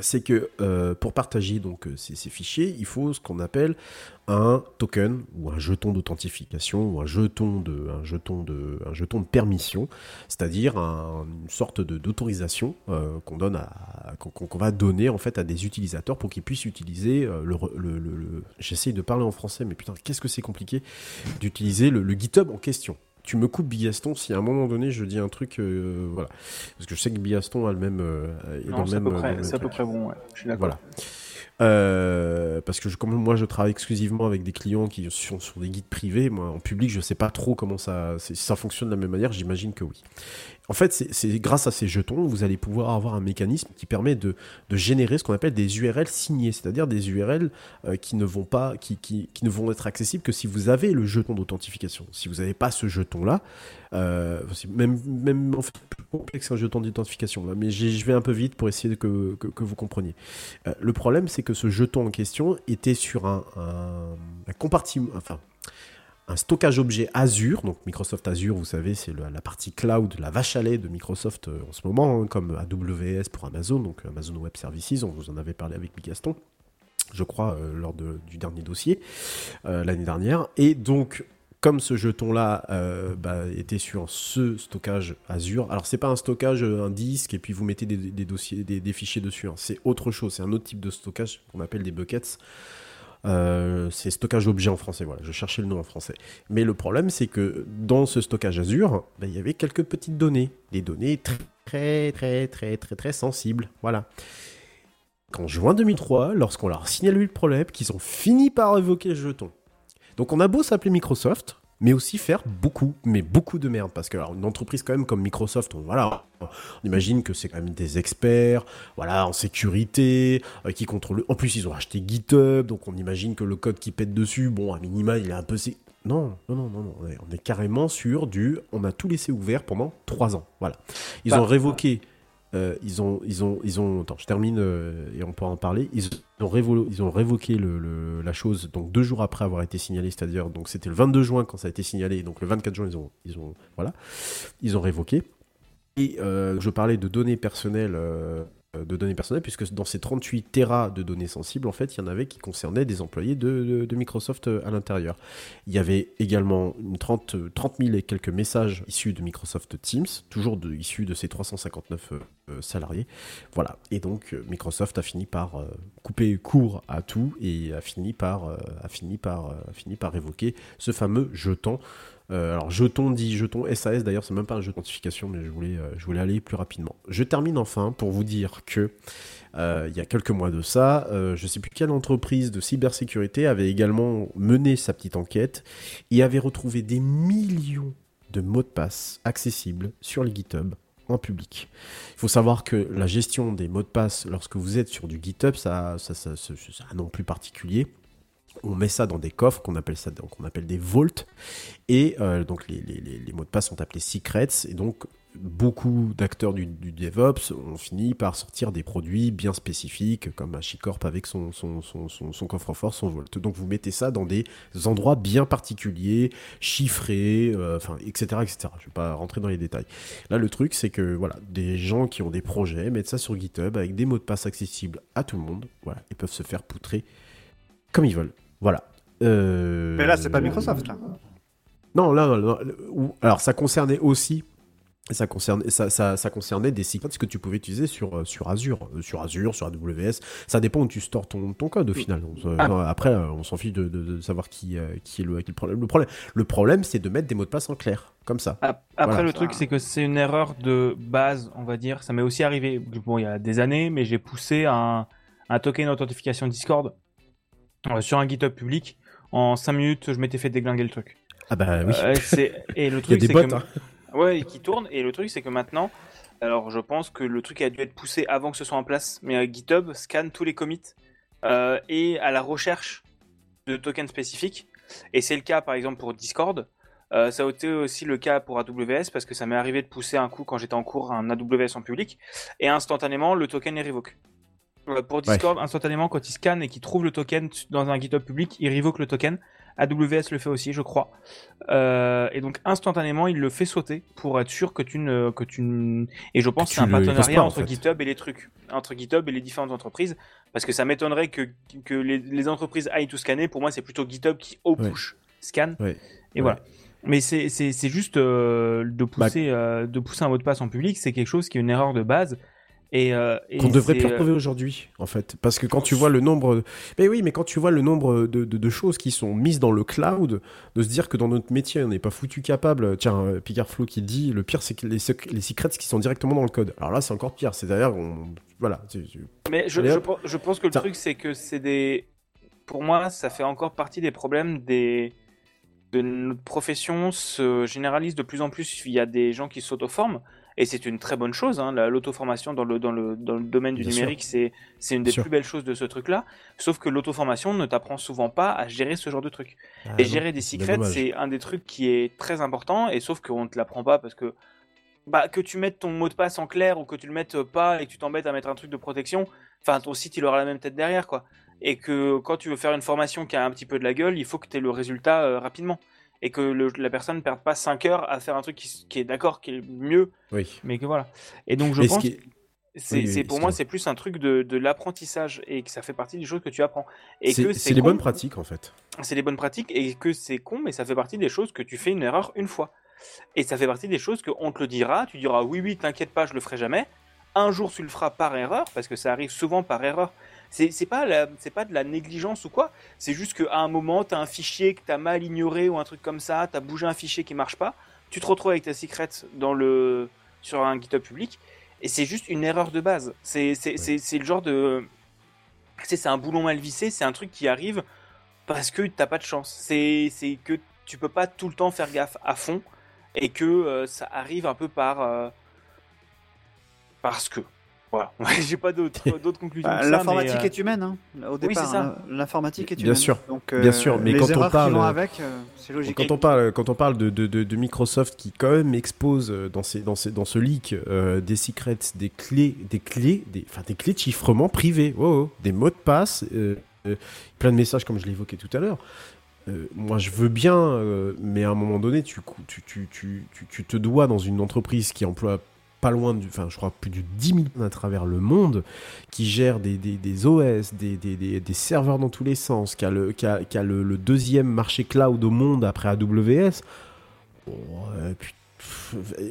c'est que euh, pour partager donc euh, ces, fichiers, il faut ce qu'on appelle un token ou un jeton d'authentification ou un jeton de un jeton de permission, c'est-à-dire un- une sorte d'autorisation euh, qu'on donne à qu'on va donner en fait à des utilisateurs pour qu'ils puissent utiliser le, le, j'essaye de parler en français mais putain qu'est-ce que c'est compliqué d'utiliser le GitHub en question. Tu me coupes Bigaston si à un moment donné je dis un truc euh, voilà parce que je sais que Bigaston a le même euh, est dans Non, le même le c'est à peu près bon, ouais. Je suis d'accord. Voilà. Euh, parce que je, comme moi je travaille exclusivement avec des clients qui sont sur des guides privés, moi en public je sais pas trop comment ça, ça fonctionne de la même manière, j'imagine que oui. En fait, c'est- grâce à ces jetons, vous allez pouvoir avoir un mécanisme qui permet de, générer ce qu'on appelle des URL signés, c'est-à-dire des URL euh, qui ne vont pas, qui, qui, qui ne vont être accessibles que si vous avez le jeton d'authentification. Si vous n'avez pas ce jeton-là, euh, même, même en fait, plus complexe qu'un jeton d'identification, là, mais je vais un peu vite pour essayer que, que, que vous compreniez. Euh, le problème, c'est que ce jeton en question était sur un, un, un compartiment, enfin, un stockage objet Azure. Donc Microsoft Azure, vous savez, c'est la partie cloud, la vache à lait de Microsoft euh, en ce moment, hein, comme AWS pour Amazon, donc Amazon Web Services. On vous en avait parlé avec Bigaston, je crois, euh, lors du dernier dossier euh, l'année dernière. Et donc comme ce jeton-là euh, bah, était sur ce stockage Azure, alors c'est pas un stockage, euh, un disque, et puis vous mettez des, dossiers, des, des fichiers dessus. hein. C'est autre chose, c'est un autre type de stockage qu'on appelle des buckets. Euh, c'est stockage objet en français, voilà, je cherchais le nom en français. Mais le problème, c'est que dans ce stockage Azure, bah, il y avait quelques petites données, des données très très très très très très sensibles, voilà. Qu'en juin 2003, lorsqu'on leur a signalé le problème, qu'ils ont fini par évoquer le jeton. Donc on a beau s'appeler Microsoft, mais aussi faire beaucoup, mais beaucoup de merde. Parce que alors, une entreprise quand même comme Microsoft, on, voilà, on imagine que c'est quand même des experts, voilà, en sécurité, euh, qui contrôlent. En plus, ils ont acheté GitHub, donc on imagine que le code qui pète dessus, bon, à minima, il est un peu. Non, non, non, non, non. On est, on est carrément sur du. On a tout laissé ouvert pendant trois ans. Voilà. Ils Bah, ont révoqué. Euh, ils ont, ils ont, ils ont. Attends, je termine euh, et on pourra en parler. Ils ont, révo- ils ont révoqué la chose donc deux jours après avoir été signalé, c'est-à-dire donc c'était le 22 juin quand ça a été signalé, donc le 24 juin ils ont, ils ont, voilà, ils ont révoqué. Et euh, je parlais de données personnelles, de données personnelles, puisque dans ces 38 terras de données sensibles, en fait, il y en avait qui concernaient des employés de, Microsoft euh, à l'intérieur. Il y avait également une 30, euh, 30 000 et quelques messages issus de Microsoft Teams, toujours de, issus de ces 359 euh, euh, salariés. Voilà. Et donc, euh, Microsoft a fini par euh, couper court à tout et a fini par, euh, a fini par, euh, a fini par évoquer ce fameux jeton. Euh, alors, jeton dit jeton SAS, d'ailleurs, c'est même pas un jeu d'authentification, mais je voulais, euh, je voulais aller plus rapidement. Je termine enfin pour vous dire que euh, il y a quelques mois de ça, je sais plus quelle entreprise de cybersécurité avait également mené sa petite enquête et avait retrouvé des millions de mots de passe accessibles sur les GitHub en public. Il faut savoir que la gestion des mots de passe lorsque vous êtes sur du GitHub, ça, ça, ça, ça- a un nom plus particulier. On met ça dans des coffres qu'on appelle ça, donc on appelle des vaults, et euh, donc les, mots de passe sont appelés secrets, et donc beaucoup d'acteurs du, DevOps ont fini par sortir des produits bien spécifiques, comme HashiCorp avec son, son, son, coffre-fort, son Vault. Donc vous mettez ça dans des endroits bien particuliers, chiffrés, euh, enfin, etc., etc. Je vais pas rentrer dans les détails. Là, le truc, c'est que voilà, des gens qui ont des projets mettent ça sur GitHub avec des mots de passe accessibles à tout le monde. Voilà, ils peuvent se faire poutrer comme ils veulent. Voilà. Euh, Mais là, c'est pas Microsoft, là. Non, là, non, alors ça concernait aussi, ça concernait, ça, ça, ça concernait des secrets que tu pouvais utiliser sur, euh, sur Azure, euh, sur Azure, sur AWS. Ça dépend où tu stores ton, ton code au final. On Ah. non, Après, euh, on s'en fiche de, de- de savoir qui, euh, qui est le, qui est le problème. Le problème, le problème, c'est de mettre des mots de passe en clair, comme ça. Ap- Après, Voilà. le truc, c'est que c'est une erreur de base, on va dire. Ça m'est aussi arrivé, bon, il y a des années, mais j'ai poussé un, un token d'authentification Discord euh, sur un GitHub public. En 5 minutes, je m'étais fait déglinguer le truc. Ah bah oui. Euh, c'est- et le *laughs* Il y a truc, des bots. que... hein. Ouais, qui tourne. Et le truc, c'est que maintenant, alors je pense que le truc a dû être poussé avant que ce soit en place, mais euh, GitHub scanne tous les commits euh, et à la recherche de tokens spécifiques. Et c'est le cas, par exemple, pour Discord. Euh, ça a été aussi le cas pour AWS parce que ça m'est arrivé de pousser un coup quand j'étais en cours un AWS en public et instantanément le token est révoqué. Euh, Pour Discord, instantanément, quand il scanne et qu'il trouve le token dans un GitHub public, il révoque le token. AWS le fait aussi, je crois. Euh, et donc instantanément, il le fait sauter pour être sûr que tu ne, que tu ne- et je pense Que c'est un partenariat pas, en entre fait. GitHub et les trucs, entre GitHub et les différentes entreprises, parce que ça m'étonnerait que, que les, les entreprises aillent tout scanner. Pour moi, c'est plutôt GitHub qui au push scanne. Et voilà. Mais c'est juste euh, de Bah, pousser euh, de pousser un mot de passe en public, c'est quelque chose qui est une erreur de base. Et, euh, et Qu'on devrait plus euh, retrouver aujourd'hui, en fait. Parce que quand tu vois le nombre. Mais oui, mais quand tu vois le nombre de, de- de choses qui sont mises dans le cloud, de se dire que dans notre métier, on n'est pas foutu capable. Tiens, euh, Picard Flo qui dit le pire, c'est que les, sec- les secrets qui sont directement dans le code. Alors là, c'est encore pire. C'est d'ailleurs. On... Voilà. Mais je, je, pense que le Tiens. truc, c'est que c'est des. Pour moi, ça fait encore partie des problèmes des. De notre profession se généralise de plus en plus. Il y a des gens qui s'auto-forment. Et c'est une très bonne chose. Hein. la- L'auto-formation dans le, dans, le, dans le domaine du Bien numérique, c'est c'est une des sûr. plus belles choses de ce truc-là. Sauf que l'auto-formation ne t'apprend souvent pas à gérer ce genre de truc. Ah et non, gérer des secrets, c'est un des trucs qui est très important. Et sauf qu'on ne te l'apprend pas parce que bah, que tu mettes ton mot de passe en clair ou que tu le mettes pas et que tu t'embêtes à mettre un truc de protection, enfin ton site il aura la même tête derrière quoi. Et que quand tu veux faire une formation qui a un petit peu de la gueule, il faut que tu aies le résultat euh, rapidement. Et que le- la personne ne perde pas 5 heures à faire un truc qui, est d'accord, qui est mieux, Oui. mais que voilà. Et donc je Mais ce pense qui est- c'est Oui, oui, c'est- pour moi c'est plus un truc de, de l'apprentissage et que ça fait partie des choses que tu apprends. Et C'est que c'est les con, bonnes pratiques, en fait. c'est les bonnes pratiques et que c'est con, mais ça fait partie des choses que tu fais une erreur une fois. Et ça fait partie des choses qu'on te le dira, tu diras oui, oui, t'inquiète pas, je le ferai jamais. Un jour, tu le feras par erreur, parce que ça arrive souvent par erreur. C'est pas, la- pas de la négligence ou quoi, c'est juste qu'à un moment, t'as un fichier que t'as mal ignoré ou un truc comme ça, t'as bougé un fichier qui marche pas, tu te retrouves avec ta secret dans le, sur un GitHub public, et c'est juste une erreur de base. C'est c'est- c'est- c'est le genre de. tu sais, C'est un boulon mal vissé, c'est un truc qui arrive parce que t'as pas de chance. C'est c'est que tu peux pas tout le temps faire gaffe à fond et que euh, ça arrive un peu par. euh, parce que. Voilà, *laughs* j'ai pas d'autres conclusions. Bah, ça, L'informatique euh, est humaine, hein, au oui, départ. c'est ça. hein. L'informatique est Bien humaine. sûr. Donc, Bien sûr, mais les quand on parle- qui vont avec, euh, c'est logique. Quand on parle, quand on parle de, de, de, de Microsoft qui quand même expose euh, dans, ce leak euh, des secrets, des clés, des clés, des, enfin des clés de chiffrement privées, oh, oh, des mots de passe, euh, euh, plein de messages comme je évoqué tout à l'heure. Euh, moi, je veux bien, euh, mais à un moment donné, tu, cou- tu, tu, tu, tu, tu te dois dans une entreprise qui emploie pas loin du, enfin, je crois plus de 10 000 à travers le monde, qui gère des, des, des OS, des, des, serveurs dans tous les sens, qui a le, qui a, qui a le, deuxième marché cloud au monde après AWS. Puis, pff,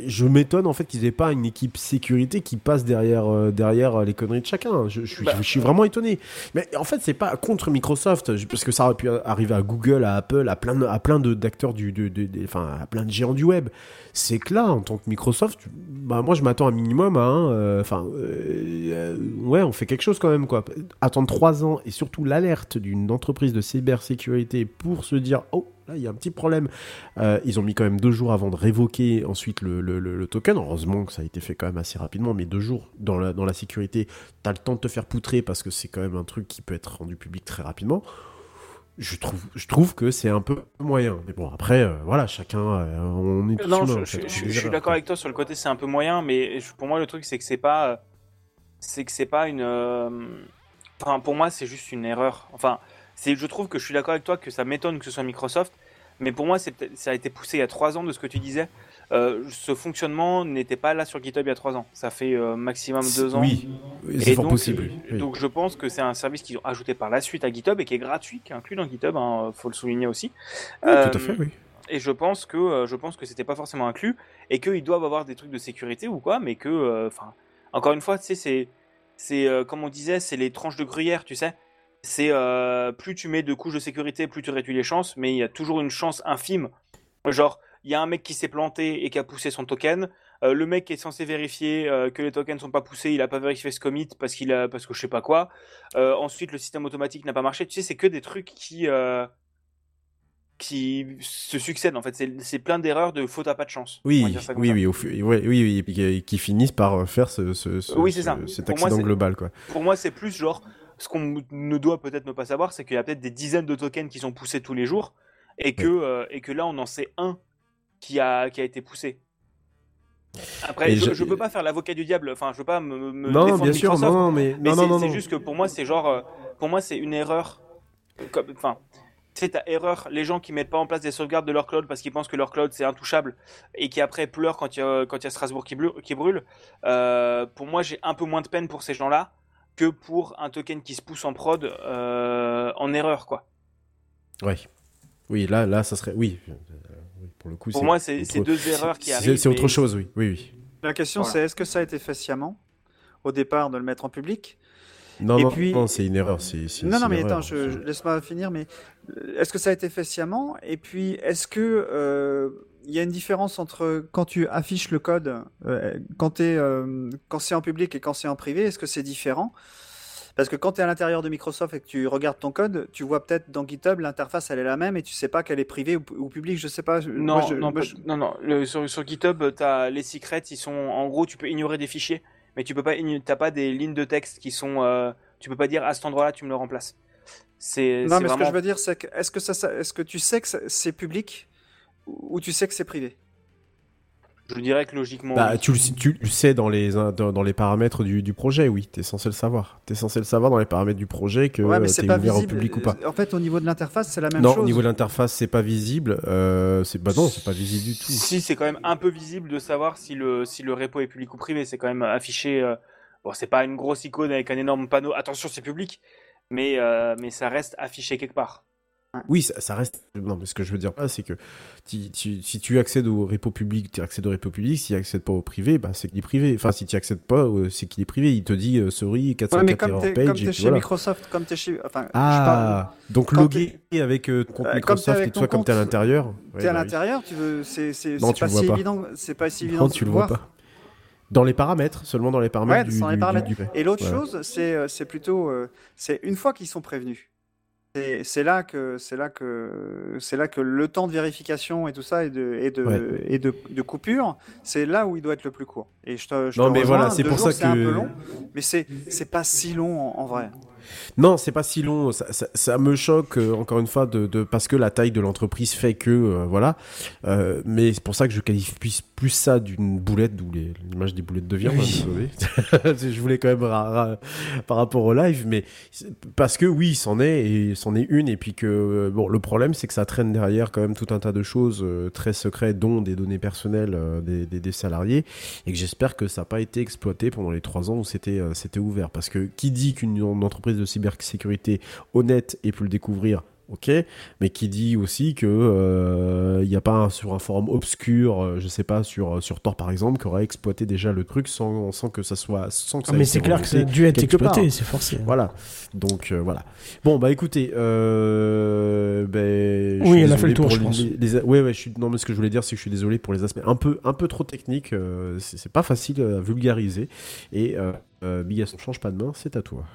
je m'étonne en fait qu'ils aient pas une équipe sécurité qui passe derrière, euh, derrière les conneries de chacun. Je, je suis, Bah. je suis vraiment étonné. Mais en fait, c'est pas contre Microsoft, parce que ça aurait pu arriver à Google, à Apple, à plein, à plein d'acteurs du, de, de- de- enfin, à plein de géants du web. C'est que là, en tant que Microsoft, bah, moi, je m'attends un minimum à, euh, enfin, euh, euh, ouais, on fait quelque chose quand même, quoi. Attendre trois ans et surtout l'alerte d'une entreprise de cybersécurité pour se dire, oh, là, il y a un petit problème. Euh, ils ont mis quand même deux jours avant de révoquer ensuite le, le- le- le token. Heureusement que ça a été fait quand même assez rapidement, mais deux jours dans la, dans la sécurité, t'as le temps de te faire poutrer parce que c'est quand même un truc qui peut être rendu public très rapidement. je trouve, je trouve que c'est un peu moyen. Mais bon, après, euh, voilà, chacun, euh, on est Non, je, en je- fait, je- suis d'accord avec toi sur le côté, c'est un peu moyen, mais pour moi, le truc, c'est que c'est pas. C'est que c'est pas une. Enfin, pour moi, c'est juste une erreur. Enfin, c'est, je trouve que je suis d'accord avec toi que ça m'étonne que ce soit Microsoft, mais pour moi, c'est ça a été poussé il y a trois ans de ce que tu disais. Euh, ce fonctionnement n'était pas là sur GitHub il y a trois ans. Ça fait euh, maximum deux ans. Oui, c'est fort donc, possible. euh, oui. Donc je pense que c'est un service qu'ils ont ajouté par la suite à GitHub et qui est gratuit, qui est inclus dans GitHub, hein, faut le souligner aussi. Oui, Euh, tout à fait, oui. Et je pense que je pense que c'était pas forcément inclus et qu'ils doivent avoir des trucs de sécurité ou quoi, mais que, enfin, encore une fois, tu sais, c'est c'est comme on disait, c'est les tranches de gruyère, tu sais. C'est euh, plus tu mets de couches de sécurité, plus tu réduis les chances, mais il y a toujours une chance infime. Genre, il y a un mec qui s'est planté et qui a poussé son token. Euh, le mec qui est censé vérifier euh, que les tokens sont pas poussés, il a pas vérifié ce commit parce qu'il a parce que je sais pas quoi. Ensuite, le système automatique n'a pas marché. Tu sais, c'est que des trucs qui qui se succèdent en fait. C'est plein d'erreurs de faute à pas de chance. Oui, oui, oui, oui, oui, qui, finissent par faire ce, cet accident global, quoi. Pour moi, c'est plus genre ce qu'on ne doit peut-être ne pas savoir, c'est qu'il y a peut-être des dizaines de tokens qui sont poussés tous les jours et que euh, et que là on en sait un qui a qui a été poussé. Après, Et je, je peux pas faire l'avocat du diable. Enfin, je veux pas me, me Non, défendre bien sûr, Microsoft, non, non, mais- mais non, c'est c'est juste que pour moi, c'est genre, euh, pour moi, c'est une erreur. Comme- Enfin, sais, ta erreur. Les gens qui mettent pas en place des sauvegardes de leur cloud parce qu'ils pensent que leur cloud c'est intouchable et qui après pleurent quand il y y a Strasbourg qui brûle. Qui brûle. Euh, pour moi, j'ai un peu moins de peine pour ces gens-là que pour un token qui se pousse en prod euh, en erreur, quoi. Ouais. Oui, là, là, ça serait. Oui. euh, pour le coup, Pour moi, c'est- deux erreurs qui c'est- arrivent, C'est autre mais- chose, oui. Oui, oui. La question, Voilà. c'est est-ce que ça a été fait sciemment au départ de le mettre en public? Non, Et non, puis- non, c'est une erreur. Non, non, mais attends, je, laisse-moi finir. Mais euh, est-ce que ça a été fait sciemment? Et puis, est-ce que euh, il y a une différence entre quand tu affiches le code, euh, quand, euh, quand c'est en public et quand c'est en privé Est-ce que c'est différent? Parce que quand tu es à l'intérieur de Microsoft et que tu regardes ton code, tu vois peut-être dans GitHub l'interface elle est la même et tu sais pas qu'elle est privée ou, ou publique. Je sais pas. Non, moi, je- non, moi, pas- je- non, non. Le- sur, sur GitHub, t'as les secrets, ils sont en gros, tu peux ignorer des fichiers, mais tu peux pas, t'as pas des lignes de texte qui sont, euh, tu peux pas dire à cet endroit-là, tu me le remplaces. C'est Non, mais ce que je veux dire, c'est que est-ce que ça, ça- est-ce que tu sais que c'est public? Ou tu sais que c'est privé? Je dirais que logiquement. Bah, oui. tu, le, tu le sais dans les, dans, dans les paramètres du, du projet, oui. T'es censé le savoir. T'es censé le savoir dans les paramètres du projet que Ouais, mais euh, c'est pas ouvert visible. au public ou pas. En fait, au niveau de l'interface, c'est la même non, chose. au niveau de l'interface, c'est pas visible. Euh, c'est bah non, c'est pas visible du tout. Si, c'est quand même un peu visible de savoir si le, si le repo est public ou privé. C'est quand même affiché. euh, Bon, c'est pas une grosse icône avec un énorme panneau. Attention, c'est public. Mais, euh, mais ça reste affiché quelque part. Oui, ça, ça reste. Non, mais ce que je veux dire là, c'est que tu- si tu accèdes au repo public, tu accèdes au repo public. Si tu accèdes pas au privé, bah, c'est qu'il est privé. Enfin, si tu accèdes pas, euh, c'est qu'il est privé. Il te dit euh, sorry, Ouais, 404 mais comme t'es puis chez voilà. Microsoft, comme chez, enfin, je parle- Ah, donc logué avec euh, ton compte Euh, Microsoft et toi, comme t'es à compte, l'intérieur. t'es ouais, à bah oui. l'intérieur, tu veux, c'est tu pas si pas. évident, c'est pas si évident Non, tu le vois pas. Dans les paramètres, seulement dans les paramètres Ouais, du, les paramètres. du- du- Et l'autre Ouais. chose, c'est euh, c'est plutôt, euh, c'est une fois qu'ils sont prévenus. C'est là que c'est là que c'est là que le temps de vérification et tout ça et de et de Ouais. et de, de coupure, c'est là où il doit être le plus court. Et je te, je Non, te mais voilà, c'est pour jours, ça c'est un que- peu long, mais c'est c'est pas si long en, en vrai. Non, c'est pas si long. Ça, ça- ça me choque euh, encore une fois de, de- parce que la taille de l'entreprise fait que euh, voilà. Euh, mais c'est pour ça que je qualifie plus, plus ça d'une boulette, d'où l'image des boulettes de viande. Oui. hein, *laughs* je voulais quand même ra- ra- par rapport au live, mais parce que oui, c'en est et c'en est une et puis que bon, le problème c'est que ça traîne derrière quand même tout un tas de choses très secrètes, dont des données personnelles des, des- des salariés et que j'espère que ça n'a pas été exploité pendant les trois ans où c'était c'était ouvert. Parce que qui dit qu'une une de cybersécurité honnête ait pu le découvrir, ok, mais qui dit aussi que euh, il n'y a pas un- sur un forum obscur, euh, je sais pas sur sur Tor par exemple, qui aurait exploité déjà le truc sans, sans que ça soit sans que Ah, ça mais c'est clair que ça a dû être exploité, c'est forcé. Voilà. Donc euh, voilà. Bon bah écoutez, euh, ben, Oui, on a fait le tour, je pense. les- les- ouais ouais, je suis non mais ce que je voulais dire c'est que je suis désolé pour les aspects un peu un peu trop techniques, euh, c'est pas facile à vulgariser et euh, euh, Bigaston change pas de main, c'est à toi.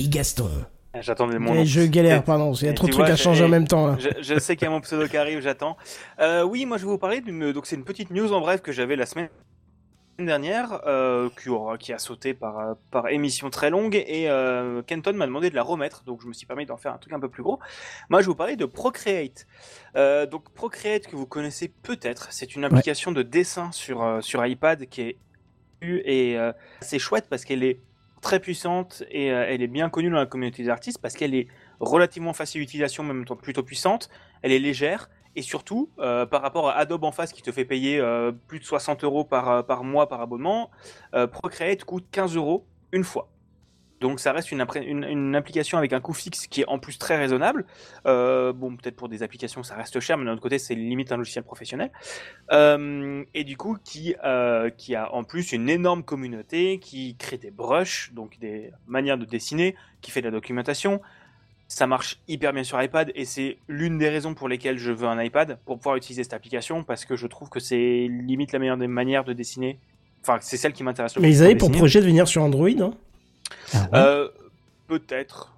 Bigaston. J'attendais mon Et je galère, pardon, il y a trop de trucs vois, à changer en même temps là. Je, je sais qu'il y a mon pseudo qui arrive, j'attends. Euh, oui, moi je vais vous parler d'une. Donc c'est une petite news en bref que j'avais la semaine dernière, euh, qui, aura- qui a sauté par, euh, par émission très longue, et euh, Kenton m'a demandé de la remettre, donc je me suis permis d'en faire un truc un peu plus gros. Moi, je vais vous parler de Procreate. Euh, donc Procreate, que vous connaissez peut-être, c'est une application de dessin sur, sur iPad qui est et euh, c'est chouette parce qu'elle est très puissante et euh, elle est bien connue dans la communauté des artistes parce qu'elle est relativement facile d'utilisation, même temps plutôt puissante. Elle est légère et surtout euh, par rapport à Adobe en face qui te fait payer euh, plus de 60 euros par, mois par abonnement, Procreate coûte 15 euros une fois. Donc ça reste une, appré- une, une application avec un coût fixe qui est en plus très raisonnable. Euh, bon, peut-être pour des applications ça reste cher, mais d'un autre côté c'est limite un logiciel professionnel. Euh, et du coup qui, euh, qui a en plus une énorme communauté, qui crée des brushes, donc des manières de dessiner, qui fait de la documentation. Ça marche hyper bien sur iPad et c'est l'une des raisons pour lesquelles je veux un iPad pour pouvoir utiliser cette application parce que je trouve que c'est limite la meilleure des manières de dessiner. Enfin, c'est celle qui m'intéresse le Mais plus. ils avaient pour projet de venir sur Android, hein? Euh, Peut-être.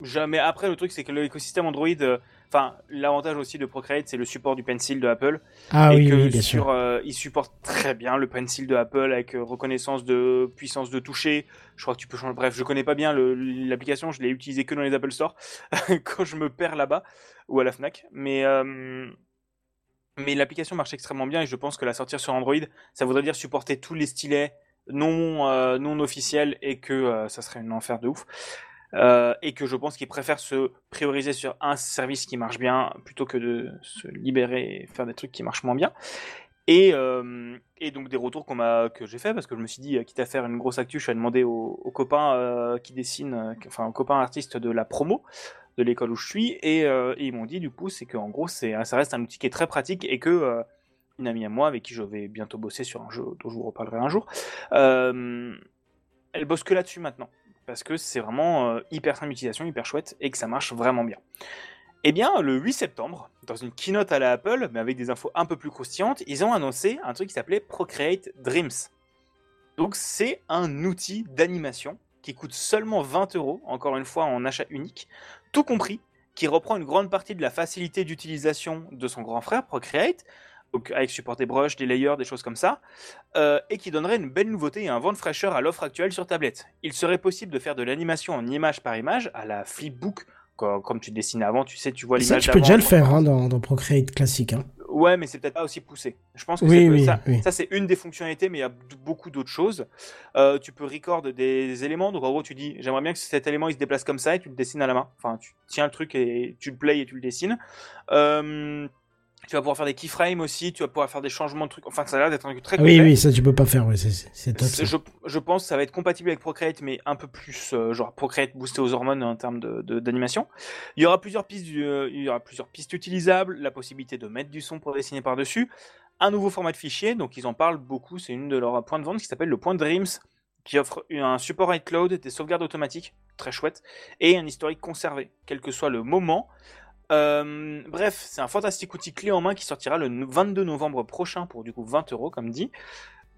Jamais. Après, le truc, c'est que l'écosystème Android. euh, Enfin, l'avantage aussi de Procreate, c'est le support du Pencil de Apple. Ah et oui, que oui, bien sur, sûr. euh, il supporte très bien le Pencil de Apple avec euh, reconnaissance de puissance de toucher. Je crois que tu peux changer. Bref, je connais pas bien l'application. Je l'ai utilisé que dans les Apple Store *laughs* quand je me perds là-bas ou à la Fnac. Mais euh, mais l'application marche extrêmement bien et je pense que la sortir sur Android, ça voudrait dire supporter tous les stylets non euh, non officiels et que euh, ça serait un enfer de ouf. Euh, et que je pense qu'ils préfèrent se prioriser sur un service qui marche bien plutôt que de se libérer et faire des trucs qui marchent moins bien. Et, et donc des retours qu'on m'a que j'ai fait parce que je me suis dit quitte à faire une grosse actu, je suis demandé aux, aux copains qui dessinent, enfin aux copains artistes de la promo de l'école où je suis et, et ils m'ont dit du coup c'est qu'en gros c'est ça reste un outil qui est très pratique et que une amie à moi avec qui je vais bientôt bosser sur un jeu dont je vous reparlerai un jour, euh, elle bosse que là-dessus maintenant parce que c'est vraiment euh, hyper simple d'utilisation, hyper chouette et que ça marche vraiment bien. Eh bien, le 8 septembre, dans une keynote à la Apple, mais avec des infos un peu plus croustillantes, ils ont annoncé un truc qui s'appelait Procreate Dreams. Donc, c'est un outil d'animation qui coûte seulement 20 euros, encore une fois en achat unique, tout compris, qui reprend une grande partie de la facilité d'utilisation de son grand frère Procreate, donc avec support des brushes, des layers, des choses comme ça, euh, et qui donnerait une belle nouveauté et un vent de fraîcheur à l'offre actuelle sur tablette. Il serait possible de faire de l'animation en image par image à la flipbook, co- comme tu dessinais avant, tu sais, tu vois Ça, l'image tu peux déjà le faire hein, dans, dans Procreate classique. Hein. Ouais, mais c'est peut-être pas aussi poussé. Je pense que Oui, ça, oui. ça, c'est une des fonctionnalités, mais il y a beaucoup d'autres choses. Euh, tu peux record des éléments, donc en gros tu dis j'aimerais bien que cet élément il se déplace comme ça et tu le dessines à la main. Enfin, tu tiens le truc et tu le play et tu le dessines. Euh, tu vas pouvoir faire des keyframes aussi, tu vas pouvoir faire des changements de trucs. Enfin, ça a l'air d'être un truc très Ah oui, complet. oui, ça tu peux pas faire. Ouais, c'est- top. Je, je pense que ça va être compatible avec Procreate, mais un peu plus, euh, genre Procreate boosté aux hormones en termes de- de- d'animation. il y aura plusieurs pistes, euh, il y aura plusieurs pistes utilisables, la possibilité de mettre du son pour dessiner par dessus, un nouveau format de fichier, donc ils en parlent beaucoup. C'est une de leurs points de vente qui s'appelle le point Dreams, qui offre un support iCloud, des sauvegardes automatiques, très chouette, et un historique conservé, quel que soit le moment. Euh, bref, c'est un fantastique outil clé en main qui sortira le no- 22 novembre prochain pour du coup 20 euros comme dit.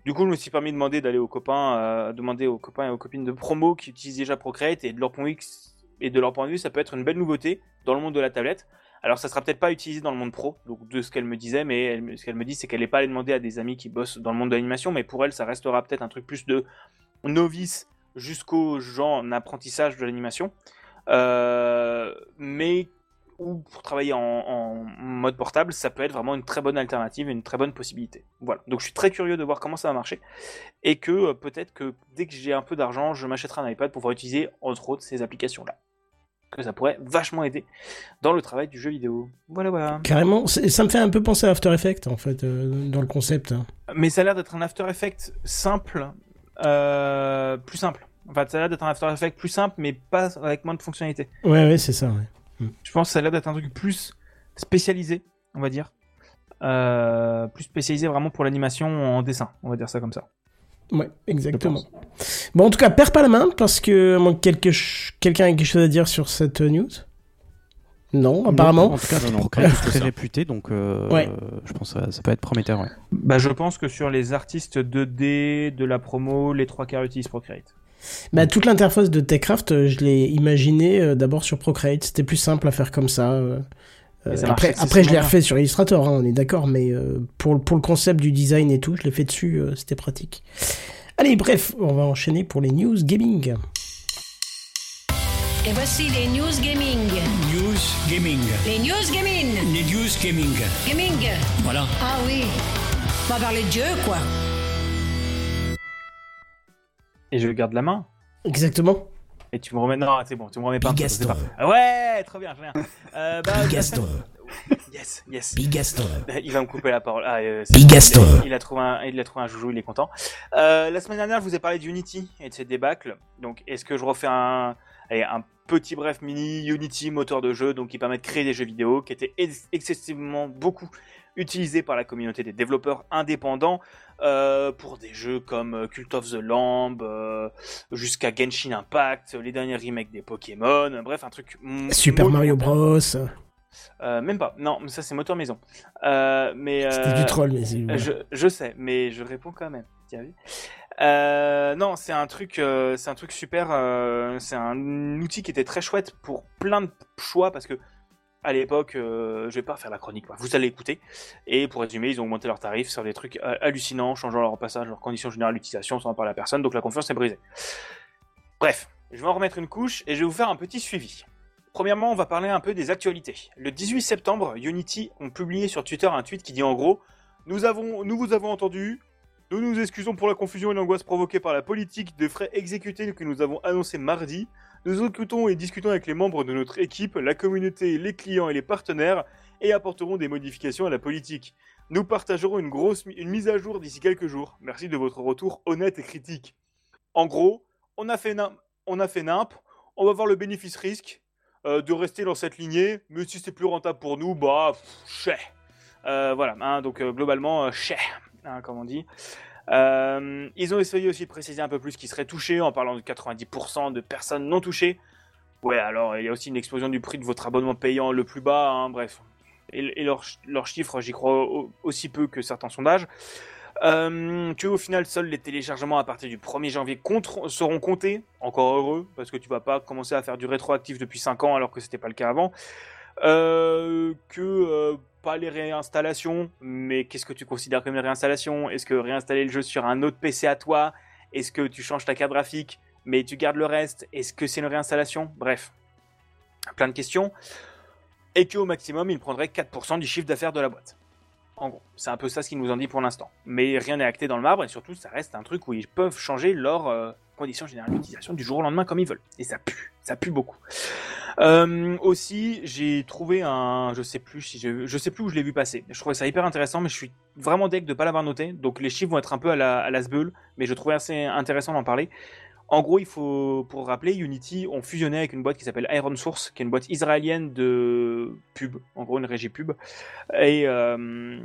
Du coup, je me suis permis de demander d'aller aux copains, euh, demander aux copains et aux copines de promo qui utilisent déjà Procreate et de leur point de vue, ça peut être une belle nouveauté dans le monde de la tablette. Alors, ça sera peut-être pas utilisé dans le monde pro, donc de ce qu'elle me disait, mais ce qu'elle me dit, c'est qu'elle n'est pas allée demander à des amis qui bossent dans le monde de l'animation, mais pour elle, ça restera peut-être un truc plus de novice jusqu'au genre en apprentissage de l'animation. Euh, mais ou pour travailler en, en mode portable, ça peut être vraiment une très bonne alternative une très bonne possibilité. Voilà. Donc je suis très curieux de voir comment ça va marcher et que euh, peut-être que dès que j'ai un peu d'argent, je m'achèterai un iPad pour pouvoir utiliser entre autres ces applications-là. Que ça pourrait vachement aider dans le travail du jeu vidéo. Voilà, voilà. Carrément, ça me fait un peu penser à After Effects en fait, euh, dans le concept. Mais ça a l'air d'être un After Effects simple, euh, plus simple. Enfin, ça a l'air d'être un After Effects plus simple, mais pas avec moins de fonctionnalités. Ouais, ouais, c'est ça. Ouais. Je pense que ça a l'air d'être un truc plus spécialisé, on va dire. Euh, plus spécialisé vraiment pour l'animation en dessin, on va dire ça comme ça. Ouais, exactement. Bon, en tout cas, perds pas la main parce que quelque ch- quelqu'un ait quelque chose à dire sur cette euh, news? Non, apparemment. En tout cas, Non, non, très ça. réputé, donc euh, Ouais. je pense que ça, ça peut être prometteur. Ouais. Bah, je pense que sur les artistes 2D, de la promo, les trois quarts utilisent Procreate. Bah, toute l'interface de Techcraft, euh, je l'ai imaginé euh, d'abord sur Procreate. C'était plus simple à faire comme ça. euh, ça après, après, je l'ai refait sur Illustrator, hein, on est d'accord, mais euh, pour, pour le concept du design et tout, je l'ai fait dessus, euh, c'était pratique. Allez, bref, on va enchaîner pour les news gaming. Et voici les news gaming. News Gaming. Les news gaming. Les news gaming. Gaming. Voilà. Ah oui. On va parler de jeu, quoi. Et je garde la main. Exactement. Et tu me remets. Non, c'est bon, tu me remets pas. Bigaston. Ah Ouais, très bien, très bien. Euh, bah, Bigaston. Yes, yes. Bigaston. Il va me couper la parole. Ah, euh, Bigaston. Il, a- il a trouvé un, il a trouvé un joujou, il est content. Euh, la semaine dernière, je vous ai parlé d'Unity et de ses débâcles. Donc, est-ce que je refais un, allez, un petit bref mini Unity moteur de jeu, donc qui permet de créer des jeux vidéo, qui était ex- excessivement beaucoup utilisé par la communauté des développeurs indépendants euh, pour des jeux comme euh, Cult of the Lamb, euh, jusqu'à Genshin Impact, les derniers remakes des Pokémon, bref, un truc. Super Mario. Bros. Euh, même pas. Non, ça c'est moteur maison. Mais C'était du troll, mais c'est. Je, je sais, mais je réponds quand même. Non, c'est un truc, c'est un truc super. c'est un outil qui était très chouette pour plein de choix parce que à l'époque, euh, je vais pas faire la chronique, vous allez écouter. Et pour résumer, ils ont augmenté leurs tarifs sur des trucs euh, hallucinants, changeant leur passage, leurs conditions générales d'utilisation sans en parler à personne, donc la confiance est brisée. Bref, je vais en remettre une couche et je vais vous faire un petit suivi. Premièrement, on va parler un peu des actualités. Le 18 septembre, Unity ont publié sur Twitter un tweet qui dit en gros Nous, avons, nous vous avons entendu, nous nous excusons pour la confusion et l'angoisse provoquée par la politique de frais exécutés que nous avons annoncé mardi. Nous écoutons et discutons avec les membres de notre équipe, la communauté, les clients et les partenaires et apporterons des modifications à la politique. Nous partagerons une grosse mise à jour d'ici quelques jours. Merci de votre retour honnête et critique. En gros, on a fait nimp, on on va voir le bénéfice-risque euh, de rester dans cette lignée, mais si c'est plus rentable pour nous, bah, cher. Euh, voilà, hein, donc euh, globalement, euh, cher, hein, comme on dit. Euh, ils ont essayé aussi de préciser un peu plus qui serait touché en parlant de 90% de personnes non touchées. Ouais, alors il y a aussi une explosion du prix de votre abonnement payant le plus bas, hein, bref. Et, leurs chiffres, j'y crois au- aussi peu que certains sondages. Euh, au final, seuls les téléchargements à partir du 1er janvier seront comptés. Encore heureux, parce que tu vas pas commencer à faire du rétroactif depuis 5 ans alors que c'était pas le cas avant. Euh, que euh, pas les réinstallations, mais qu'est-ce que tu considères comme une réinstallation? Est-ce que réinstaller le jeu sur un autre PC à toi? Est-ce que tu changes ta carte graphique, mais tu gardes le reste? Est-ce que c'est une réinstallation? Bref, plein de questions. Et qu'au maximum, il prendrait 4% du chiffre d'affaires de la boîte. En gros, c'est un peu ça ce nous ont dit pour l'instant. Mais rien n'est acté dans le marbre et surtout, ça reste un truc où ils peuvent changer leurs euh, conditions générales d'utilisation du jour au lendemain comme ils veulent. Et ça pue, ça pue beaucoup. Euh, aussi, j'ai trouvé un, je sais plus si je, sais plus où je l'ai vu passer. Je trouvais ça hyper intéressant, mais je suis vraiment deg de pas l'avoir noté. Donc les chiffres vont être un peu à la, à mais je trouvais assez intéressant d'en parler. En gros, il faut, pour rappeler, Unity ont fusionné avec une boîte qui s'appelle Iron Source, qui est une boîte israélienne de pub, en gros une régie pub, et, euh,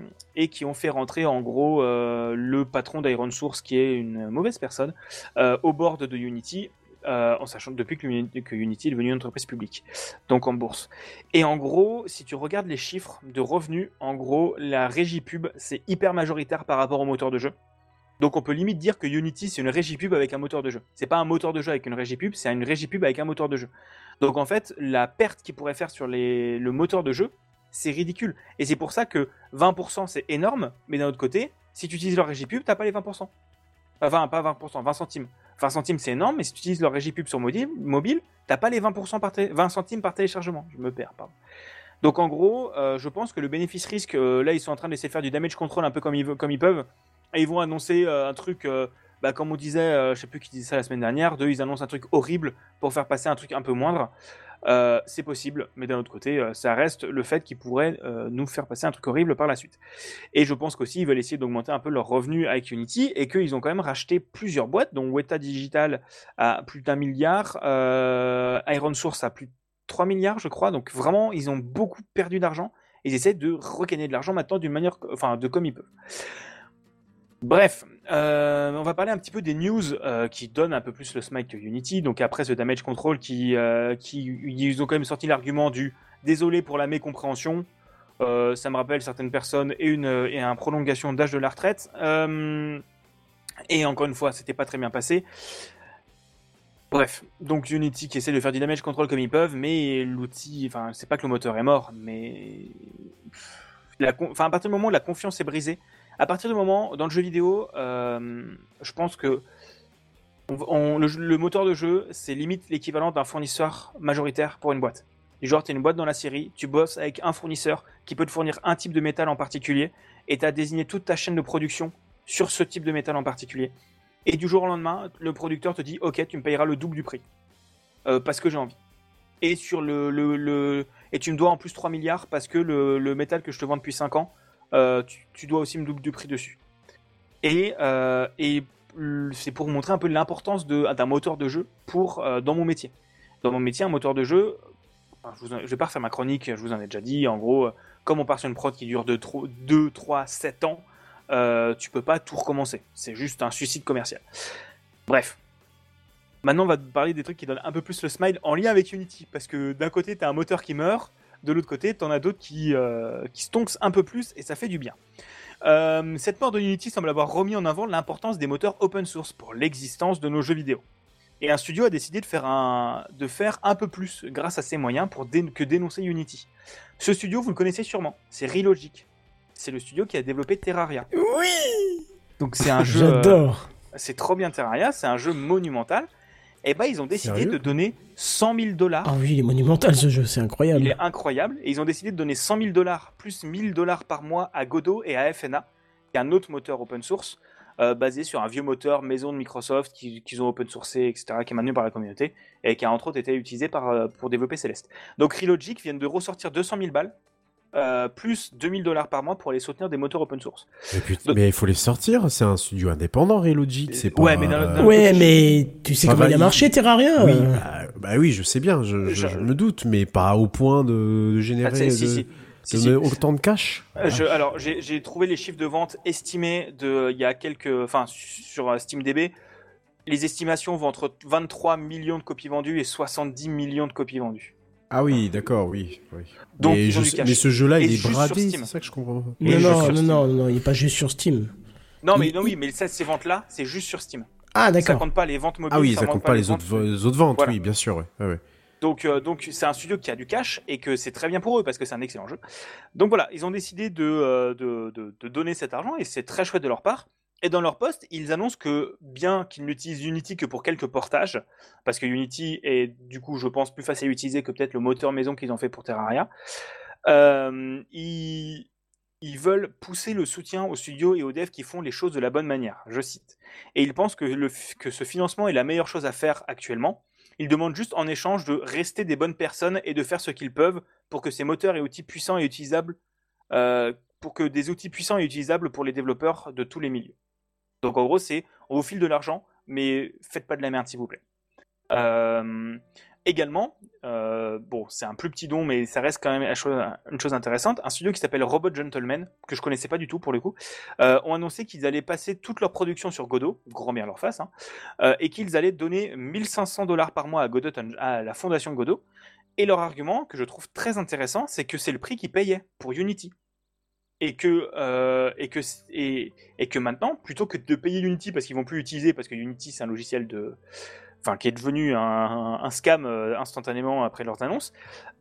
qui ont fait rentrer en gros euh, le patron d'Iron Source, qui est une mauvaise personne, euh, au board de Unity, en sachant depuis que, que Unity est devenue une entreprise publique, donc en bourse. Et en gros, si tu regardes les chiffres de revenus, en gros, la régie pub, c'est hyper majoritaire par rapport au moteur de jeu. Donc on peut limite dire que Unity c'est une régie pub avec un moteur de jeu. C'est pas un moteur de jeu avec une régie pub, c'est une régie pub avec un moteur de jeu. Donc en fait, la perte qu'il pourrait faire sur le moteur de jeu, c'est ridicule. Et c'est pour ça que 20% c'est énorme, mais d'un autre côté, si tu utilises leur régie pub, t'as pas les 20%. Enfin, pas 20%, 20 centimes. 20 centimes c'est énorme, mais si tu utilises leur régie pub sur mobile, t'as pas les 20%, par té- 20 centimes par téléchargement. Je me perds, pardon. Donc en gros, euh, je pense que le bénéfice-risque, euh, là ils sont en train d'essayer de faire du damage control un peu comme ils peuvent. Et ils vont annoncer euh, un truc, euh, bah, comme on disait, euh, je sais plus qui disait ça la semaine dernière, d'eux ils annoncent un truc horrible pour faire passer un truc un peu moindre. C'est possible, mais d'un autre côté, ça reste le fait qu'ils pourraient nous faire passer un truc horrible par la suite. Et je pense qu'aussi ils veulent essayer d'augmenter un peu leurs revenus avec Unity et qu'ils ont quand même racheté plusieurs boîtes, dont Weta Digital à plus d'un milliard, Iron Source à plus de 3 milliards, je crois. Donc vraiment, ils ont beaucoup perdu d'argent. Ils essaient de recaner de l'argent maintenant d'une manière, enfin, de comme ils peuvent. Bref, euh, on va parler un petit peu des news euh, qui donnent un peu plus le smile que Unity. Donc après ce damage control, qui, euh, qui ils ont quand même sorti l'argument du désolé pour la mécompréhension. Ça me rappelle certaines personnes et une et un prolongation d'âge de la retraite. Et encore une fois, c'était pas très bien passé. Bref, donc Unity qui essaie de faire du damage control comme ils peuvent, mais l'outil, enfin, c'est pas que le moteur est mort, mais enfin, à partir du moment où la confiance est brisée, à partir du moment dans le jeu vidéo, euh, je pense que le, moteur de jeu, c'est limite l'équivalent d'un fournisseur majoritaire pour une boîte. Du genre, tu une boîte dans la série, tu bosses avec un fournisseur qui peut te fournir un type de métal en particulier, et tu as désigné toute ta chaîne de production sur ce type de métal en particulier. Et du jour au lendemain, le producteur te dit Ok, tu me payeras le double du prix. Euh, parce que j'ai envie. Et, sur le, le, le- et tu me dois en plus 3 milliards parce que le, métal que je te vends depuis 5 ans, tu, tu dois aussi me double du prix dessus. Et, euh, c'est pour montrer un peu l'importance d'un moteur de jeu pour, euh, dans mon métier. Dans mon métier, un moteur de jeu, je, je vais pas refaire ma chronique, je vous en ai déjà dit, en gros, euh, comme on part sur une prod qui dure 2, 3, 7 ans, euh, tu peux pas tout recommencer. C'est juste un suicide commercial. Bref. Maintenant, on va parler des trucs qui donnent un peu plus le smile en lien avec Unity. Parce que d'un côté, tu as un moteur qui meurt, de l'autre côté, tu en as d'autres qui, euh, qui stonksent un peu plus et ça fait du bien. Euh, cette mort de Unity semble avoir remis en avant l'importance des moteurs open source pour l'existence de nos jeux vidéo. Et un studio a décidé de faire un, de faire un peu plus grâce à ses moyens pour dé- que dénoncer Unity. Ce studio, vous le connaissez sûrement, c'est Relogic. C'est le studio qui a développé Terraria. Oui Donc c'est un jeu. euh, J'adore. c'est trop bien Terraria, c'est un jeu monumental. Et ben ils ont décidé Sérieux de donner 100 000 dollars. Ah oui, il est monumental ce jeu, c'est Il incroyable. est incroyable. Et ils ont décidé de donner 100 000 dollars plus 1000 dollars par mois à Godot et à FNA, qui est un autre moteur open source euh, basé sur un vieux moteur maison de Microsoft qui- qu'ils ont open sourcé, etc., qui est maintenu par la communauté et qui a entre autres été utilisé par, euh, pour développer Celeste. Donc Relogic viennent de ressortir 200 000 balles. Euh, plus 2000 dollars par mois pour aller soutenir des moteurs open source. Mais, il faut les sortir, c'est un studio indépendant, Relogic, c'est pas... Ouais, mais Ouais, tu sais comment va, il a marché Terraria Oui, euh. bah, bah oui, je sais bien, je, je- Je- je me doute, mais pas au point de, de générer Ah, si, si. Si, si. autant de cash. Euh, je- alors, j'ai trouvé les chiffres de vente estimés de il y a quelques, enfin sur euh, SteamDB, les estimations vont entre 23 millions de copies vendues et 70 millions de copies vendues. Ah oui, d'accord, oui. oui. Donc, mais, je- ce jeu-là, il est bradé, Steam. c'est ça que je comprends. pas. Non, non, non, non, non, il est pas juste sur Steam. Non, mais Il- non, oui, mais ça, ces ventes-là, c'est juste sur Steam. Ah, Ça d'accord. compte pas les ventes mobiles. Ah oui, ça compte compte pas les ventes- autres, les autres ventes, Voilà. oui, bien sûr. ouais. Ouais. Donc, euh, donc c'est un studio qui a du cash et que c'est très bien pour eux parce que c'est un excellent jeu. Donc voilà, ils ont décidé de, euh, de, de- de donner cet argent et c'est très chouette de leur part. Et dans leur poste, ils annoncent que bien qu'ils n'utilisent Unity que pour quelques portages, parce que Unity est du coup, je pense, plus facile à utiliser que peut-être le moteur maison qu'ils ont fait pour Terraria, euh, ils, veulent pousser le soutien aux studios et aux devs qui font les choses de la bonne manière, je cite. Et ils pensent que, que ce financement est la meilleure chose à faire actuellement. Ils demandent juste en échange de rester des bonnes personnes et de faire ce qu'ils peuvent pour que ces moteurs et outils puissants et utilisables, euh, pour que des outils puissants et utilisables pour les développeurs de tous les milieux. Donc en gros, c'est on vous file de l'argent, mais faites pas de la merde s'il vous plaît. Euh, également, euh, bon, c'est un plus petit don, mais ça reste quand même une chose, une chose intéressante. Un studio qui s'appelle Robot Gentleman, que je connaissais pas du tout pour le coup, euh, ont annoncé qu'ils allaient passer toute leur production sur Godot, grand bien leur face, hein, et qu'ils allaient donner 1500 dollars par mois à, Godot, à la fondation Godot. Et leur argument, que je trouve très intéressant, c'est que c'est le prix qu'ils payaient pour Unity. Et que, euh, et, que, et, que maintenant, plutôt que de payer Unity parce qu'ils vont plus l'utiliser, parce que Unity c'est un logiciel de, enfin qui est devenu un, scam euh, instantanément après leurs annonces,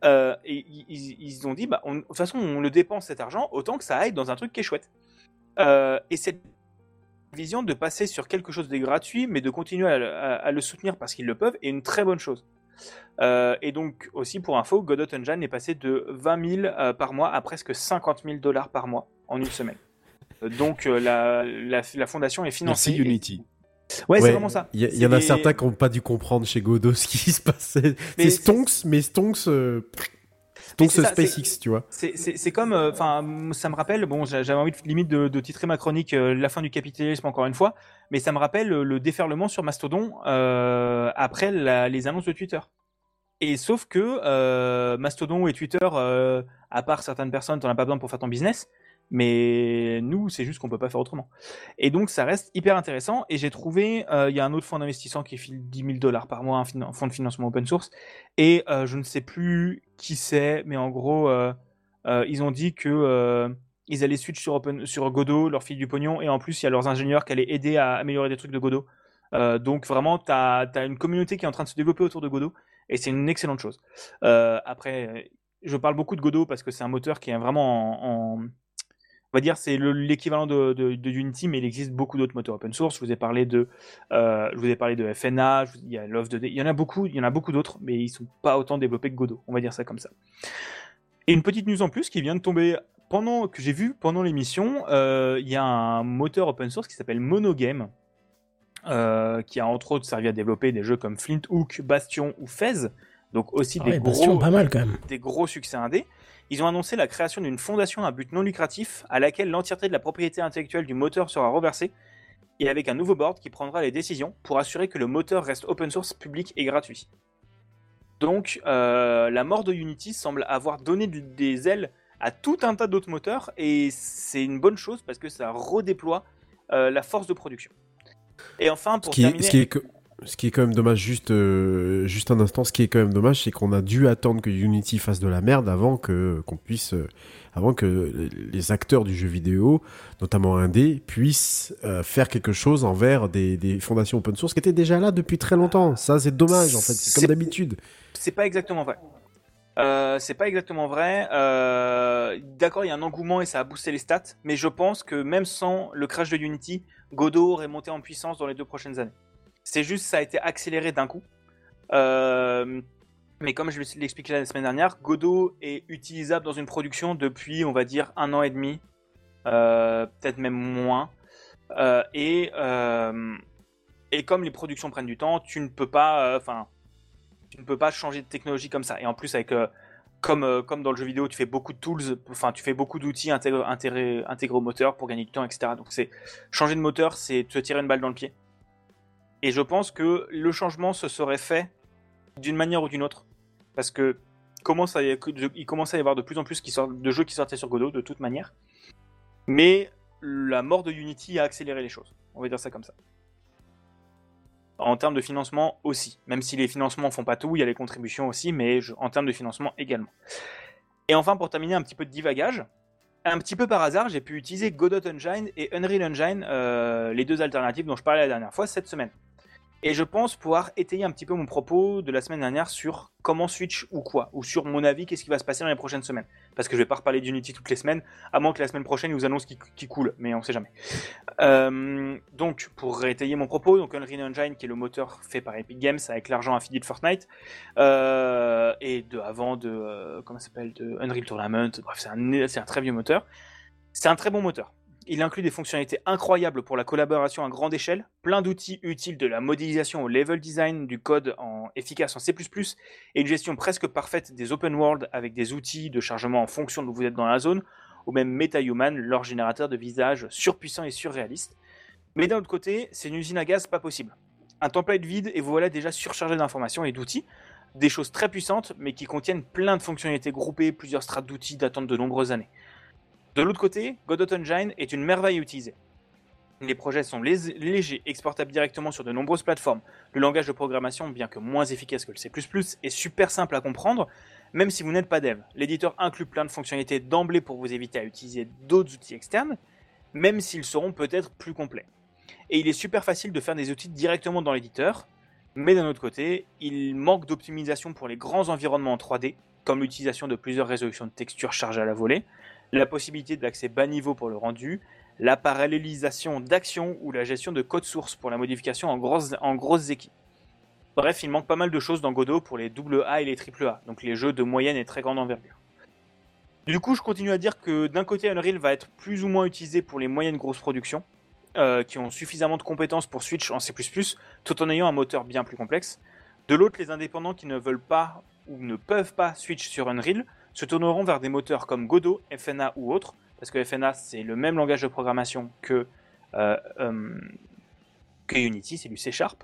euh, ils, ils ont dit, bah, on- de toute façon, on le dépense cet argent, autant que ça aille dans un truc qui est chouette. Et cette vision de passer sur quelque chose de gratuit, mais de continuer à le soutenir parce qu'ils le peuvent, est une très bonne chose. Euh, et donc aussi pour info, Godot Engine est passé de 20 000 euh, par mois à presque 50 000 dollars par mois en une semaine. Euh, donc la, la, la fondation est financée. Merci Unity. Ouais, c'est vraiment ça. Il y, en a des- certains qui n'ont pas dû comprendre chez Godot *laughs* ce qui se passait. C'est- Stonks, mais Stonks, c'est ça, SpaceX, tu vois. C'est- comme, euh, enfin, ça me rappelle, bon, j'a- j'avais envie de, limite de, de titrer ma chronique euh, La fin du capitalisme encore une fois, mais ça me rappelle euh, le déferlement sur Mastodon après la- les annonces de Twitter. Et sauf que Mastodon et Twitter, à part certaines personnes, t'en as pas besoin pour faire ton business, mais nous, c'est juste qu'on peut pas faire autrement. Et donc, ça reste hyper intéressant. Et j'ai trouvé, euh, il y a un autre fonds d'investissement qui file 10 000 dollars par mois, un un fonds de financement open source. Et euh, je ne sais plus qui c'est, mais en gros, euh, ils ont dit que ils allaient switch sur, open, sur Godot, leur fille du pognon, et en plus, il y a leurs ingénieurs qui allaient aider à améliorer des trucs de Godot. Donc vraiment, tu as, une communauté qui est en train de se développer autour de Godot et c'est une excellente chose. Après, je parle beaucoup de Godot parce que c'est un moteur qui est vraiment en, on va dire c'est l'équivalent de, de, Unity, mais il existe beaucoup d'autres moteurs open source. Je vous ai parlé de, euh, je vous ai parlé de FNA, il y a Love 2D, il y en a beaucoup, il y en a beaucoup d'autres, mais ils sont pas autant développés que Godot. On va dire ça comme ça. Et une petite news en plus qui vient de tomber pendant que j'ai vu pendant l'émission, euh, il y a un moteur open source qui s'appelle Monogame. Euh, qui a entre autres servi à développer des jeux comme Flint Hook, Bastion ou Fez, donc aussi ah des, gros, pas mal quand même. des gros succès indés. Ils ont annoncé la création d'une fondation à but non lucratif à laquelle l'entièreté de la propriété intellectuelle du moteur sera reversée et avec un nouveau board qui prendra les décisions pour assurer que le moteur reste open source, public et gratuit. Donc euh, la mort de Unity semble avoir donné des ailes à tout un tas d'autres moteurs et c'est une bonne chose parce que ça redéploie euh, la force de production. Et enfin, pour terminer... ce, qui est ce qui est quand même dommage, juste, euh, juste un instant, ce qui est quand même dommage, c'est qu'on a dû attendre que Unity fasse de la merde avant que qu'on puisse, euh, avant que les acteurs du jeu vidéo, notamment indé, puissent euh, faire quelque chose envers des, des, fondations open source qui étaient déjà là depuis très longtemps. Ça, c'est dommage en fait. C'est comme d'habitude. C'est pas exactement vrai. c'est pas exactement vrai. D'accord, il y a un engouement et ça a boosté les stats, mais je pense que même sans le crash de Unity, Godot aurait monté en puissance dans les deux prochaines années. C'est juste ça a été accéléré d'un coup. Euh, mais comme je l'ai expliqué la semaine dernière, Godot est utilisable dans une production depuis, on va dire, un an et demi, euh, peut-être même moins. Euh, et, et comme les productions prennent du temps, tu ne peux pas, enfin, tu ne peux pas changer de technologie comme ça. Et en plus, avec comme, comme dans le jeu vidéo, tu fais beaucoup de tools, enfin, tu fais beaucoup d'outils intégrés, au moteur pour gagner du temps, etc. Donc, c'est changer de moteur, c'est te tirer une balle dans le pied. Et je pense que le changement se serait fait d'une manière ou d'une autre. Parce que commence à, il commence à y avoir de plus en plus de jeux qui sortaient sur Godot, de toute manière. Mais la mort de Unity a accéléré les choses. On va dire ça comme ça. En termes de financement aussi. Même si les financements font pas tout, il y a les contributions aussi, mais en termes de financement également. Et enfin, pour terminer un petit peu de divagage, un petit peu par hasard, j'ai pu utiliser Godot Engine et Unreal Engine, euh, les deux alternatives dont je parlais la dernière fois, cette semaine. Et je pense pouvoir étayer un petit peu mon propos de la semaine dernière sur comment Switch ou quoi, ou sur mon avis, qu'est-ce qui va se passer dans les prochaines semaines. Parce que je vais pas reparler d'Unity toutes les semaines, à moins que la semaine prochaine ils nous annoncent qui, qui coule, mais on sait jamais. Euh, donc, pour étayer mon propos, donc Unreal Engine, qui est le moteur fait par Epic Games avec l'argent affilié de Fortnite, euh, et de avant de, euh, comment s'appelle, de Unreal Tournament, bref, c'est un, un très vieux moteur. C'est un très bon moteur. Il inclut des fonctionnalités incroyables pour la collaboration à grande échelle, plein d'outils utiles de la modélisation au level design du code en efficace en C++ et une gestion presque parfaite des open world avec des outils de chargement en fonction de où vous êtes dans la zone, ou même MetaHuman, leur générateur de visage surpuissant et surréaliste. Mais d'un autre côté, c'est une usine à gaz pas possible. Un template vide et vous voilà déjà surchargé d'informations et d'outils, des choses très puissantes mais qui contiennent plein de fonctionnalités groupées, plusieurs strates d'outils datant de nombreuses années. De l'autre côté, Godot Engine est une merveille à utiliser. Les projets sont légers, exportables directement sur de nombreuses plateformes. Le langage de programmation, bien que moins efficace que le C++, est super simple à comprendre, même si vous n'êtes pas dev. L'éditeur inclut plein de fonctionnalités d'emblée pour vous éviter à utiliser d'autres outils externes, même s'ils seront peut-être plus complets. Et il est super facile de faire des outils directement dans l'éditeur, mais d'un autre côté, il manque d'optimisation pour les grands environnements en 3D, comme l'utilisation de plusieurs résolutions de textures chargées à la volée, la possibilité d'accès bas niveau pour le rendu, la parallélisation d'actions ou la gestion de code source pour la modification en grosses, équipes. Bref, il manque pas mal de choses dans Godot pour les AA et les AAA, donc les jeux de moyenne et très grande envergure. Du coup, je continue à dire que d'un côté, Unreal va être plus ou moins utilisé pour les moyennes grosses productions, euh, qui ont suffisamment de compétences pour Switch en C++, tout en ayant un moteur bien plus complexe. De l'autre, les indépendants qui ne veulent pas ou ne peuvent pas Switch sur Unreal se tourneront vers des moteurs comme Godot, FNA ou autres, parce que FNA c'est le même langage de programmation que, euh, euh, que Unity, c'est du C Sharp,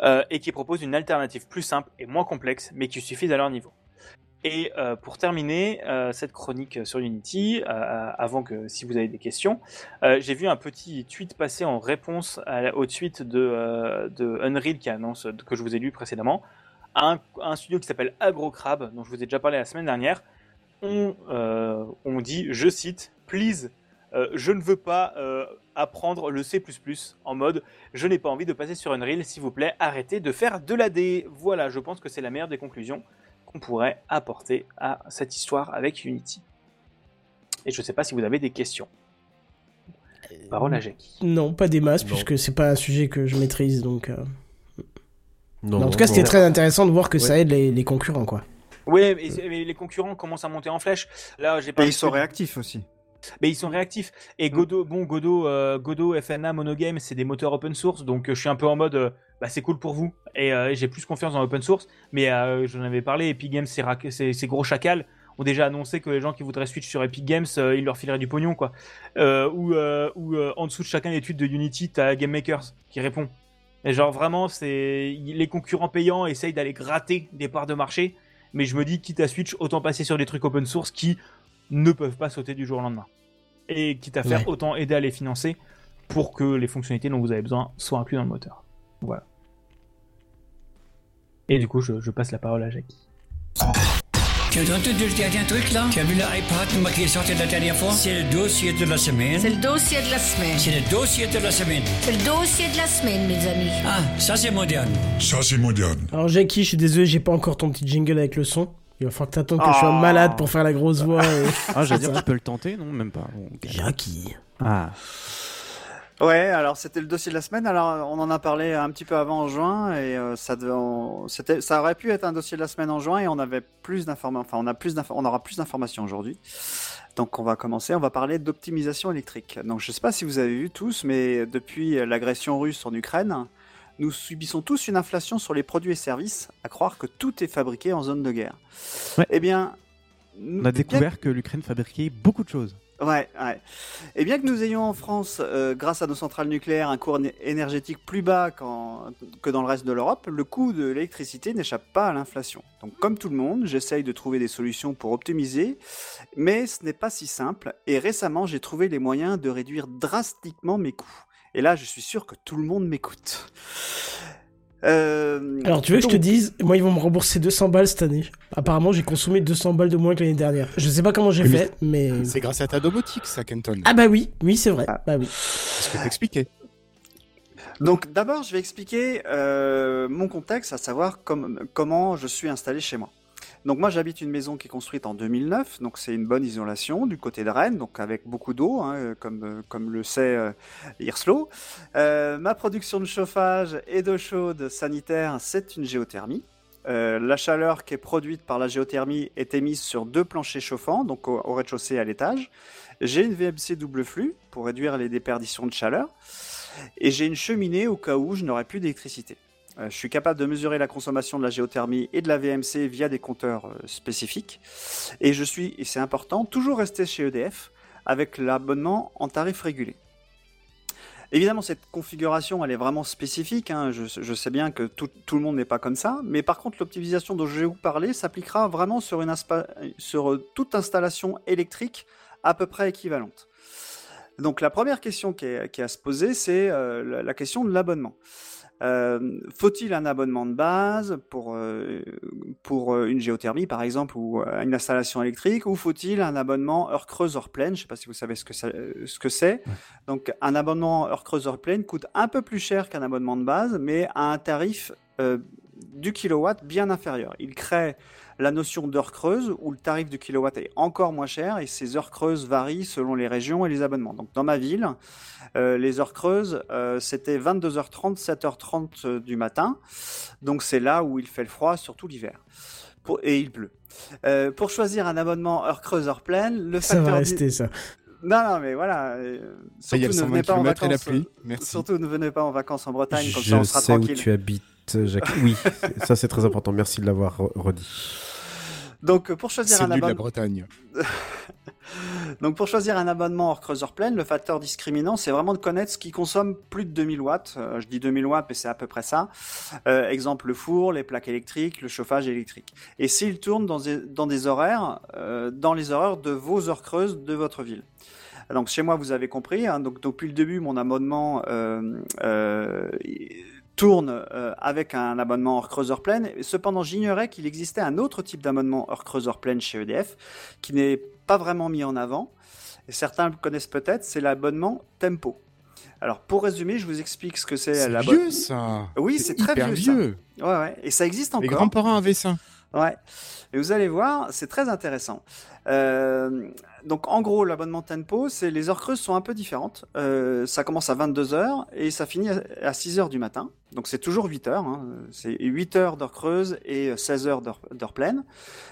euh, et qui propose une alternative plus simple et moins complexe, mais qui suffit à leur niveau. Et pour terminer cette chronique sur Unity, avant que si vous avez des questions, j'ai vu un petit tweet passer en réponse au tweet de, de Unreal qui annonce que je vous ai lu précédemment, un, un studio qui s'appelle AgroCrab, dont je vous ai déjà parlé la semaine dernière, on, euh, on dit, je cite, Please euh, je ne veux pas euh, apprendre le C++ en mode je n'ai pas envie de passer sur Unreal, s'il vous plaît, arrêtez de faire de l'AD. Voilà, je pense que c'est la meilleure des conclusions qu'on pourrait apporter à cette histoire avec Unity. Et je ne sais pas si vous avez des questions. Parole à Jackie. Non, pas des masses, Non. puisque c'est pas un sujet que je maîtrise, donc... euh, Non, en tout cas, c'était très intéressant de voir que Ouais. ça aide les, les concurrents, quoi. Oui, mais, mais les concurrents commencent à monter en flèche. Là, j'ai pas. Et ils sont réactifs aussi. Mais ils sont réactifs. Et Godot, bon, Godot, euh, Godot, FNA, Monogame, c'est des moteurs open source, donc euh, je suis un peu en mode, euh, bah, c'est cool pour vous. Et euh, j'ai plus confiance dans l'open source. Mais j'en avais parlé, Epic Games, ces, ces, gros chacals ont déjà annoncé que les gens qui voudraient switch sur Epic Games, ils leur fileraient du pognon, quoi. Ou ou en dessous de chacun des tweets de Unity, t'as Game Makers qui répond. Et genre vraiment, c'est les concurrents payants essayent d'aller gratter des parts de marché. Mais je me dis, quitte à switch, autant passer sur des trucs open source qui ne peuvent pas sauter du jour au lendemain. Et quitte à faire, Ouais. autant aider à les financer pour que les fonctionnalités dont vous avez besoin soient incluses dans le moteur. Voilà. Et du coup, je, je passe la parole à Jackie. Tu as entendu le dernier truc là? Tu as vu l'iPad qui est sorti la dernière fois? C'est le dossier de la semaine. C'est le dossier de la semaine. C'est le dossier de la semaine. C'est le dossier de la semaine, mes amis. Ah, ça c'est moderne. Ça, c'est moderne. Alors, Jackie, je suis désolé, j'ai pas encore ton petit jingle avec le son. Il va falloir que t'attendes que je sois Ah. malade pour faire la grosse voix. et- Ah, j'allais dire, tu peux le tenter, non? Même pas. Bon. Jackie. Ah, Ouais, alors c'était le dossier de la semaine. Alors on en a parlé un petit peu avant en juin et euh, ça devait, on- ça aurait pu être un dossier de la semaine en juin et on avait plus d'informations. Enfin, on a plus on aura plus d'informations aujourd'hui. Donc on va commencer. On va parler d'optimisation électrique. Donc je sais pas si vous avez vu tous, mais depuis l'agression russe en Ukraine, nous subissons tous une inflation sur les produits et services. À croire que tout est fabriqué en zone de guerre. Ouais. Eh bien, on a découvert que l'Ukraine fabriquait beaucoup de choses. Ouais. Et bien que nous ayons en France, euh, grâce à nos centrales nucléaires, un cours éner- énergétique plus bas que dans le reste de l'Europe, le coût de l'électricité n'échappe pas à l'inflation. Donc comme tout le monde, j'essaye de trouver des solutions pour optimiser, mais ce n'est pas si simple. Et récemment, j'ai trouvé les moyens de réduire drastiquement mes coûts. Et là, je suis sûr que tout le monde m'écoute. Euh, Alors, tu veux que je te dise, moi, ils vont me rembourser 200 balles cette année. Apparemment, j'ai consommé 200 balles de moins que l'année dernière. Je sais pas comment j'ai fait, mais. C'est grâce à ta domotique, ça, Kenton. Ah bah oui, oui, c'est vrai. Ah. Bah oui. C'est ce que t'expliquais. Donc d'abord, je vais expliquer euh, mon contexte, à savoir com- comment je suis installé chez moi. Donc moi, j'habite une maison qui est construite en 2009, donc c'est une bonne isolation du côté de Rennes, donc avec beaucoup d'eau, hein, comme, euh, comme le sait euh. Euh, ma production de chauffage et d'eau chaude sanitaire, c'est une géothermie. Euh, la chaleur qui est produite par la géothermie est émise sur deux planchers chauffants, donc au, au rez-de-chaussée et à l'étage. J'ai une VMC double flux pour réduire les déperditions de chaleur. Et j'ai une cheminée au cas où je n'aurais plus d'électricité. Euh, je suis capable de mesurer la consommation de la géothermie et de la VMC via des compteurs euh, spécifiques. Et je suis, et c'est important, toujours resté chez EDF avec l'abonnement en tarif régulé. Évidemment, cette configuration, elle est vraiment spécifique. hein. Je, sais bien que tout, le monde n'est pas comme ça. Mais par contre, l'optimisation dont je vais vous parler s'appliquera vraiment sur, une sur euh, toute installation électrique à peu près équivalente. Donc la première question qui est, à se poser, c'est la question de l'abonnement. Euh, Faut-il un abonnement de base pour, euh, pour euh, une géothermie, par exemple, ou une installation électrique, ou faut-il un abonnement heure creuse, heure pleine? Je ne sais pas si vous savez ce que ça- ce que c'est. Donc un abonnement heure creuse, heure pleine coûte un peu plus cher qu'un abonnement de base, mais à un tarif euh, du kilowatt bien inférieur. Il crée la notion d'heure creuse où le tarif du kilowatt est encore moins cher et ces heures creuses varient selon les régions et les abonnements. Donc dans ma ville, euh, les heures creuses, euh, c'était 22h30, 7h30 euh, du matin. Donc c'est là où il fait le froid, surtout l'hiver. Pour- Et il pleut. Euh, pour choisir un abonnement heure creuse, heure pleine, le Ça va facteur... di- rester, ça. Non, non, mais voilà. Ça y est, surtout le ne 120 venez pas en km et la vacances. pluie. Merci. Surtout ne venez pas en vacances en Bretagne, comme ça Je on sera sais où tranquille. tu habites, Jacques. Oui, ça c'est très important. Merci de l'avoir re- redit. Donc pour choisir un la abonnement... Bretagne. *laughs* Donc pour choisir un abonnement hors creuseur pleine, le facteur discriminant, c'est vraiment de connaître ce qui consomme plus de 2000 watts. Euh, je dis 2000 watts, mais c'est à peu près ça. Euh, exemple, le four, les plaques électriques, le chauffage électrique. Et s'il tourne dans des, dans des horaires, euh, dans les horaires de vos heures creuses de votre ville. Donc chez moi, vous avez compris. hein, donc depuis le début, mon abonnement euh, euh, tourne euh, avec un abonnement hors creuseur pleine. Cependant, j'ignorais qu'il existait un autre type d'abonnement hors creuseur pleine chez EDF qui n'est pas vraiment mis en avant. et certains le connaissent peut-être, c'est l'abonnement Tempo. Alors pour résumer, je vous explique ce que c'est C'est vieux ça. Oui, c'est très vieux, ça. Ouais, ouais, et ça existe encore. grands-parents avaient ça. Ouais. Et vous allez voir, c'est très intéressant. Euh, donc, en gros, l'abonnement Tempo, c'est les heures creuses sont un peu différentes. Euh, ça commence à 22 heures et ça finit à- à 6 heures du matin. Donc, c'est toujours 8 heures. hein. C'est 8 heures d'heures creuses et 16 heures d'heures pleines.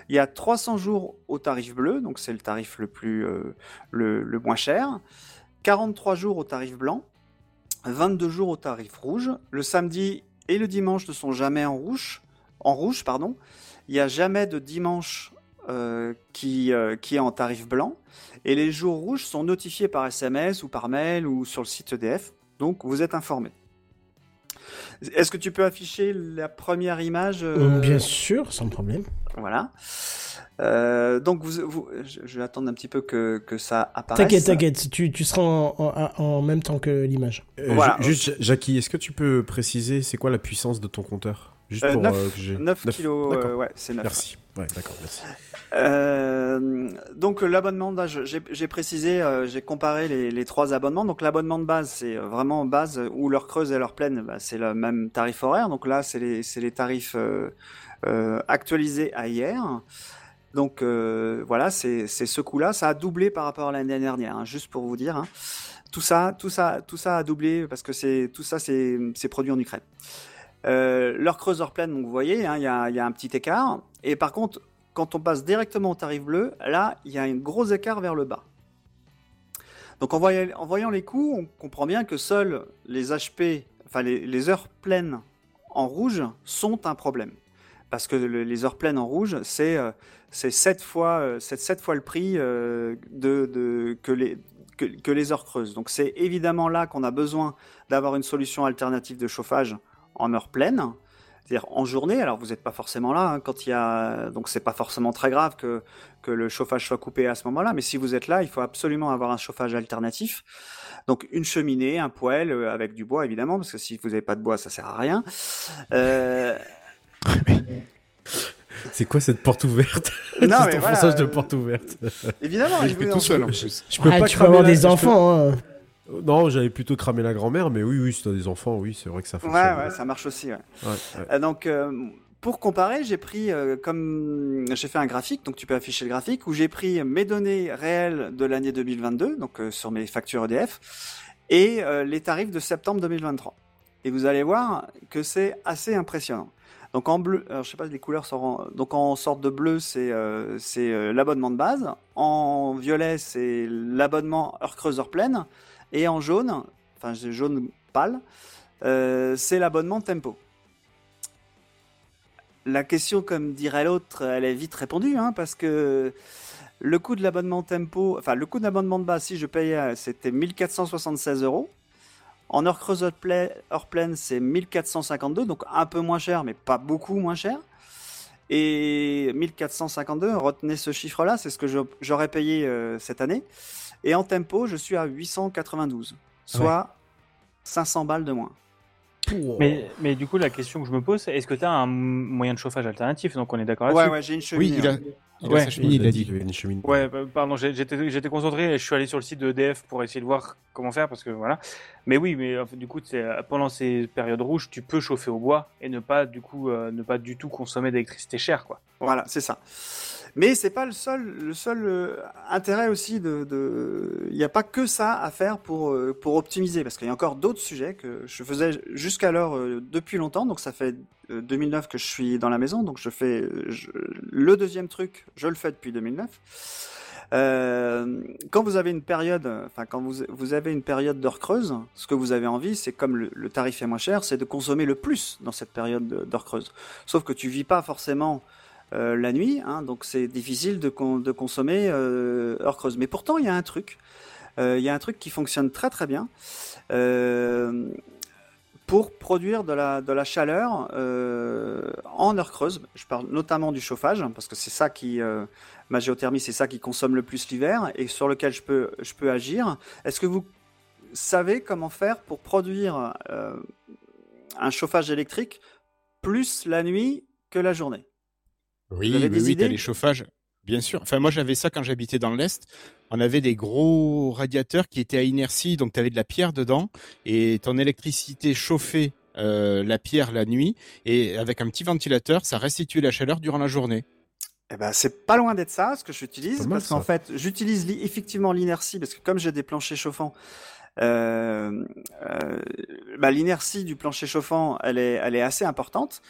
Il y a 300 jours au tarif bleu, donc c'est le tarif le plus euh, le, le moins cher. 43 jours au tarif blanc. 22 jours au tarif rouge. Le samedi et le dimanche ne sont jamais en rouge. En rouge, pardon. Il n'y a jamais de dimanche euh, qui, euh, qui est en tarif blanc. Et les jours rouges sont notifiés par SMS ou par mail ou sur le site EDF. Donc vous êtes informé. Est-ce que tu peux afficher la première image euh, Bien sûr, sans problème. Voilà. Euh, donc vous, vous- je, je vais attendre un petit peu que, que ça apparaisse. T'inquiète, t'inquiète, tu, tu seras en, en- en même temps que l'image. Euh, Voilà. ju- Juste, Jackie, est-ce que tu peux préciser c'est quoi la puissance de ton compteur? Juste Euh, pour 9, euh, que j'ai- 9 Neuf. kilos, euh, ouais, c'est 9. Merci. Ouais, d'accord, merci. Euh, donc l'abonnement j'ai j'ai précisé, euh, j'ai comparé les, les trois abonnements. Donc l'abonnement de base, c'est vraiment base où l'heure creuse et l'heure pleine, bah, c'est le même tarif horaire. Donc là, c'est les, tarifs euh, actualisés à hier. Donc voilà, c'est ce coût-là. Ça a doublé par rapport à l'année dernière, hein, juste pour vous dire. hein. Tout ça, tout ça, tout ça a doublé parce que c'est tout ça, c'est c'est produit en Ukraine. Euh, l'heure creuse, heure pleine, donc vous voyez, hein, il y, a, un petit écart. Et par contre, quand on passe directement au tarif bleu, là, il y a un gros écart vers le bas. Donc en voyant, les coûts, on comprend bien que seuls les HP, enfin les, heures pleines en rouge sont un problème. Parce que le- les heures pleines en rouge, c'est euh, c'est 7 fois, euh, c'est sept fois le prix euh, de, que, les, que les heures creuses. Donc c'est évidemment là qu'on a besoin d'avoir une solution alternative de chauffage en heure pleine, c'est-à-dire en journée. Alors vous n'êtes pas forcément là hein, quand il y a, donc c'est pas forcément très grave que que le chauffage soit coupé à ce moment-là. Mais si vous êtes là, il faut absolument avoir un chauffage alternatif. Donc une cheminée, un poêle euh, avec du bois évidemment, parce que si vous n'avez pas de bois, ça sert à rien. Euh, *laughs* C'est quoi cette porte ouverte? Non, C'est mais ton voilà, de porte ouverte. évidemment, Je il fais vous- tout seul en Je, plus. je peux Ah, pas tu peux avoir la- des je peux- enfants. hein. Non, j'allais plutôt cramer la grand-mère, mais oui, oui, si t'as des enfants, oui, c'est vrai que ça fonctionne. ouais, ça marche aussi. ouais. Ouais, ouais. Euh, donc, euh, pour comparer, j'ai pris euh, comme j'ai fait un graphique, donc tu peux afficher le graphique où j'ai pris mes données réelles de l'année 2022, donc euh, sur mes factures EDF, et les tarifs de septembre 2023. Et vous allez voir que c'est assez impressionnant. Donc en bleu, alors je sais pas les couleurs sont en- donc en sorte de bleu c'est euh, c'est euh, l'abonnement de base, en violet c'est l'abonnement heure creuse heure pleine, et en jaune, enfin jaune pâle, euh, c'est l'abonnement tempo. La question, comme dirait l'autre, elle est vite répondue, hein, parce que le coût de l'abonnement tempo, enfin le coût de l'abonnement de base, si je payais, c'était 1476 euros. En heure creuse heure pleine, c'est 1452, donc un peu moins cher, mais pas beaucoup moins cher. Et 1452, retenez ce chiffre-là, c'est ce que j'aurais payé euh, cette année. Et en tempo, je suis à 892, soit 500 balles de moins. Mais, mais du coup, la question que je me pose, c'est est-ce que tu as un moyen de chauffage alternatif? Donc on est d'accord Ouais, là-dessus ouais, j'ai une Oui, cheminée. il a, hein. il a Ouais. sa cheminée, il a dit. qu'il y avait une cheminée. Ouais, bah, pardon, j'étais concentré et je suis allé sur le site de EDF pour essayer de voir comment faire parce que voilà. Mais oui, mais fait, du coup, euh, pendant ces périodes rouges, tu peux chauffer au bois et ne pas du coup euh, ne pas du tout consommer d'électricité chère, quoi. Voilà, c'est ça. Mais c'est pas le seul, le seul euh, intérêt aussi de, il n'y a pas que ça à faire pour euh, pour optimiser, parce qu'il y a encore d'autres sujets que je faisais jusqu'alors euh, depuis longtemps. Donc ça fait euh, 2009 que je suis dans la maison, donc je fais le deuxième truc, je le fais depuis 2009. Euh, quand vous avez une période, enfin quand vous, vous avez une période d'heure creuse, ce que vous avez envie, c'est comme le, le tarif est moins cher, c'est de consommer le plus dans cette période de- d'heure creuse. Sauf que tu vis pas forcément euh, la nuit, hein, donc c'est difficile de, con- de consommer euh, heure creuse. Mais pourtant, il y a un truc, euh, il y a un truc qui fonctionne très très bien. Pour produire de la, chaleur en heure creuse. Je parle notamment du chauffage, parce que c'est ça qui, ma géothermie, c'est ça qui consomme le plus l'hiver et sur lequel je peux, agir. Est-ce que vous savez comment faire pour produire un chauffage électrique plus la nuit que la journée? Oui, Vous avez oui, des oui, idées t'as les chauffages. Bien sûr. Enfin, moi, j'avais ça quand j'habitais dans l'Est. On avait des gros radiateurs qui étaient à inertie, donc tu avais de la pierre dedans, et ton électricité chauffait euh, la pierre la nuit, et avec un petit ventilateur, ça restituait la chaleur durant la journée. Eh ben, c'est pas loin d'être ça, ce que j'utilise, parce qu'en fait, j'utilise li- effectivement l'inertie, parce que comme j'ai des planchers chauffants, euh, euh, bah, l'inertie du plancher chauffant, elle est, elle est assez importante.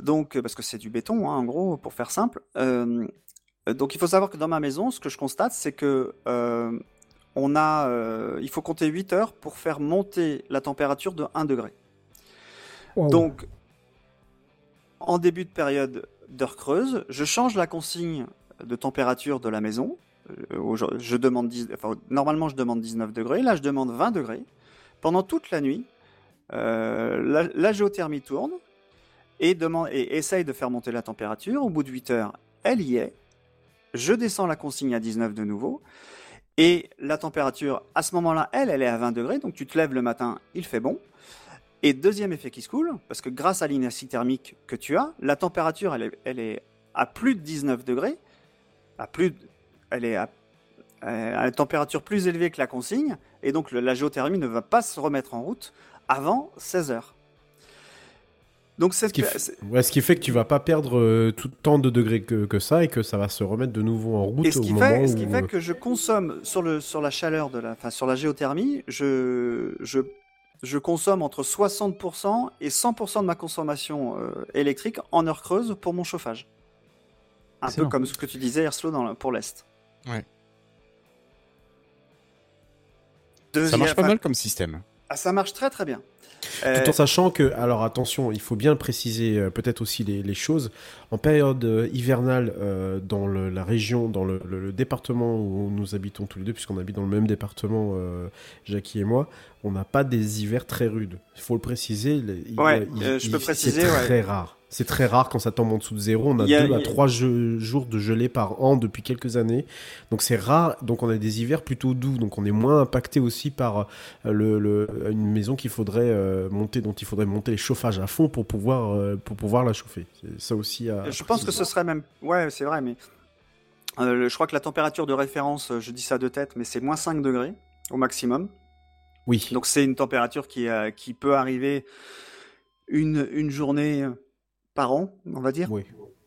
Donc, parce que c'est du béton, hein, en gros, pour faire simple. Euh, donc, il faut savoir que dans ma maison, ce que je constate, c'est que euh, on a, euh, il faut compter 8 heures pour faire monter la température de 1 degré. Wow. Donc, en début de période d'heure creuse, je change la consigne de température de la maison. Je demande 10 enfin, normalement, je demande 19 degrés. Là, je demande 20 degrés. Pendant toute la nuit, euh, la, la géothermie tourne et, essaye de faire monter la température. Au bout de 8 heures, elle y est. Je descends la consigne à 19 de nouveau. Et la température, à ce moment-là, elle, elle est à 20 degrés. Donc tu te lèves le matin, il fait bon. Et deuxième effet qui se coule, parce que grâce à l'inertie thermique que tu as, la température, elle est, à plus de 19 degrés, à plus, elle est à, à température plus élevée que la consigne, et donc la géothermie ne va pas se remettre en route avant 16 heures. Donc Ce qui, ouais, ce fait que tu vas pas perdre euh, tout tant de degrés que, que ça et que ça va se remettre de nouveau en route et ce au qui, moment fait, ce où... qui fait que je consomme sur, le, sur la chaleur de la, enfin sur la géothermie, je, je, je consomme entre 60% et 100% de ma consommation euh, électrique en heure creuse pour mon chauffage. Un peu comme ce que tu disais, Erslo, dans pour l'Est. Ouais. Ça Deuxième- marche pas mal comme système. Ah, ça marche très très bien. Tout Euh, en sachant que, alors attention, il faut bien préciser euh, peut-être aussi les, les choses. En période euh, hivernale, euh, dans le- la région, dans le, le- le département où nous habitons tous les deux, puisqu'on habite dans le même département, euh, Jackie et moi, on n'a pas des hivers très rudes. Il faut le préciser. les- Ouais, il- euh, je peux préciser, C'est ouais. très rare. C'est très rare quand ça tombe en dessous de zéro. On a a- deux à trois jeux- jours de gelée par an depuis quelques années. Donc c'est rare. Donc on a des hivers plutôt doux. Donc on est moins impacté aussi par euh, le, le- une maison qu'il faudrait euh, monter, dont il faudrait monter les chauffages à fond pour pouvoir, euh, pour pouvoir la chauffer. Ça aussi à. Je pense que ce serait même. Ouais, c'est vrai, mais. euh, je crois que la température de référence, je dis ça de tête, mais c'est moins 5 degrés au maximum. Oui. Donc c'est une température qui, qui peut arriver une, une journée par an, on va dire. Oui,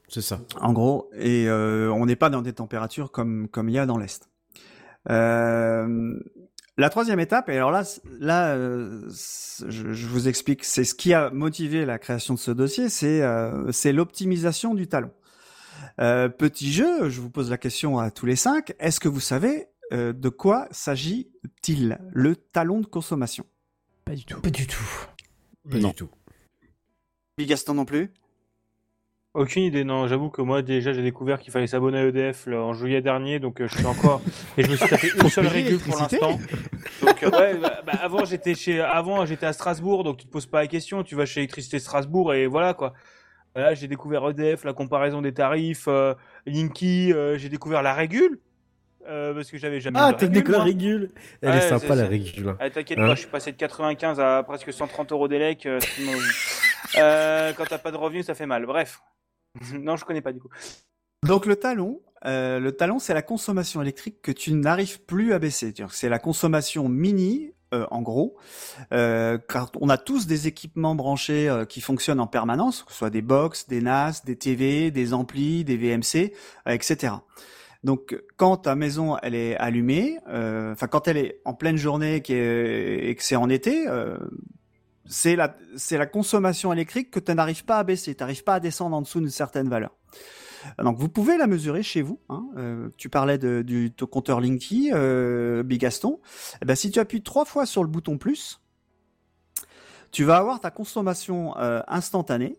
c'est ça. En gros, et euh, on n'est pas dans des températures comme comme il y a dans l'est. Euh, la troisième étape, et alors là, là, euh, je, je vous explique, c'est ce qui a motivé la création de ce dossier, c'est euh, c'est l'optimisation du talon. Euh, petit jeu, je vous pose la question à tous les cinq. Est-ce que vous savez euh, de quoi s'agit-il Le talon de consommation? Pas du tout. Pas du tout. Pas Non. du tout. Puis Gaston non plus? Aucune idée, non. J'avoue que moi, déjà, j'ai découvert qu'il fallait s'abonner à EDF là, en juillet dernier, donc euh, je suis encore. *laughs* Et je me suis tapé une seule régule pour l'instant. Donc, euh, ouais, bah, bah, avant, j'étais chez, avant, j'étais à Strasbourg, donc tu te poses pas la question. Tu vas chez Électricité Strasbourg et voilà, quoi. Là, j'ai découvert EDF, la comparaison des tarifs, euh, Linky, euh, j'ai découvert la régule. euh, parce que j'avais jamais Ah, t'as découvert moi. régule. Elle Ouais, est sympa la régule. Ah, T'inquiète Hein pas, je suis passé de 95 à presque 130 euros d'élec. *laughs* euh, quand t'as pas de revenus, ça fait mal. Bref. *laughs* non, je connais pas du coup. Donc le talon, euh, le talon, c'est la consommation électrique que tu n'arrives plus à baisser. C'est la consommation mini, euh, en gros, euh, car on a tous des équipements branchés qui fonctionnent en permanence, que ce soit des box, des NAS, des TV, des amplis, des VMC, etc. Donc quand ta maison elle est allumée, enfin quand elle est en pleine journée et que c'est en été, c'est la consommation électrique que tu n'arrives pas à baisser, tu n'arrives pas à descendre en dessous d'une certaine valeur. Donc vous pouvez la mesurer chez vous. Hein. Euh, tu parlais de, du ton compteur Linky, euh, Bigaston. Eh ben, si tu appuies trois fois sur le bouton plus, tu vas avoir ta consommation euh, instantanée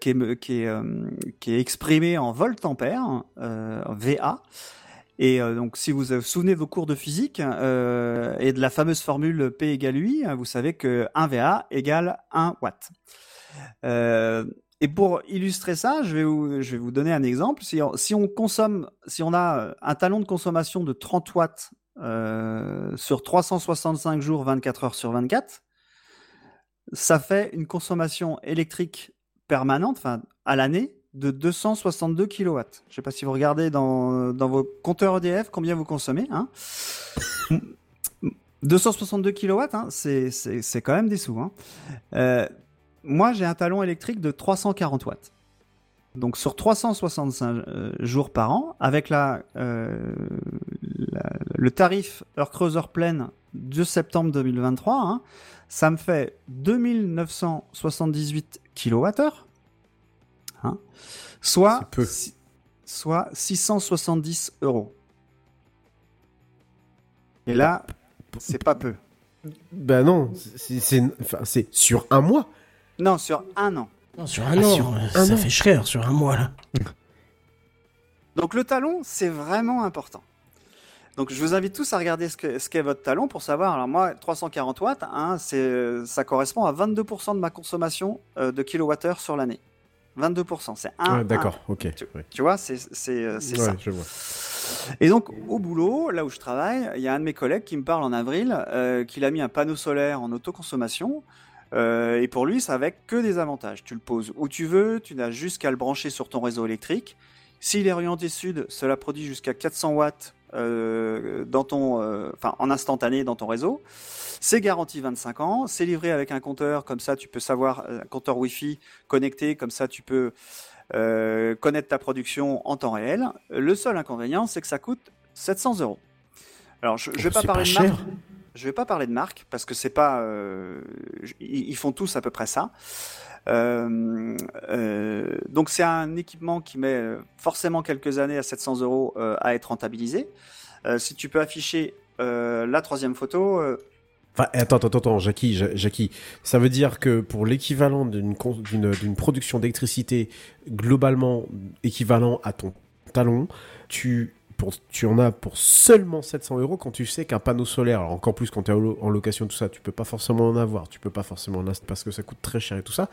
qui, est, exprimée en volt-ampère, euh, VA. Et euh, donc, si vous vous souvenez de vos cours de physique euh, et de la fameuse formule P égale UI, hein, vous savez que 1 VA égale 1 watt. Euh, et pour illustrer ça, je vais vous, je vais vous donner un exemple. Si on, si on consomme, si on a un talon de consommation de 30 watts euh, sur 365 jours, 24 heures sur 24, ça fait une consommation électrique permanente, enfin à l'année, de 262 kW. Je sais pas si vous regardez dans, dans vos compteurs EDF combien vous consommez. Hein 262 kW, hein, c'est quand même des sous. Hein. Euh, moi, j'ai un talon électrique de 340 watts. Donc sur 365 euh, jours par an, avec la, euh, le tarif heure creuse pleine de septembre 2023, hein, ça me fait 2978 kWh, hein, soit, C'est peu. si- soit 670 euros. Et là, c'est pas peu. Bah non, c'est enfin, sur un mois. Non, sur un an. Non, sur un Ah, an, sur euh, un ça an. fait cher sur un mois là. Donc le talon, c'est vraiment important. Donc je vous invite tous à regarder ce qu'est ce qu'est votre talon pour savoir. Alors moi, 340 watts, hein, c'est, ça correspond à 22% de ma consommation euh, de kilowattheure sur l'année. 22%, c'est un. Ouais, D'accord, ok. Tu, ouais. tu vois, c'est euh, Ouais, ça. je vois. Et donc, au boulot, là où je travaille, il y a un de mes collègues qui me parle en avril euh, qu'il a mis un panneau solaire en autoconsommation. Euh, et pour lui, ça avec que des avantages. Tu le poses où tu veux, tu n'as juste qu'à le brancher sur ton réseau électrique. S'il est orienté sud, cela produit jusqu'à 400 watts euh, dans ton, euh, enfin, en instantané dans ton réseau. C'est garanti 25 ans. C'est livré avec un compteur, comme ça tu peux savoir, euh, un compteur Wi-Fi connecté, comme ça tu peux euh, connaître ta production en temps réel. Le seul inconvénient, c'est que ça coûte 700 euros. Alors, je ne vais pas parler pas de cher. marque. Je vais pas parler de marque parce que c'est pas. euh, ils font tous à peu près ça. Euh, euh, donc c'est un équipement qui met forcément quelques années à 700 euros à être rentabilisé. Si tu peux afficher la troisième photo, Enfin, attends, attends, attends, Jackie, Ja- Jackie, ça veut dire que pour l'équivalent d'une production d'électricité globalement équivalent à ton talon, tu pour, tu en as pour seulement 700 euros quand tu sais qu'un panneau solaire, alors encore plus quand tu es en, lo- en location, tout ça, tu peux pas forcément en avoir, tu peux pas forcément en installer parce que ça coûte très cher et tout ça.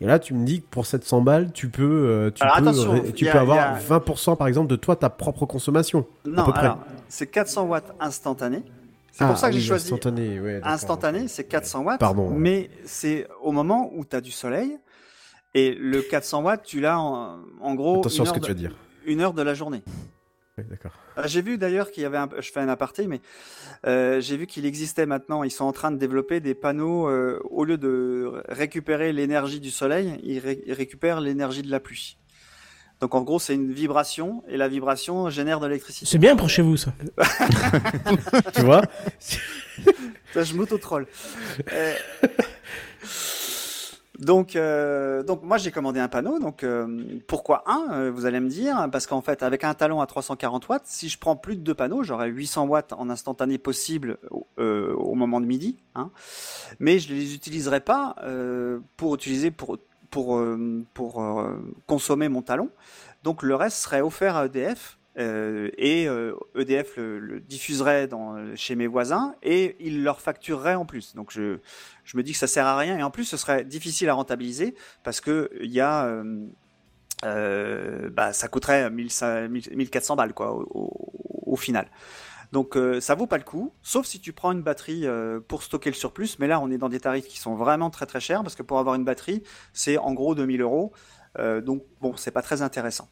Et là, tu me dis que pour 700 balles, tu peux, euh, tu Alors, peux, tu a- peux avoir a- 20% par exemple de toi, ta propre consommation. à non, peu près. alors c'est 400 watts instantané. C'est Ah, pour ça que oui, j'ai choisi Instantané, ouais, instantané, c'est 400 watts. Pardon. Mais c'est au moment où tu as du soleil. Et le 400 watts, tu l'as en, en gros Attention ce que tu vas dire. une heure de la journée. D'accord. Euh, J'ai vu d'ailleurs qu'il y avait un, je fais un aparté, mais euh, j'ai vu qu'il existait maintenant. Ils sont en train de développer des panneaux euh, au lieu de récupérer l'énergie du soleil, ils, ré- ils récupèrent l'énergie de la pluie. Donc en gros, c'est une vibration et la vibration génère de l'électricité. C'est bien pour chez vous ça. *laughs* tu vois? Ça, je m'auto-troll. Euh, donc, euh, donc moi j'ai commandé un panneau. Donc euh, pourquoi un euh, Vous allez me dire parce qu'en fait avec un talon à 340 watts, si je prends plus de deux panneaux, j'aurai 800 watts en instantané possible euh, au moment de midi. Hein, mais je les utiliserai pas euh, pour utiliser pour pour euh, pour consommer mon talon. Donc le reste serait offert à EDF. Euh, et euh, EDF le, diffuserait dans, chez mes voisins et il leur facturerait en plus. Donc je, me dis que ça sert à rien et en plus ce serait difficile à rentabiliser parce que y a euh, euh, bah, ça coûterait 1500 1400 balles au, final. Donc euh, ça vaut pas le coup, sauf si tu prends une batterie euh, pour stocker le surplus. Mais là, on est dans des tarifs qui sont vraiment très très chers parce que pour avoir une batterie, c'est en gros 2000 euros. Euh, donc bon, c'est pas très intéressant.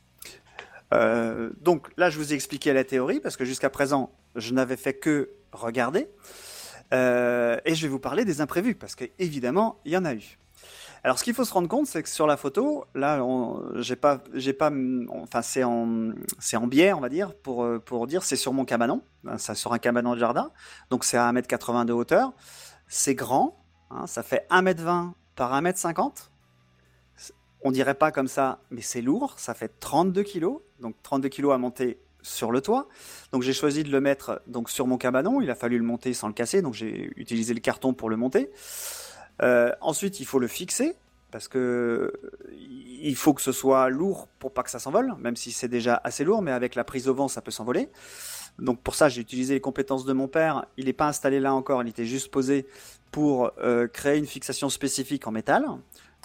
Euh, donc là, je vous ai expliqué la théorie parce que jusqu'à présent, je n'avais fait que regarder. Euh, et je vais vous parler des imprévus parce qu'évidemment, il y en a eu. Alors, ce qu'il faut se rendre compte, c'est que sur la photo, là, j'ai pas, j'ai pas, enfin, c'est en, c'est en biais, on va dire, pour, pour dire, c'est sur mon cabanon, ça sur un cabanon de jardin, donc c'est à 1m80 de hauteur, c'est grand, hein, ça fait 1m20 par 1m50, on dirait pas comme ça, mais c'est lourd, ça fait 32 kg, donc 32 kg à monter sur le toit. Donc j'ai choisi de le mettre donc sur mon cabanon, il a fallu le monter sans le casser, donc j'ai utilisé le carton pour le monter. Euh, ensuite, il faut le fixer parce que il faut que ce soit lourd pour pas que ça s'envole, même si c'est déjà assez lourd, mais avec la prise au vent, ça peut s'envoler. Donc pour ça, j'ai utilisé les compétences de mon père. Il n'est pas installé là encore, il était juste posé pour euh, créer une fixation spécifique en métal.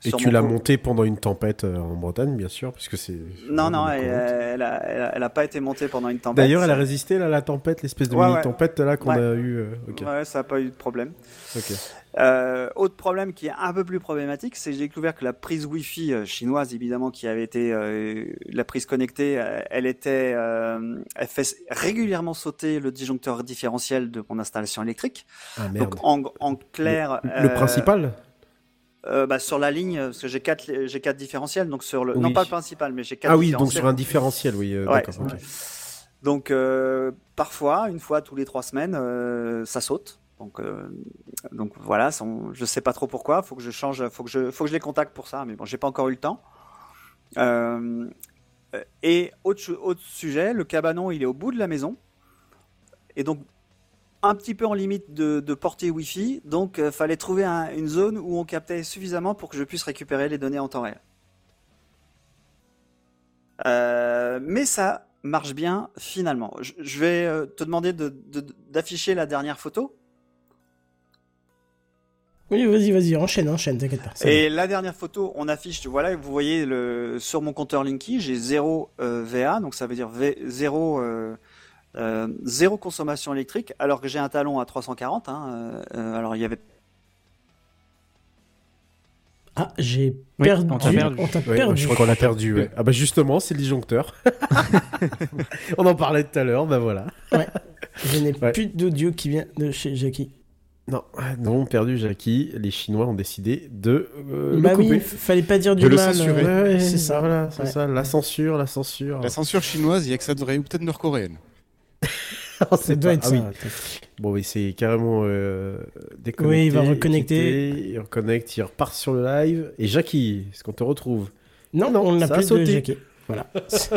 Et tu l'as co- monté pendant une tempête euh, en Bretagne, bien sûr, puisque c'est. Non, non, elle, elle, a, elle, a, elle a pas été montée pendant une tempête. D'ailleurs, elle a résisté là, la tempête, l'espèce de Ouais, mini tempête là qu'on Ouais. a eu. euh, ok. Ouais, ça n'a pas eu de problème. Ok. Euh, autre problème qui est un peu plus problématique, c'est que j'ai découvert que la prise Wi-Fi chinoise, évidemment, qui avait été euh, la prise connectée, elle était, elle fait régulièrement sauter le disjoncteur différentiel de mon installation électrique. Ah merde. Donc en, en clair, Le, le principal euh, bah, sur la ligne, parce que j'ai quatre, j'ai quatre différentiels, donc sur le, Oui. non pas le principal, mais j'ai quatre Ah oui, donc sur un différentiel, oui. euh, Ouais. D'accord. ok. Donc euh, parfois, une fois tous les trois semaines, ça saute. Donc, donc voilà, on- je sais pas trop pourquoi. Faut que je change, faut que je, faut que je les contacte pour ça. Mais bon, j'ai pas encore eu le temps. Et autre, autre sujet, le cabanon, il est au bout de la maison, et donc un petit peu en limite de, de portée Wi-Fi. Donc, euh, fallait trouver un- une zone où on captait suffisamment pour que je puisse récupérer les données en temps réel. Euh, mais ça marche bien finalement. Je, je vais euh, te demander de- de- d'afficher la dernière photo. Oui, vas-y, vas-y, enchaîne, enchaîne, t'inquiète pas. Et la dernière photo, on affiche, voilà, vous voyez le, sur mon compteur Linky, j'ai 0 euh, VA, donc ça veut dire V- zéro, euh, zéro consommation électrique, alors que j'ai un talon à 340. Hein, euh, alors il y avait. Ah, j'ai Oui, perdu. on t'a perdu. On t'a Ouais, perdu. je crois qu'on l'a perdu. ouais. Ah bah justement, c'est le disjoncteur. *laughs* On en parlait tout à l'heure, bah voilà. Je n'ai Ouais. plus d'audio qui vient de chez Jackie. Non, non, perdu Jackie. Les Chinois ont décidé de euh, bah le oui, couper. f- fallait pas dire du De le mal. censurer. euh, Ouais, c'est ça. Voilà, c'est Ouais. ça. La censure, la censure. La censure chinoise, il y a que ça devrait, ou peut-être nord-coréenne. *laughs* Ça doit être Ah ça. oui. Bon, oui, c'est carrément euh, déconnecté. Oui, il va reconnecter. quitté, Il reconnecte, il repart sur le live. Et Jackie, est-ce qu'on te retrouve? Non, non, on n'a ça a plus de sauté. Jackie. Voilà.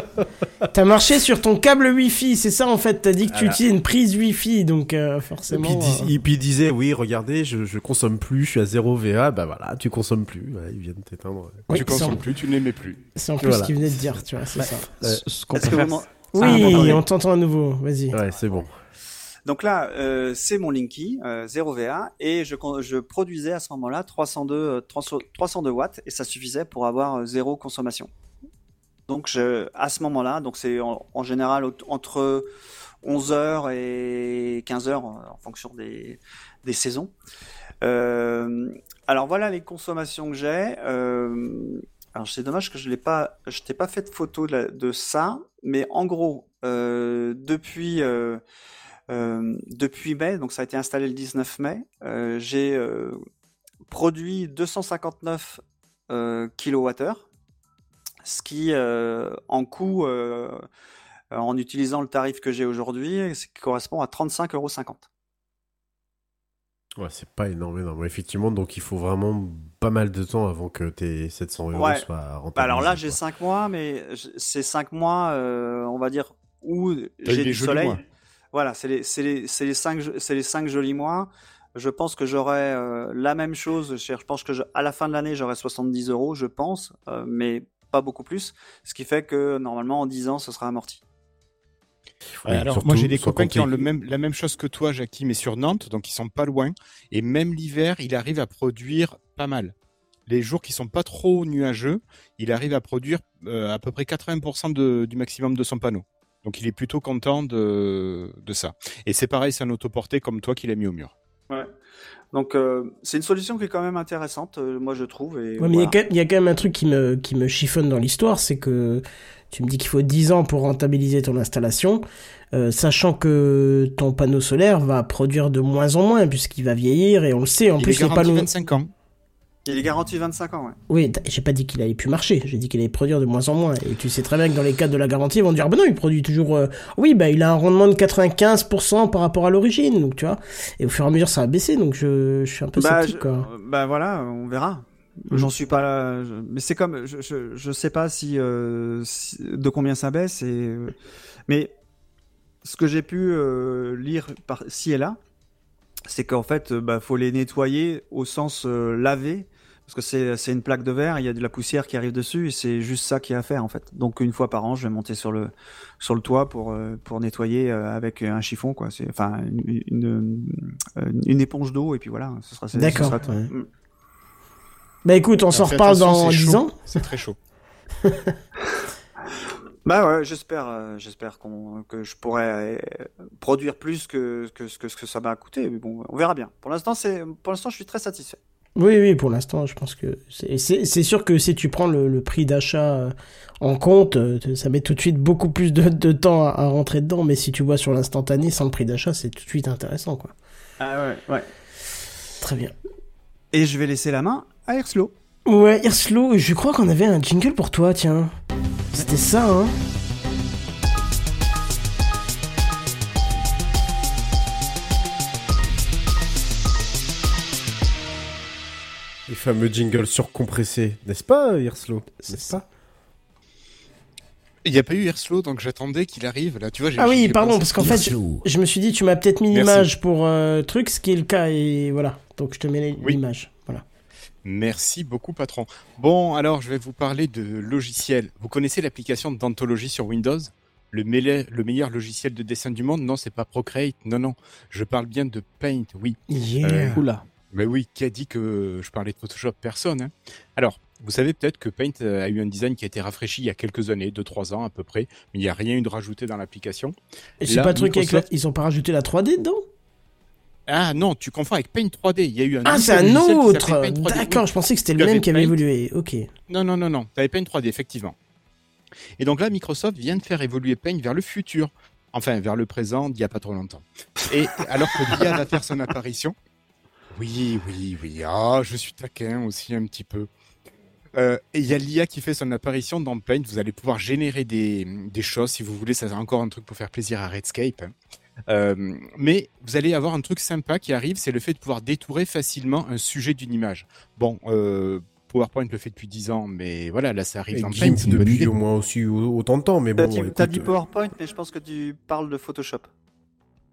*laughs* T'as marché sur ton câble Wi-Fi, c'est ça en fait? T'as dit que tu Voilà. utilises une prise Wi-Fi, donc euh, Et forcément. puis, il dis- euh, et puis il disait, oui, regardez, je, je consomme plus, je suis à 0 VA. Bah voilà, tu consommes plus. Ouais, il vient de t'éteindre. oui, tu en- consommes plus, tu ne l'aimais plus. C'est en plus Voilà. ce qu'il venait de dire, tu vois, c'est ça. Ce ce qu'on peut faire, Oui, Ah, on t'entend à nouveau. Vas-y. Ouais, c'est bon. Donc là, euh, c'est mon Linky, euh, 0 VA, et je, je produisais à ce moment-là 302, euh, 300 302 watts, et ça suffisait pour avoir euh, zéro consommation. Donc je, à ce moment-là, donc c'est en, en général entre 11h et 15h en, en fonction des, des saisons. Euh, alors voilà les consommations que j'ai. Alors c'est dommage que je l'ai pas, je t'ai pas fait de photo de, ça, mais en gros, euh, depuis euh, euh, depuis mai, donc ça a été installé le 19 mai, j'ai produit 259 euh, kWh, ce qui en coût, en utilisant le tarif que j'ai aujourd'hui, qui correspond à 35,50 euros. Ouais, c'est pas énorme, énorme. Effectivement, donc il faut vraiment pas mal de temps avant que tes 700 euros Ouais. soient rentables. Bah alors là, j'ai 5 mois, mais c'est 5 mois, euh, on va dire, où j'ai des du jolis soleil. mois. Voilà, c'est les, c'est les, c'est les 5 c'est les cinq jolis mois. Je pense que j'aurai euh, la même chose. Je je pense que je- à la fin de l'année, j'aurai 70 euros, je pense, euh, mais pas beaucoup plus. Ce qui fait que normalement, en 10 ans, ce sera amorti. Ouais, Oui, alors surtout, moi j'ai des copains qui ont le même, la même chose que toi, Jackie, mais sur Nantes, donc ils sont pas loin. Et même l'hiver, il arrive à produire pas mal. Les jours qui sont pas trop nuageux, il arrive à produire euh, à peu près 80% de- du maximum de son panneau. Donc il est plutôt content de, de ça. Et c'est pareil, c'est un autoporté comme toi qui l'a mis au mur. Donc, euh, c'est une solution qui est quand même intéressante, euh, moi je trouve. Et Ouais, mais il y a quand même- il y, a quand même un truc qui me, qui me chiffonne dans l'histoire, c'est que tu me dis qu'il faut 10 ans pour rentabiliser ton installation, euh, sachant que ton panneau solaire va produire de moins en moins, puisqu'il va vieillir, et on le sait, en il plus est garanti panneaux... 25 ans. Il est garanti 25 ans, ouais. Oui, j'ai pas dit qu'il allait plus marcher, j'ai dit qu'il allait produire de moins en moins. Et tu sais très bien que dans les cas de la garantie, ils vont dire, bah non, il produit toujours... euh, Oui, bah il a un rendement de 95% par rapport à l'origine, donc tu vois. Et au fur et à mesure, ça va baisser, donc je, je suis un peu Bah, sceptique, je- quoi. bah voilà, on verra. Mm. J'en suis pas là. je- Mais c'est comme, je, je, je sais pas si, euh, si- de combien ça baisse. Et, euh, mais ce que j'ai pu euh, lire par ci et là, c'est qu'en fait, bah, faut les nettoyer au sens euh, laver. Parce que c'est c'est une plaque de verre, il y a de la poussière qui arrive dessus et c'est juste ça qu'il y a à faire en fait. Donc une fois par an, je vais monter sur le sur le toit pour euh, pour nettoyer euh, avec un chiffon quoi. C'est enfin une, une, une, une éponge d'eau et puis voilà. Ce sera, D'accord, sera tout. ouais. Mm. Bah écoute, on s'en Fais reparle dans c'est 10 chaud. ans. C'est très chaud. *laughs* Bah ouais, j'espère, euh, j'espère qu'on, que je pourrais euh, produire plus que, que, ce que ce que ça m'a coûté. Mais bon, on verra bien. Pour l'instant, c'est, pour l'instant, je suis très satisfait. Oui, oui, pour l'instant, je pense que c'est- sûr que si tu prends le, le prix d'achat euh, en compte, ça met tout de suite beaucoup plus de, de temps à, à rentrer dedans. Mais si tu vois sur l'instantané sans le prix d'achat, c'est tout de suite intéressant, quoi. Ah ouais, ouais. Très bien. Et je vais laisser la main à Erslo. Ouais, Irslo, je crois qu'on avait un jingle pour toi, tiens. C'était ça, hein Les fameux jingles surcompressés, n'est-ce pas, Hirslo N'est-ce pas? Il n'y a pas eu Erslo, donc j'attendais qu'il arrive. Là, tu vois, j'ai- Ah oui, pardon, pensé. parce qu'en fait, je, je me suis dit, tu m'as peut-être mis l'image pour euh, truc, ce qui est le cas, et voilà. Donc je te mets Oui. l'image. Voilà. Merci beaucoup, patron. Bon, alors, je vais vous parler de logiciel. Vous connaissez l'application d'anthologie sur Windows? Le, meilleur logiciel de dessin du monde? Non, c'est pas Procreate. Non, non. Je parle bien de Paint, oui. Yeah. Euh, Oula. Mais oui, qui a dit que je parlais de Photoshop? Personne. hein. Alors, vous savez peut-être que Paint euh, a eu un design qui a été rafraîchi il y a quelques années, 2-3 ans à peu près, mais il n'y a rien eu de rajouté dans l'application. Et c'est pas le truc avec la... Microsoft- Ils ont pas rajouté la 3D dedans? Ah non, tu confonds avec Paint 3D. Il y a eu un Ah, c'est un autre s'appelait Paint 3D. D'accord, je pensais que c'était le même qui avait Paint. évolué. Ok. Non, non, non, non. Tu avais Paint 3D, effectivement. Et donc là, Microsoft vient de faire évoluer Paint vers le futur. Enfin, vers le présent, il n'y a pas trop longtemps. Et alors que l'IA va faire son apparition. Oui, oui, oui. Ah, je suis taquin aussi un petit peu. Euh, et il y a l'IA qui fait son apparition dans Paint. Vous allez pouvoir générer des, des choses, si vous voulez. Ça, c'est encore un truc pour faire plaisir à Redscape. Euh, mais vous allez avoir un truc sympa qui arrive, c'est le fait de pouvoir détourer facilement un sujet d'une image. Bon, euh, PowerPoint le fait depuis 10 ans, mais voilà, là ça arrive Et GIMP Paint, depuis idée. au moins aussi au- autant de temps, mais T'as bon, dit, écoute, t'as dit euh, PowerPoint, mais je pense que tu parles de Photoshop.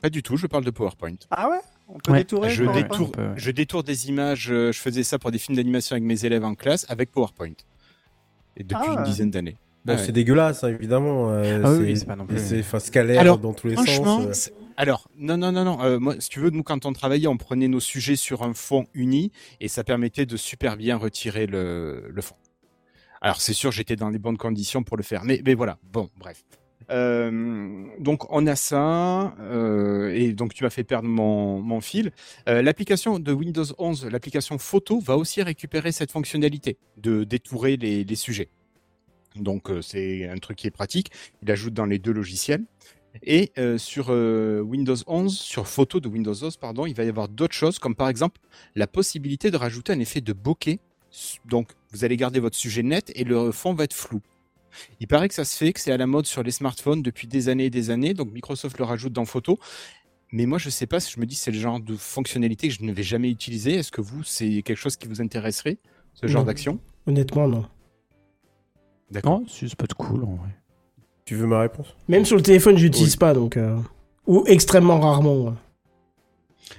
Pas du tout, je parle de PowerPoint. Ah ouais? On peut Ouais. détourer Je PowerPoint? détourne, on peut, ouais. je détourne des images, je faisais ça pour des films d'animation avec mes élèves en classe avec PowerPoint. Et depuis Ah une dizaine d'années. Bon, Ouais. c'est dégueulasse, hein, évidemment. euh, Ah oui, c'est pas non plus- C'est enfin, scalaire Alors, dans tous les Franchement, sens. euh. alors, non, non, non, non. euh, moi, si tu veux, nous, quand on travaillait, on prenait nos sujets sur un fond uni et ça permettait de super bien retirer le, le fond. Alors, c'est sûr, j'étais dans les bonnes conditions pour le faire. Mais, mais voilà, bon, bref. Euh, donc, on a ça. euh, et donc, tu m'as fait perdre mon, mon fil. Euh, l'application de Windows 11, l'application photo, va aussi récupérer cette fonctionnalité de détourer les, les sujets. Donc, euh, c'est un truc qui est pratique. Il ajoute dans les deux logiciels. Et euh, sur euh, Windows 11, sur photo de Windows 11, pardon, il va y avoir d'autres choses, comme par exemple la possibilité de rajouter un effet de bokeh. Donc, vous allez garder votre sujet net et le fond va être flou. Il paraît que ça se fait, que c'est à la mode sur les smartphones depuis des années et des années, donc Microsoft le rajoute dans photo. Mais moi, je sais pas, je me dis c'est le genre de fonctionnalité que je ne vais jamais utiliser. Est-ce que vous, c'est quelque chose qui vous intéresserait, ce genre d'action? Honnêtement, non. D'accord. C'est pas de cool en vrai. Tu veux ma réponse? Même sur le téléphone, j'utilise Oui. pas, donc. euh, Ou extrêmement rarement. ouais.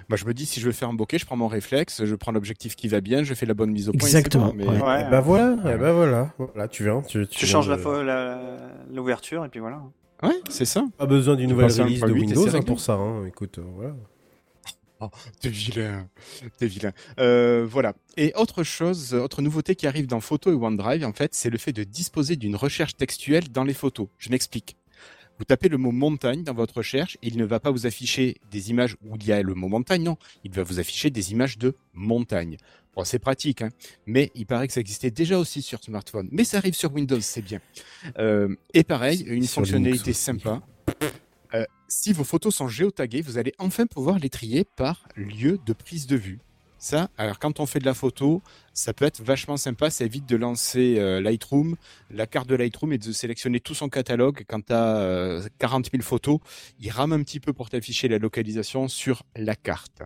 Moi, je me dis, si je veux faire un bokeh, je prends mon réflexe, je prends l'objectif qui va bien, je fais la bonne mise au point. et c'est Exactement, bon, mais- ouais. Ouais. Eh ben voilà, eh voilà. Voilà, tu viens. Tu, Tu viens changes de- la fo- la- l'ouverture et puis voilà. Ouais, c'est ça. Pas besoin d'une nouvelle passes à un release de 1.8 et Windows c'est hein, réglé. pour ça. hein. Écoute, euh, voilà. T'es vilain, t'es vilain. Euh, voilà. Et autre chose, autre nouveauté qui arrive dans Photo et OneDrive, en fait, c'est le fait de disposer d'une recherche textuelle dans les photos. Je m'explique. Vous tapez le mot montagne dans votre recherche, et il ne va pas vous afficher des images où il y a le mot montagne, non. Il va vous afficher des images de montagne. Bon, c'est pratique, hein. mais il paraît que ça existait déjà aussi sur smartphone. Mais ça arrive sur Windows, c'est bien. Euh, et pareil, une Sur fonctionnalité Linux sympa. Si vos photos sont géotaguées, vous allez enfin pouvoir les trier par lieu de prise de vue. Ça, alors quand on fait de la photo, ça peut être vachement sympa. Ça évite de lancer euh, Lightroom, la carte de Lightroom et de sélectionner tout son catalogue. Quand tu as 40 000 photos, il rame un petit peu pour t'afficher la localisation sur la carte.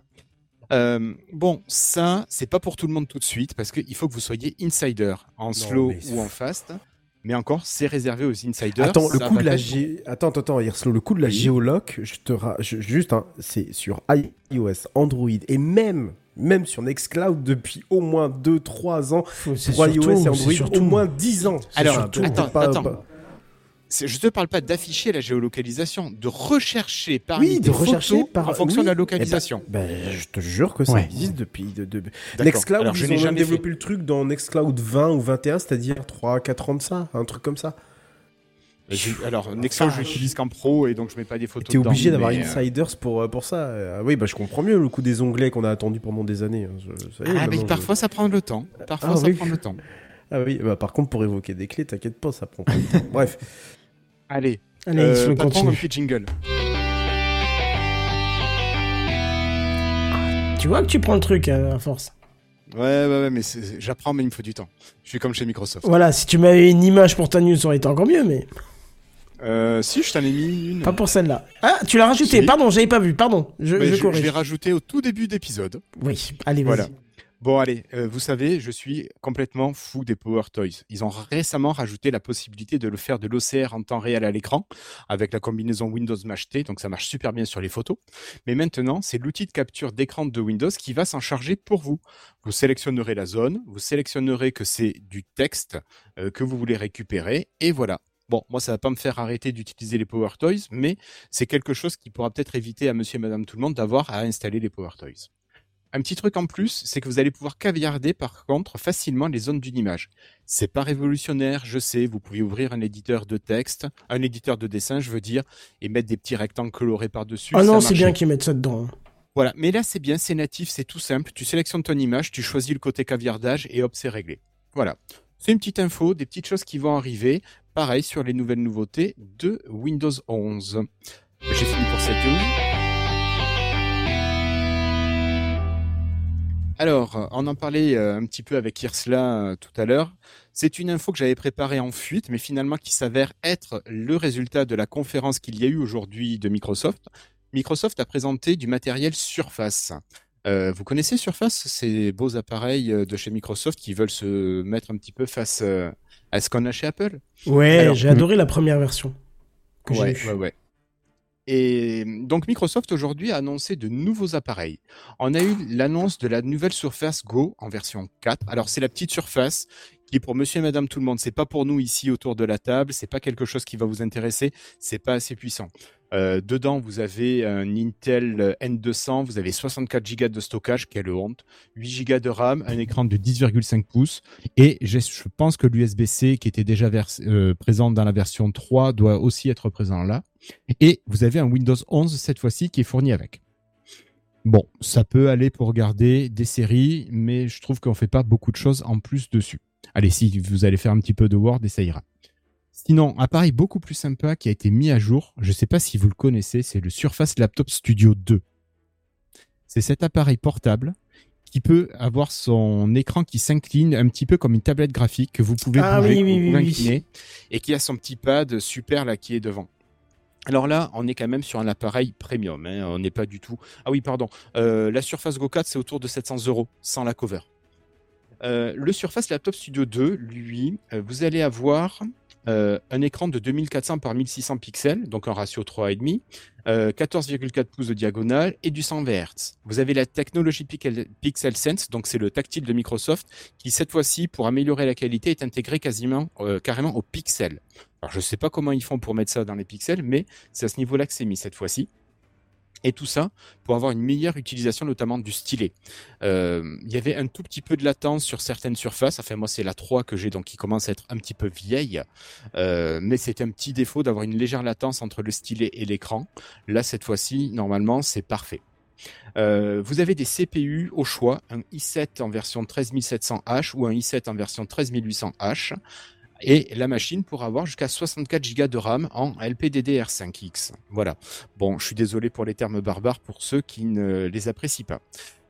Euh, bon, ça, c'est pas pour tout le monde tout de suite parce qu'il faut que vous soyez insider en slow mais- ou en fast. Mais encore, c'est réservé aux insiders. Attends, le coup de la être- gé... Attends, attends, Hirslo, le coup de la Oui. géoloc, je te ra... je- juste, hein, c'est sur iOS, Android et même, même sur Nextcloud depuis au moins 2-3 ans pour surtout- iOS et Android, surtout- au moins 10 ans. Alors, Enfin, attends, pas- attends. pas- je te parle pas d'afficher la géolocalisation, de rechercher parmi Oui, de rechercher par en fonction oui. de la localisation. Ben, ben, je te jure que ça Ouais. existe depuis. De, de- D'accord. Nextcloud, Alors, je ils n'ai ont jamais développé le truc dans Nextcloud 20 ou 21, c'est-à-dire 3-4 ans de ça, un truc comme ça. Alors, Nextcloud, je l'utilise qu'en pro et donc je mets pas des photos. T'es obligé d'avoir mais, euh, Insiders pour, euh, pour ça. Ah oui, bah je comprends mieux le coup des onglets qu'on a attendu pendant des années. hein. Je- ça y est, Ah, mais je- parfois ça prend le temps. Parfois Ah, ça oui. prend le temps. Ah oui, bah, par contre, pour évoquer des clés, t'inquiète pas, ça prend pas de temps. *laughs* Bref. Allez, Allez, euh, patron, continue. un petit jingle. Tu vois que tu prends le truc euh, à force. Ouais, ouais, ouais, mais j'apprends, mais il me faut du temps. Je suis comme chez Microsoft. Voilà, si tu m'avais une image pour ta news, ça aurait été encore mieux, mais Euh, si, je t'en ai mis une. pas pour celle-là. Ah, tu l'as rajouté, Si. pardon, j'avais pas vu, pardon. Je, je je, l'ai rajouté au tout début d'épisode. Oui, allez, vas-y. Voilà. Bon, allez, euh, vous savez, je suis complètement fou des Power Toys. Ils ont récemment rajouté la possibilité de le faire de l'OCR en temps réel à l'écran avec la combinaison Windows Match donc ça marche super bien sur les photos. Mais maintenant, c'est l'outil de capture d'écran de Windows qui va s'en charger pour vous. Vous sélectionnerez la zone, vous sélectionnerez que c'est du texte euh, que vous voulez récupérer, et voilà. Bon, moi, ça va pas me faire arrêter d'utiliser les Power Toys, mais c'est quelque chose qui pourra peut-être éviter à monsieur et madame tout le monde d'avoir à installer les Power Toys. Un petit truc en plus, c'est que vous allez pouvoir caviarder par contre facilement les zones d'une image. C'est pas révolutionnaire, je sais, vous pouvez ouvrir un éditeur de texte, un éditeur de dessin, je veux dire, et mettre des petits rectangles colorés par-dessus. Ah non, c'est bien qu'ils mettent ça dedans. hein. Voilà, mais là c'est bien, c'est natif, c'est tout simple. Tu sélectionnes ton image, tu choisis le côté caviardage et hop, c'est réglé. Voilà. C'est une petite info, des petites choses qui vont arriver. Pareil sur les nouvelles nouveautés de Windows 11. J'ai fini pour cette news. Alors, on en parlait euh, un petit peu avec Irsla euh, tout à l'heure. C'est une info que j'avais préparée en fuite, mais finalement qui s'avère être le résultat de la conférence qu'il y a eu aujourd'hui de Microsoft. Microsoft a présenté du matériel Surface. Euh, vous connaissez Surface, ces beaux appareils euh, de chez Microsoft qui veulent se mettre un petit peu face euh, à ce qu'on a chez Apple? Ouais, j'ai adoré la première version. Que ouais, ouais, ouais. Et donc Microsoft aujourd'hui a annoncé de nouveaux appareils. On a eu l'annonce de la nouvelle Surface Go en version 4. Alors c'est la petite Surface qui pour monsieur et madame tout le monde. C'est pas pour nous ici autour de la table, c'est pas quelque chose qui va vous intéresser, c'est pas assez puissant. Euh, dedans, vous avez un Intel N200, vous avez 64 Go de stockage, quelle honte, 8 Go de RAM, un écran de 10,5 pouces, et je pense que l'USB-C qui était déjà vers- euh, présent dans la version 3 doit aussi être présent là. Et vous avez un Windows 11 cette fois-ci qui est fourni avec. Bon, ça peut aller pour regarder des séries, mais je trouve qu'on fait pas beaucoup de choses en plus dessus. Allez, si vous allez faire un petit peu de Word, et ça ira. Sinon, appareil beaucoup plus sympa qui a été mis à jour, je ne sais pas si vous le connaissez, c'est le Surface Laptop Studio 2. C'est cet appareil portable qui peut avoir son écran qui s'incline un petit peu comme une tablette graphique que vous pouvez Ah bouger, oui, que oui, vous oui, pouvez oui. incliner, et qui a son petit pad super là qui est devant. Alors là, on est quand même sur un appareil premium. hein, On n'est pas du tout. Ah oui, pardon. Euh, la Surface Go 4, c'est autour de 700 euros sans la cover. Euh, le Surface Laptop Studio 2, lui, euh, vous allez avoir un écran de 2400 par 1600 pixels, donc un ratio 3,5, euh, 14,4 pouces de diagonale et du 120 Hz. Vous avez la technologie Pixel, Sense, donc c'est le tactile de Microsoft, qui cette fois-ci, pour améliorer la qualité, est intégré quasiment, carrément au pixel. Alors je ne sais pas comment ils font pour mettre ça dans les pixels, mais c'est à ce niveau-là que c'est mis cette fois-ci. Et tout ça pour avoir une meilleure utilisation notamment du stylet. Euh, Il y avait un tout petit peu de latence sur certaines surfaces. Enfin moi c'est la 3 que j'ai donc qui commence à être un petit peu vieille. Euh, mais c'est un petit défaut d'avoir une légère latence entre le stylet et l'écran. Là cette fois-ci normalement c'est parfait. Euh, vous avez des CPU au choix, un i7 en version 13700H ou un i7 en version 13800H. Et la machine pourra avoir jusqu'à 64 Go de RAM en LPDDR5X. Voilà. Bon, je suis désolé pour les termes barbares pour ceux qui ne les apprécient pas.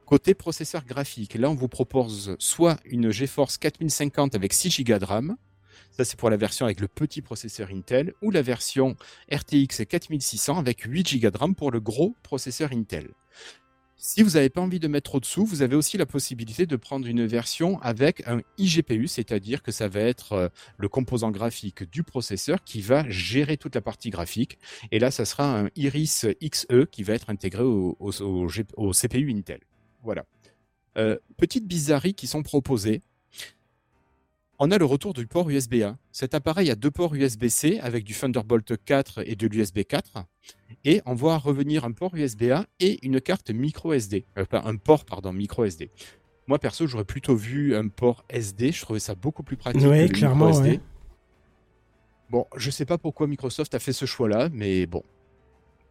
Côté processeur graphique, là on vous propose soit une GeForce 4050 avec 6 Go de RAM, ça c'est pour la version avec le petit processeur Intel, ou la version RTX 4600 avec 8 Go de RAM pour le gros processeur Intel. Si vous n'avez pas envie de mettre trop de sous, vous avez aussi la possibilité de prendre une version avec un iGPU, c'est-à-dire que ça va être euh, le composant graphique du processeur qui va gérer toute la partie graphique. Et là, ça sera un Iris XE qui va être intégré au CPU Intel. Voilà. Euh, petites bizarreries qui sont proposées. On a le retour du port USB-A. Cet appareil a deux ports USB-C avec du Thunderbolt 4 et de l'USB 4. Et on voit revenir un port USB-A et une carte micro SD. Euh, un port, pardon, micro SD. Moi, perso, j'aurais plutôt vu un port SD. Je trouvais ça beaucoup plus pratique. Le clairement, micro SD. ouais. Bon, je sais pas pourquoi Microsoft a fait ce choix-là, mais bon.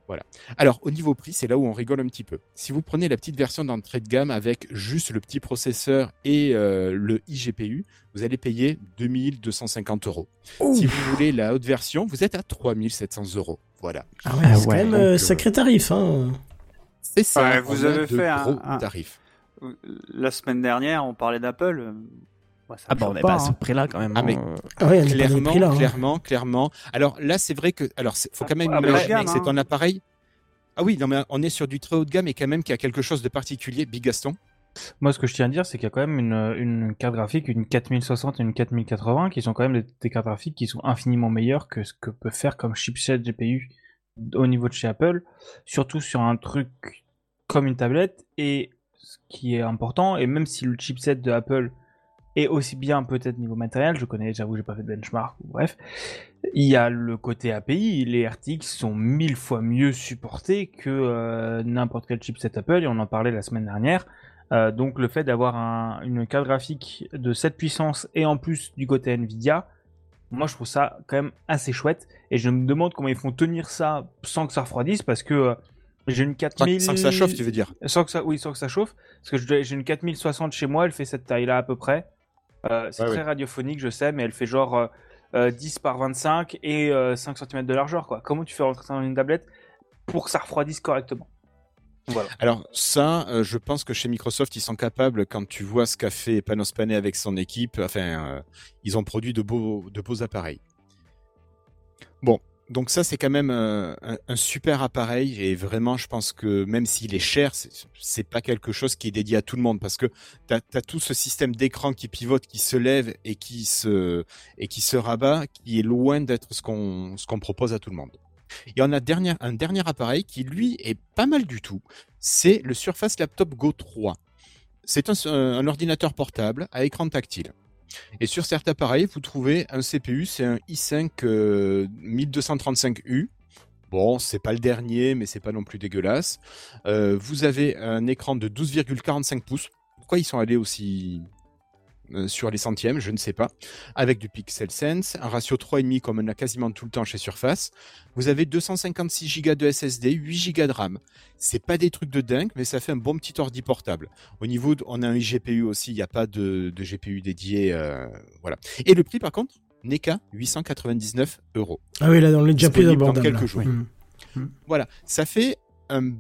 Voilà. Alors, au niveau prix, c'est là où on rigole un petit peu. Si vous prenez la petite version d'entrée de gamme avec juste le petit processeur et euh, le iGPU, vous allez payer 2250 euros. Si vous voulez la haute version, vous êtes à 3700 euros. Voilà. Ah ouais, c'est quand même euh, sacré tarif. Hein. C'est ça. Ouais, vous avez fait un- gros un- tarifs. La semaine dernière, on parlait d'Apple. Ah bah on choque est pas, pas à ce hein. prix-là quand même. Ah, mais hein. Ah ouais, clairement, prix là. hein. clairement, clairement. Alors là, c'est vrai que, alors, c'est- faut quand même Ah, imaginer gamme, que c'est un appareil. Ah oui, non mais on est sur du très haut de gamme et quand même qui a quelque chose de particulier. Big Gaston. Moi, ce que je tiens à dire, c'est qu'il y a quand même une, une carte graphique, une 4060 et une 4080, qui sont quand même des, des cartes graphiques qui sont infiniment meilleures que ce que peut faire comme chipset GPU au niveau de chez Apple, surtout sur un truc comme une tablette. Et ce qui est important, et même si le chipset de Apple est aussi bien peut-être niveau matériel, je connais, j'avoue, j'ai pas fait de benchmark, bref, il y a le côté API, les RTX sont mille fois mieux supportés que euh, n'importe quel chipset Apple, et on en parlait la semaine dernière. Euh, donc le fait d'avoir un- une carte graphique de cette puissance et en plus du côté Nvidia, moi je trouve ça quand même assez chouette. Et je me demande comment ils font tenir ça sans que ça refroidisse parce que euh, j'ai une 4000 Sans que ça chauffe, tu veux dire? Sans que ça oui sans que ça chauffe parce que j'ai une 4060 chez moi elle fait cette taille là à peu près Euh, c'est Ouais, très radiophonique je sais mais elle fait genre euh, euh, 10 par 25 et euh, 5 cm de largeur quoi. Comment tu fais rentrer ça dans une tablette pour que ça refroidisse correctement? Voilà. Alors ça, euh, je pense que chez Microsoft, ils sont capables, quand tu vois ce qu'a fait Panos Panay avec son équipe, enfin, euh, ils ont produit de beaux, de beaux appareils. Bon, donc ça, c'est quand même euh, un, super appareil et vraiment, je pense que même s'il est cher, c'est- pas quelque chose qui est dédié à tout le monde parce que tu tout ce système d'écran qui pivote, qui se lève et qui se, et qui se rabat, qui est loin d'être ce qu'on ce qu'on propose à tout le monde. Et on a dernier, un dernier appareil qui, lui, est pas mal du tout. C'est le Surface Laptop Go 3. C'est un, un ordinateur portable à écran tactile. Et sur cet appareil, vous trouvez un CPU, c'est un i5 euh, 1235U. Bon, c'est pas le dernier, mais c'est pas non plus dégueulasse. Euh, vous avez un écran de 12,45 pouces. Pourquoi ils sont allés aussi euh, sur les centièmes, je ne sais pas. Avec du Pixel Sense, un ratio 3,5 comme on a quasiment tout le temps chez Surface. Vous avez 256 Go de SSD, 8 Go de RAM. C'est pas des trucs de dingue, mais ça fait un bon petit ordi portable. Au niveau, de- on a un GPU aussi, il n'y a pas de, de GPU dédié, euh, voilà. Et le prix, par contre, n'est qu'à 899 euros. Ah oui, là, on est déjà plus abordable. quelques là. jours. Mm. Voilà, ça fait un,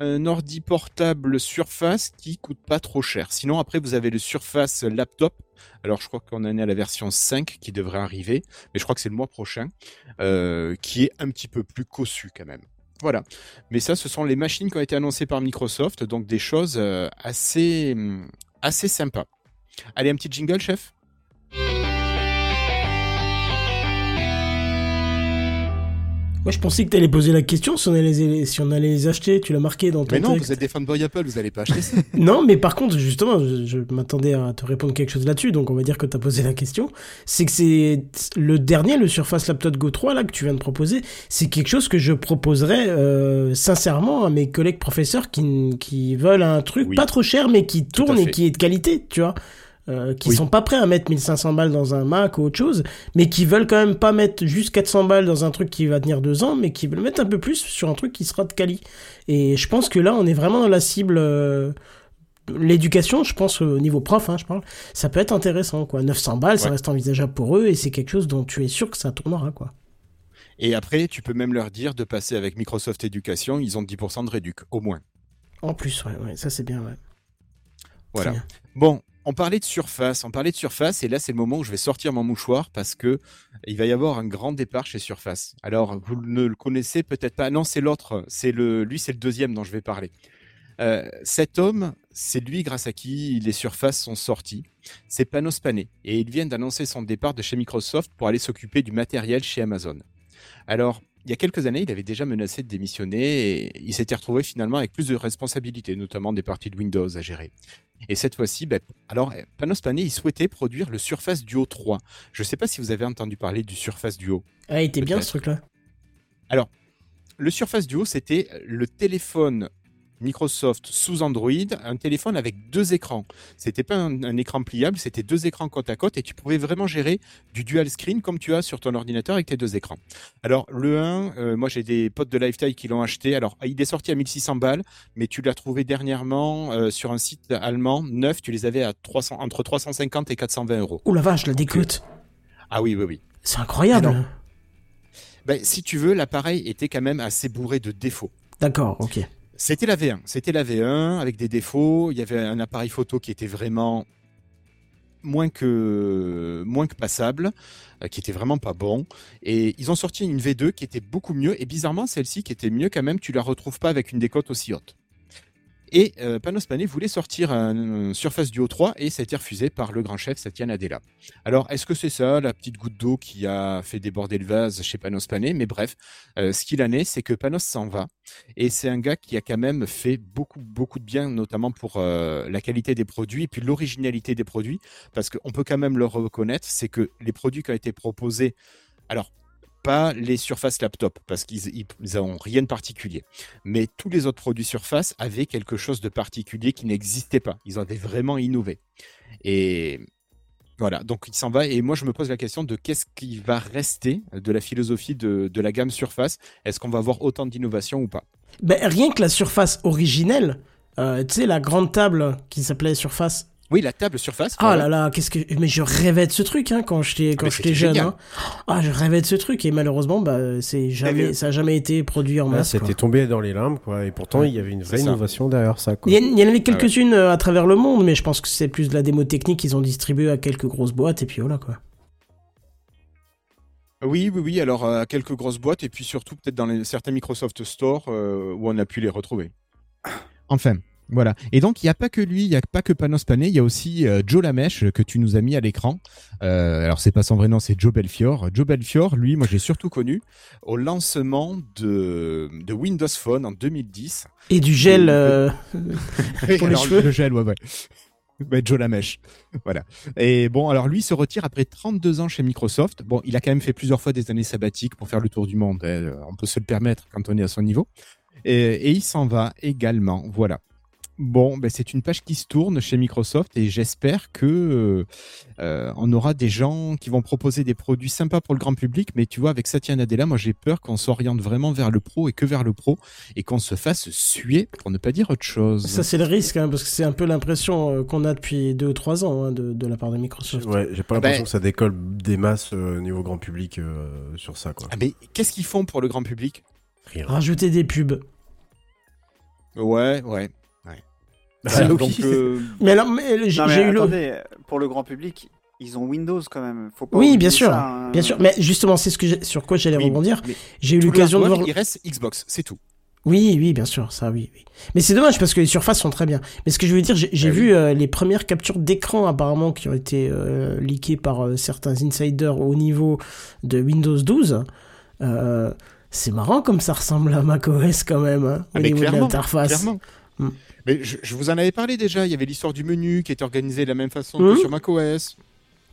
un ordi portable Surface qui coûte pas trop cher. Sinon, après, vous avez le Surface Laptop. Alors, je crois qu'on en est à la version 5 qui devrait arriver, mais je crois que c'est le mois prochain, euh, qui est un petit peu plus cossu quand même. Voilà. Mais ça, ce sont les machines qui ont été annoncées par Microsoft, donc des choses euh, assez, hum, assez sympas. Allez, un petit jingle, chef? Moi, je pensais que t'allais poser la question si on allait les, si on allait les acheter. Tu l'as marqué dans ton Mais non, texte. vous êtes des fanboys Apple, vous n'allez pas acheter ça. *laughs* Non, mais par contre, justement, je, je m'attendais à te répondre quelque chose là-dessus, donc on va dire que tu as posé la question. C'est que c'est le dernier, le Surface Laptop Go 3, là, que tu viens de proposer, c'est quelque chose que je proposerais euh, sincèrement à mes collègues professeurs qui, qui veulent un truc Oui. pas trop cher, mais qui tourne et qui est de qualité, tu vois. Euh, qui Oui. sont pas prêts à mettre 1500 balles dans un Mac ou autre chose, mais qui veulent quand même pas mettre juste 400 balles dans un truc qui va tenir deux ans, mais qui veulent mettre un peu plus sur un truc qui sera de quali. Et je pense que là, on est vraiment dans la cible. euh, L'éducation, je pense au niveau prof, hein, je parle, ça peut être intéressant quoi. 900 balles, ça reste envisageable pour eux et c'est quelque chose dont tu es sûr que ça tournera quoi. Et après, tu peux même leur dire de passer avec Microsoft Education, ils ont 10% de réduc, au moins. En plus, ouais, ouais, ça c'est bien, ouais. Voilà. bien. Bon, on parlait de Surface, on parlait de Surface, et là c'est le moment où je vais sortir mon mouchoir parce que il va y avoir un grand départ chez Surface. Alors, vous ne le connaissez peut-être pas. Non, c'est l'autre. C'est le, lui, c'est le deuxième dont je vais parler. Euh, cet homme, c'est lui grâce à qui les Surfaces sont sortis. C'est Panos Panay, et il vient d'annoncer son départ de chez Microsoft pour aller s'occuper du matériel chez Amazon. Alors, il y a quelques années, il avait déjà menacé de démissionner et il s'était retrouvé finalement avec plus de responsabilités, notamment des parties de Windows à gérer. Et cette fois-ci, ben, alors Panos Panay, il souhaitait produire le Surface Duo 3. Je ne sais pas si vous avez entendu parler du Surface Duo. Ah, il était bien ce truc-là. Alors, le Surface Duo, c'était le téléphone Microsoft sous Android, un téléphone avec deux écrans. C'était pas un, un écran pliable, c'était deux écrans côte à côte et tu pouvais vraiment gérer du dual screen comme tu as sur ton ordinateur avec tes deux écrans. Alors le 1, euh, moi j'ai des potes de Lifetime qui l'ont acheté. Alors il est sorti à 1600 balles, mais tu l'as trouvé dernièrement euh, sur un site allemand neuf. Tu les avais à 300, entre 350 et 420 euros. Oh la vache, la décote. Ah oui, oui, oui. C'est incroyable. Ben, si tu veux, l'appareil était quand même assez bourré de défauts. D'accord, ok. C'était la V1. C'était la V1 avec des défauts. Il y avait un appareil photo qui était vraiment moins que moins passable, euh, qui était vraiment pas bon. Et ils ont sorti une V2 qui était beaucoup mieux. Et bizarrement, celle-ci qui était mieux quand même, tu la retrouves pas avec une décote aussi haute. Et euh, Panos Panay voulait sortir un, un Surface Duo 3 et ça a été refusé par le grand chef Satya Nadella. Alors, est-ce que c'est ça, la petite goutte d'eau qui a fait déborder le vase chez Panos Panay Mais bref, euh, ce qu'il en est, c'est que Panos s'en va. Et c'est un gars qui a quand même fait beaucoup, beaucoup de bien, notamment pour euh, la qualité des produits et puis l'originalité des produits. Parce qu'on peut quand même le reconnaître, c'est que les produits qui ont été proposés, alors, pas les Surface Laptop, parce qu'ils n'ont rien de particulier. Mais tous les autres produits Surface avaient quelque chose de particulier qui n'existait pas. Ils avaient vraiment innové. Et voilà, donc il s'en va. Et moi, je me pose la question de qu'est-ce qui va rester de la philosophie de, de la gamme Surface? Est-ce qu'on va avoir autant d'innovation ou pas? Ben, rien que la surface originelle, euh, tu sais, la grande table qui s'appelait Surface. Oui, la table Surface. Ah là là, qu'est-ce que. Mais je rêvais de ce truc hein, quand j'étais quand j'étais c'était jeune. hein. Ah, je rêvais de ce truc et malheureusement, bah, c'est jamais, ça a jamais été produit en Ah, masse. C'était tombé dans les limbes, quoi. Et pourtant, il y avait une vraie innovation derrière ça, quoi. Il y, en- il y en avait Ah ouais. quelques-unes euh, à travers le monde, mais je pense que c'est plus de la démo technique qu'ils ont distribué à quelques grosses boîtes et puis voilà quoi. Oui, oui, oui. Alors, euh, quelques grosses boîtes et puis surtout peut-être dans les, certains Microsoft Store euh, où on a pu les retrouver. Enfin, voilà. Et donc, il n'y a pas que lui, il n'y a pas que Panos Panay, il y a aussi euh, Joe Lamèche que tu nous as mis à l'écran. Euh, alors, c'est pas son vrai nom, c'est Joe Belfior. Joe Belfior, lui, moi, j'ai surtout connu. Au lancement de, de Windows Phone en 2010. Et du gel euh, *laughs* pour les cheveux. Le gel, ouais, ouais. *laughs* Ouais, Joe Lamèche. Voilà. Et bon, alors lui se retire après 32 ans chez Microsoft. Bon, il a quand même fait plusieurs fois des années sabbatiques pour faire le tour du monde. hein. On peut se le permettre quand on est à son niveau. Et, et il s'en va également. Voilà. Bon, ben c'est une page qui se tourne chez Microsoft et j'espère que euh, euh, on aura des gens qui vont proposer des produits sympas pour le grand public. Mais tu vois, avec Satya Nadella, moi j'ai peur qu'on s'oriente vraiment vers le pro et que vers le pro et qu'on se fasse suer pour ne pas dire autre chose. Ça c'est le risque, hein, parce que c'est un peu l'impression euh, qu'on a depuis deux ou trois ans hein, de, de la part de Microsoft. Ouais, j'ai pas Ah l'impression ben- que ça décolle des masses euh, au niveau grand public euh, sur ça, quoi. Ah, mais qu'est-ce qu'ils font pour le grand public? Rien. Rajouter des pubs. Ouais, ouais. Ah, Donc, oui. euh, Mais alors, mais, j'ai eu le... attendez, pour le grand public, ils ont Windows quand même. Faut pas Oui, oublier bien sûr, ça, hein. bien sûr. Mais justement, c'est ce que j'ai- sur quoi j'allais Oui, rebondir. J'ai eu l'occasion de voir. Il reste Xbox, c'est tout. Oui, oui, bien sûr, ça, oui, oui. Mais c'est dommage parce que les surfaces sont très bien. Mais ce que je veux dire, j'ai j'ai Ah vu euh, les premières captures d'écran apparemment qui ont été euh, leakées par euh, certains insiders au niveau de Windows 12. Euh, c'est marrant comme ça ressemble à macOS quand même, hein, au Ah, mais niveau de l'interface. clairement. Hmm. Mais je, je vous en avais parlé déjà. Il y avait l'histoire du menu qui était organisé de la même façon que sur macOS.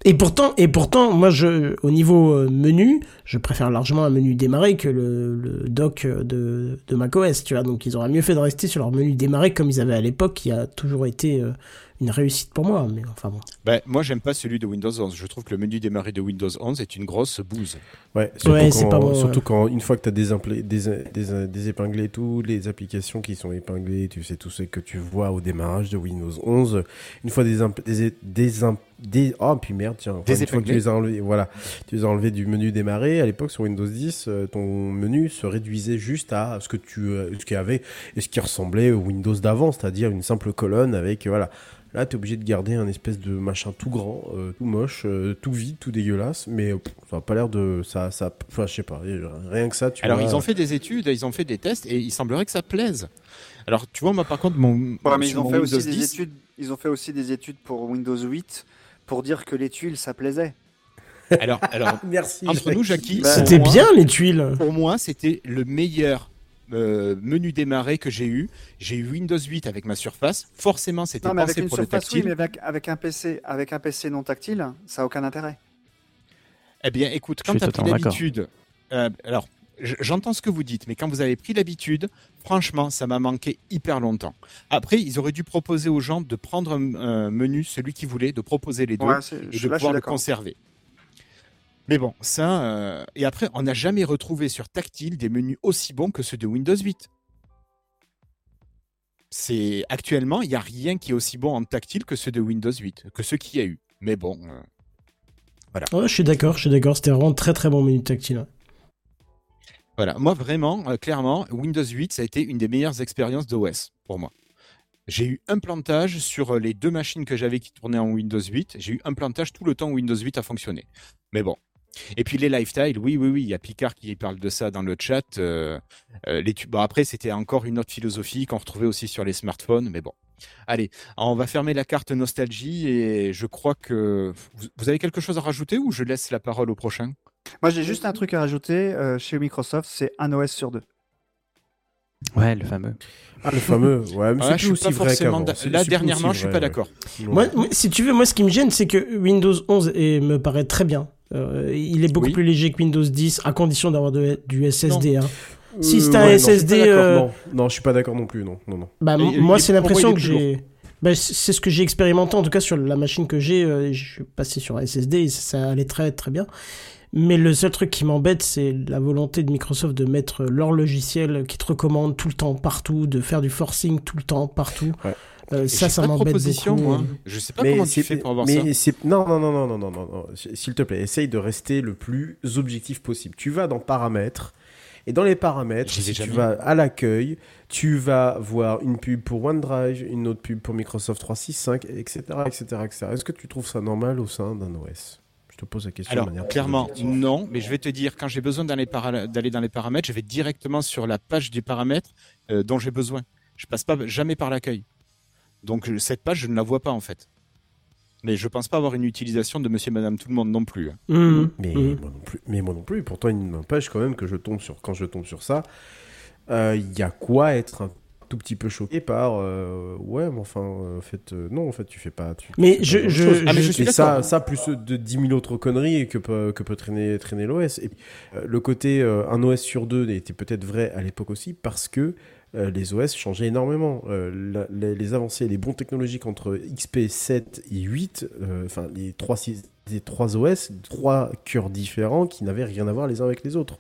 Et pourtant, et pourtant, moi, je, au niveau euh, menu, je préfère largement un menu démarré que le, le dock euh, de, de macOS, tu vois. Donc, ils auraient mieux fait de rester sur leur menu démarré comme ils avaient à l'époque, qui a toujours été euh, une réussite pour moi. Mais enfin bon. Ben, moi, j'aime pas celui de Windows 11. Je trouve que le menu démarré de Windows 11 est une grosse bouse. Ouais, surtout, Ouais, quand, c'est pas bon, surtout ouais. quand, une fois que tu as désimplé- dés- dés- désépinglé toutes les applications qui sont épinglées, tu sais tout ce que tu vois au démarrage de Windows 11, une fois des, des, des, des oh puis merde tiens, enfin, une fois que tu les as enlevés, voilà, tu les as enlevés du menu démarrer. À l'époque sur Windows 10, euh, ton menu se réduisait juste à ce que tu, euh, ce qu'il y avait et ce qui ressemblait au Windows d'avant, c'est-à-dire une simple colonne avec voilà. Là, t'es obligé de garder un espèce de machin tout grand, euh, tout moche, euh, tout vide, tout dégueulasse, mais pff, ça a pas l'air de ça, ça, enfin, je sais pas, rien que ça. Tu Alors, vois, ils ont fait des études, ils ont fait des tests et il semblerait que ça plaise. Alors, tu vois, moi, par contre, mon. Ouais, mais ils ont mon fait aussi des 10, études. Ils ont fait aussi des études pour Windows 8 pour dire que les tuiles ça plaisait. Alors, alors *laughs* Merci. entre nous, Jackie, pour C'était bien les tuiles. Pour moi, c'était le meilleur euh, menu démarré que j'ai eu. J'ai eu Windows 8 avec ma Surface. Forcément, c'était Non, mais avec pensé une pour le surface, oui, tactile. mais avec, avec un PC, avec un PC non tactile, ça a aucun intérêt. Eh bien, écoute, quand tu as pris l'habitude, euh, alors j'entends ce que vous dites, mais quand vous avez pris l'habitude, franchement, ça m'a manqué hyper longtemps. Après, ils auraient dû proposer aux gens de prendre un, un menu, celui qu'ils voulaient, de proposer les deux Ouais, et je- de là, pouvoir le conserver. Mais bon, ça. euh, Et après, on n'a jamais retrouvé sur tactile des menus aussi bons que ceux de Windows 8. C'est actuellement, il n'y a rien qui est aussi bon en tactile que ceux de Windows 8, que ceux qu'il y a eu. Mais bon, euh, voilà. Ouais, je suis d'accord, je suis d'accord. C'était vraiment très très bon menu tactile. Voilà, moi vraiment, euh, clairement, Windows 8, ça a été une des meilleures expériences d'OS pour moi. J'ai eu un plantage sur les deux machines que j'avais qui tournaient en Windows 8. J'ai eu un plantage tout le temps où Windows 8 a fonctionné. Mais bon. Et puis les lifestyle, oui, oui, oui, il y a Picard qui parle de ça dans le chat. euh, euh, les tu- bon, après, c'était encore une autre philosophie qu'on retrouvait aussi sur les smartphones, mais bon. Allez, on va fermer la carte nostalgie et je crois que vous, vous avez quelque chose à rajouter ou je laisse la parole au prochain? Moi, j'ai juste un truc à rajouter euh, chez Microsoft, c'est un OS sur deux. Ouais, le fameux. Ah, le fameux. Ouais, mais Ah, c'est je plus suis pas aussi vrai forcément qu'avant. d'a- C'est- là, dernièrement, je suis pas d'accord. Moi, moi, si tu veux, moi, ce qui me gêne, c'est que Windows 11 est- me paraît très bien. Euh, il est beaucoup Oui. plus léger que Windows 10, à condition d'avoir du SSD. hein. Si Euh, c'est un ouais, non, je suis pas SSD, d'accord, euh, Non, non, je suis pas d'accord non plus. Non, non, non. Bah, Et- moi, c'est l'impression que j'ai. Bah, c'est ce que j'ai expérimenté, en tout cas sur la machine que j'ai. euh, je suis passé sur un SSD et ça allait très très bien. Mais le seul truc qui m'embête, c'est la volonté de Microsoft de mettre leur logiciel qui te recommande tout le temps, partout, de faire du forcing tout le temps, partout. Ouais. Euh, ça, ça m'embête proposition, beaucoup. moi. Je sais pas comment tu c'est- fais pour avoir mais ça. Non, non, non, non, non, non, non, non. S'il te plaît, essaye de rester le plus objectif possible. Tu vas dans paramètres. Et dans les paramètres, si tu vas à l'accueil, tu vas voir une pub pour OneDrive, une autre pub pour Microsoft 365, etc., etc., etc. Est-ce que tu trouves ça normal au sein d'un OS Je te pose la question Alors, de manière clairement, non, mais je vais te dire, quand j'ai besoin d'aller para- d'aller dans les paramètres, je vais directement sur la page des paramètres euh, dont j'ai besoin. Je passe pas jamais par l'accueil. Donc, cette page, je ne la vois pas, en fait. Mais je pense pas avoir une utilisation de monsieur et madame tout le monde non plus. Mhm. Mais, Mhm. moi non plus, mais moi non plus. Pourtant, il n'empêche quand même que je tombe sur, quand je tombe sur ça, euh, il y a quoi être un tout petit peu choqué par euh, ouais, mais enfin, euh, en fait, euh, non, en fait, tu fais pas. Tu, tu Mais fais pas je-. Ah, mais je suis Et ça, ça plus de 10 000 autres conneries que peut, que peut traîner, traîner l'OS. Et puis, euh, le côté euh, un OS sur deux était peut-être vrai à l'époque aussi parce que euh, les OS changeaient énormément. Euh, la- les, les avancées, les bons technologiques entre XP 7 et 8, euh, enfin les les trois OS, trois cœurs différents qui n'avaient rien à voir les uns avec les autres.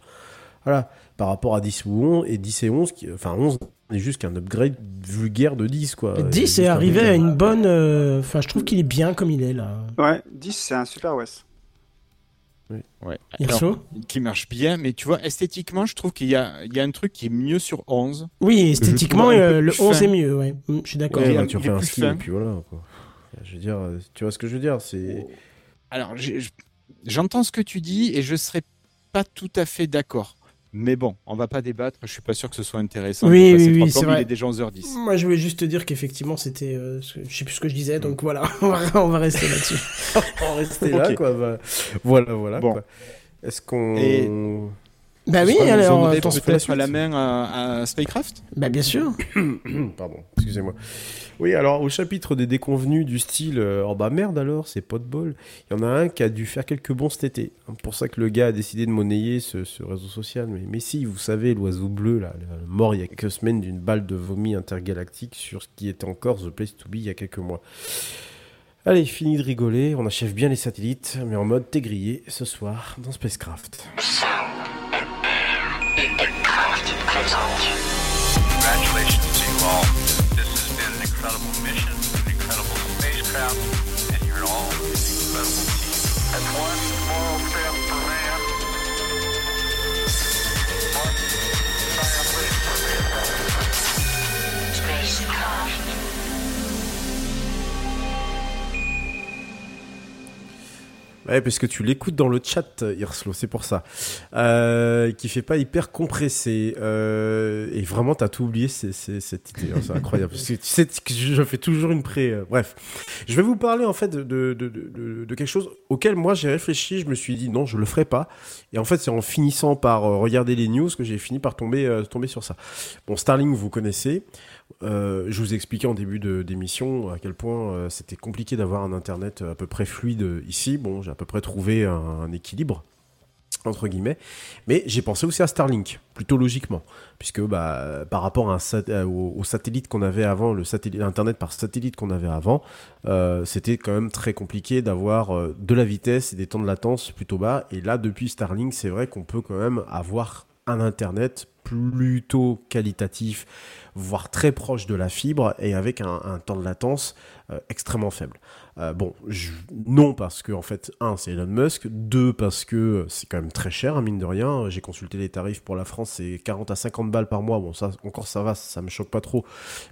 Voilà, par rapport à 10 ou 11, et 10 et 11, qui, enfin 11 n'est juste qu'un upgrade vulgaire de 10 quoi. 10 Juste est arrivé à une bonne. euh, Enfin, je trouve qu'il est bien comme il est là. Ouais, 10, c'est un super OS. Ouais. Alors, qui marche bien, mais tu vois, esthétiquement, je trouve qu'il y a, il y a un truc qui est mieux sur 11. Oui, esthétiquement, euh, le plus 11 fin. est mieux, ouais. Mm, Je suis d'accord. Ouais, tu refais un fin. et puis voilà. Quoi. Je veux dire, euh, tu vois ce que je veux dire C'est Alors, j'entends ce que tu dis et je serais pas tout à fait d'accord. Mais bon, on va pas débattre. Je suis pas sûr que ce soit intéressant. Oui, de oui, oui, c'est vrai. Il est déjà 11h10. Moi, je voulais juste te dire qu'effectivement, c'était. euh, je sais plus ce que je disais, donc voilà, *laughs* on va, on va rester là-dessus. *laughs* on va rester là quoi. bah, voilà, voilà. Bon. quoi. Est-ce qu'on Et- Bah oui, alors, attends, peut-être la main à, à Spycraft? Bah bien sûr. *coughs* Pardon, excusez-moi. Oui, alors au chapitre des déconvenus du style euh, Oh bah merde alors, c'est pas de bol. Il y en a un qui a dû faire quelques bons cet été. Hein, Pour ça que le gars a décidé de monnayer ce, ce réseau social. Mais, mais si, vous savez, l'oiseau bleu, là, mort il y a quelques semaines d'une balle de vomi intergalactique sur ce qui était encore The Place to Be il y a quelques mois. Allez, fini de rigoler, on achève bien les satellites, mais en mode t'es grillé ce soir dans Spacecraft. Ouais, parce que tu l'écoutes dans le chat, Irslo, c'est pour ça. Euh, qui fait pas hyper compressé. Euh, et vraiment, t'as tout oublié, c'est, cette idée. hein, c'est incroyable. Que je fais toujours une pré. euh, bref. Je vais vous parler, en fait, de, de, de, de, quelque chose auquel moi j'ai réfléchi. Je me suis dit, non, je le ferai pas. Et en fait, c'est en finissant par euh, regarder les news que j'ai fini par tomber, tomber sur ça. Bon, Starlink, vous connaissez. Euh, je vous ai expliqué en début d'émission à quel point euh, c'était compliqué d'avoir un internet à peu près fluide ici. Bon, j'ai à peu près trouvé un, équilibre entre guillemets, mais j'ai pensé aussi à Starlink, plutôt logiquement, puisque bah, par rapport à un euh, au, satellite qu'on avait avant, le par satellite qu'on avait avant, euh, c'était quand même très compliqué d'avoir euh, de la vitesse et des temps de latence plutôt bas. Et là, depuis Starlink, c'est vrai qu'on peut quand même avoir un internet plutôt qualitatif, voire très proche de la fibre et avec un, temps de latence euh, extrêmement faible. Euh, bon, je- non parce que en fait, un, c'est Elon Musk, deux parce que c'est quand même très cher, hein, mine de rien. J'ai consulté les tarifs pour la France, c'est 40 à 50 balles par mois. Bon, ça encore ça va, ça me choque pas trop,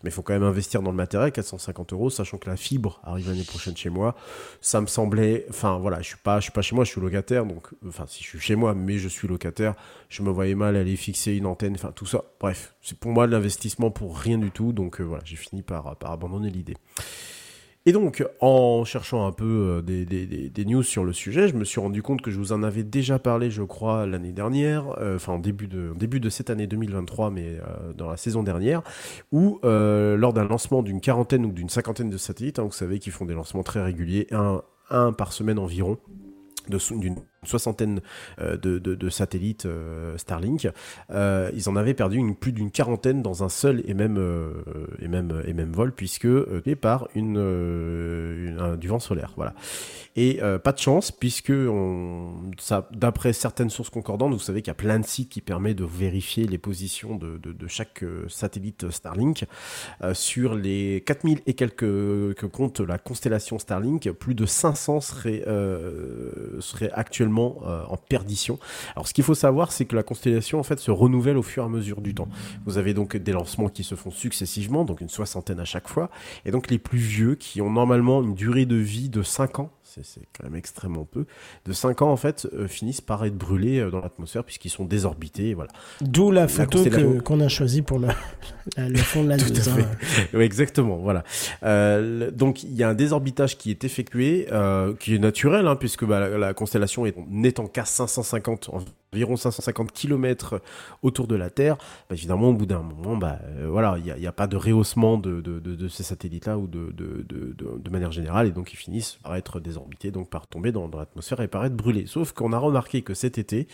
mais il faut quand même investir dans le matériel, 450 euros, sachant que la fibre arrive l'année prochaine chez moi. Ça me semblait, enfin voilà, je suis pas, je suis pas chez moi, je suis locataire, donc enfin si je suis chez moi, mais je suis locataire, je me voyais mal aller fixer une antenne, enfin tout ça. Bref, c'est pour moi de l'investissement pour rien du tout, donc euh, voilà, j'ai fini par, par abandonner l'idée. Et donc, en cherchant un peu euh, des, news sur le sujet, je me suis rendu compte que je vous en avais déjà parlé, je crois, l'année dernière, euh, enfin en début de, début de cette année 2023, mais euh, dans la saison dernière, où lors d'un lancement d'une quarantaine ou d'une cinquantaine de satellites, hein, vous savez qu'ils font des lancements très réguliers, un, un par semaine environ, d'une soixantaine euh, de, satellites euh, Starlink, euh, ils en avaient perdu une, plus d'une quarantaine dans un seul et même vol puisque par du vent solaire. Et pas de chance puisque d'après certaines sources concordantes, vous savez qu'il y a plein de sites qui permettent de vérifier les positions de, chaque satellite Starlink. Sur les 4000 et quelques que compte la constellation Starlink, plus de 500 seraient, euh, seraient actuellement euh, en perdition. Alors ce qu'il faut savoir, c'est que la constellation en fait se renouvelle au fur et à mesure du temps. Vous avez donc des lancements qui se font successivement, donc une soixantaine à chaque fois, et donc les plus vieux qui ont normalement une durée de vie de 5 ans, c'est quand même extrêmement peu, de 5 ans en fait, euh, finissent par être brûlés euh, dans l'atmosphère puisqu'ils sont désorbités, voilà. D'où la photo qu'on a choisie pour le, le fond de la *laughs* Tout à hein. fait. Exactement. Voilà. Euh, donc il y a un désorbitage qui est effectué, euh, qui est naturel, hein, puisque bah, la, la constellation est n'étant qu'à 550 environ 550 km autour de la Terre. Bah, évidemment, au bout d'un moment, bah, euh, voilà, il n'y a, pas de rehaussement de, ces satellites-là ou de, manière générale, et donc ils finissent par être désorbités, donc par tomber dans, l'atmosphère et par être brûlés. Sauf qu'on a remarqué que cet été,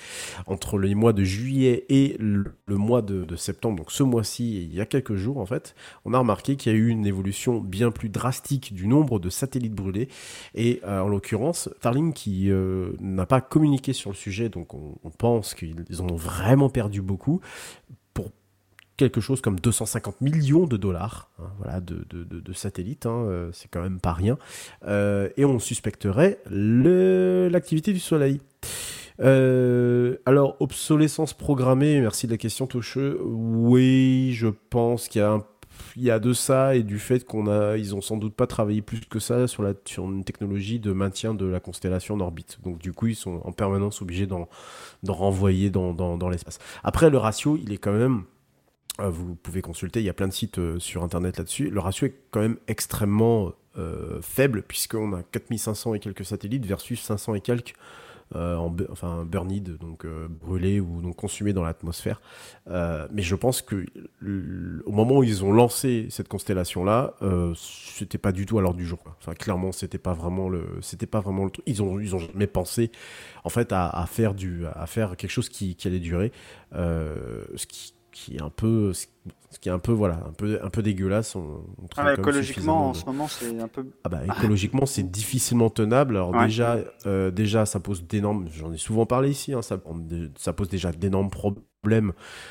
entre les mois de juillet et le, mois de, septembre, donc ce mois-ci, il y a quelques jours en fait, on a remarqué qu'il y a eu une évolution bien plus drastique du nombre de satellites brûlés. Et euh, en l'occurrence, Starlink qui euh, n'a pas communiqué sur le sujet, donc on, on pense qu'ils en ont vraiment perdu beaucoup pour quelque chose comme 250 millions de dollars, hein, voilà, de, de, de, de satellites, hein, euh, c'est quand même pas rien. Euh, et on suspecterait l'activité du Soleil. Euh, alors, obsolescence programmée, merci de la question, Tocheux. Oui, je pense qu'il y a un il y a de ça et du fait qu'on a, ils ont sans doute pas travaillé plus que ça sur la sur une technologie de maintien de la constellation en orbite. Donc du coup, ils sont en permanence obligés d'en renvoyer dans dans, l'espace. Après, le ratio, il est quand même euh, vous pouvez consulter, il y a plein de sites euh, sur internet là-dessus. Le ratio est quand même extrêmement euh, faible, puisqu'on a 4500 et quelques satellites versus 500 et quelques en, bu- enfin, burned, donc euh, brûlés ou donc consumés dans l'atmosphère. Euh, mais je pense que au moment où ils ont lancé cette constellation-là, euh, c'était pas du tout à l'ordre du jour. Enfin, clairement, c'était pas vraiment le, c'était pas vraiment le. Ils ont, ils ont jamais pensé, en fait, à, faire du, à faire quelque chose qui, qui allait durer, euh, ce qui, qui est un peu, ce qui est un peu, voilà, un peu, un peu dégueulasse. On, on Ah, même écologiquement, en ce moment, c'est un peu. ah bah, écologiquement, c'est difficilement tenable. Alors Ouais. déjà, euh, déjà, ça pose d'énormes. J'en ai souvent parlé ici. hein, ça, ça pose déjà d'énormes problèmes.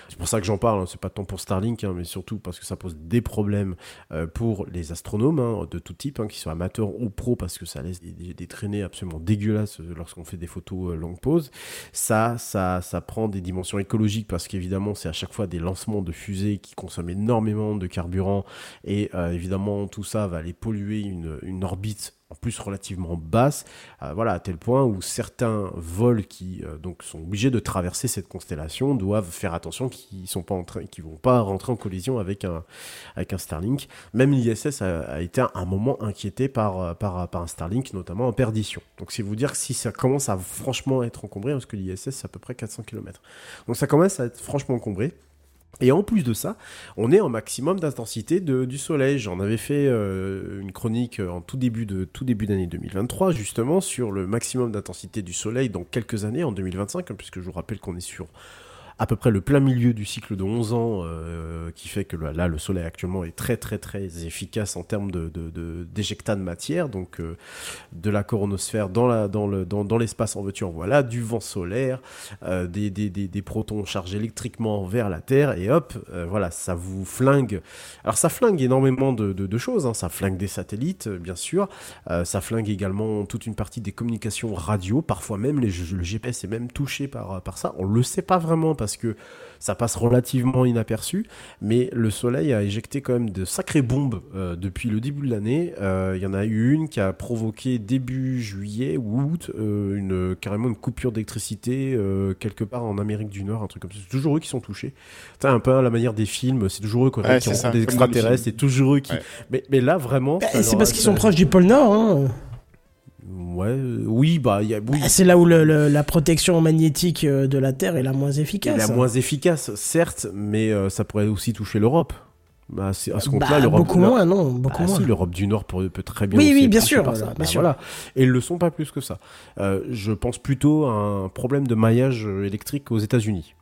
C'est pour ça que j'en parle. hein, c'est pas tant pour Starlink, hein, mais surtout parce que ça pose des problèmes euh, pour les astronomes hein, de tout type, qui soient amateurs ou pros, parce que ça laisse des, traînées absolument dégueulasses euh, lorsqu'on fait des photos euh, longue pause. Ça, ça, ça prend des dimensions écologiques parce qu'évidemment, c'est à chaque fois des lancements de fusées qui consomment énormément de carburant et évidemment tout ça va aller polluer une orbite en plus relativement basse, euh, voilà, à tel point où certains vols qui euh, donc sont obligés de traverser cette constellation doivent faire attention qu'ils sont pas vont pas rentrer en collision avec un avec Starlink. Même l'ISS a, été un, un moment inquiété par, euh, par un Starlink, notamment en perdition. Donc c'est vous dire que si ça commence à franchement être encombré, parce que l'ISS c'est à peu près 400 km, donc ça commence à être franchement encombré. Et en plus de ça, on est en maximum d'intensité du soleil. J'en avais fait euh, une chronique en tout début de tout début d'année 2023 justement sur le maximum d'intensité du soleil dans quelques années en 2025 hein, puisque je vous rappelle qu'on est sur à peu près le plein milieu du cycle de 11 ans euh, qui fait que là, le soleil actuellement est très très très efficace en termes de, de, de- de matière donc euh, de la coronosphère dans la dans le dans, dans l'espace en voiture voilà du vent solaire euh, des, des, des, des protons chargés électriquement vers la Terre, et hop, voilà, ça vous flingue. Alors ça flingue énormément de, de, choses, hein. ça flingue des satellites, bien sûr, ça flingue également toute une partie des communications radio, parfois même les, le GPS est même touché par, par ça, on le sait pas vraiment parce que ça passe relativement inaperçu, mais le Soleil a éjecté quand même de sacrées bombes euh, depuis le début de l'année. Euh, Il y en a eu une qui a provoqué début juillet ou août euh, une carrément une coupure d'électricité euh, quelque part en Amérique du Nord, un truc comme ça. C'est toujours eux qui sont touchés. T'as un peu à la manière des films, c'est toujours eux quoi, Ouais, qui c'est ça, des extraterrestres, c'est toujours eux qui. Ouais. Mais, mais là vraiment. Bah, c'est parce qu'ils sont proches du pôle Nord. Hein. Ouais, euh, oui, bah, il y a, oui, Bah, c'est là où le- le- la protection magnétique euh, de la Terre est la moins efficace. la moins efficace, certes, mais euh, ça pourrait aussi toucher l'europe. Bah, à ce compte-là, Bah, l'Europe. beaucoup moins, non, beaucoup Ah, moins. si, l'Europe du Nord peut, peut très bien. Oui, oui, bien sûr, par ça. bien Bah, sûr. Voilà. Et ils le sont pas plus que ça. Euh, je pense plutôt à un problème de maillage électrique aux États-Unis.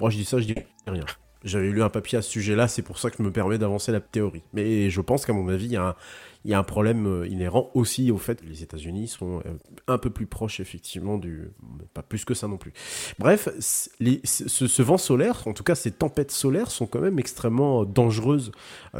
Moi, je dis ça, je dis rien. J'avais lu un papier à ce sujet-là, c'est pour ça que je me permets d'avancer la théorie. Mais je pense qu'à mon avis, il y a un, il y a un problème euh, inhérent aussi au fait que les États-Unis sont euh, un peu plus proches, effectivement, du. Pas plus que ça non plus. Bref, les- ce, vent solaire, en tout cas ces tempêtes solaires, sont quand même extrêmement euh, dangereuses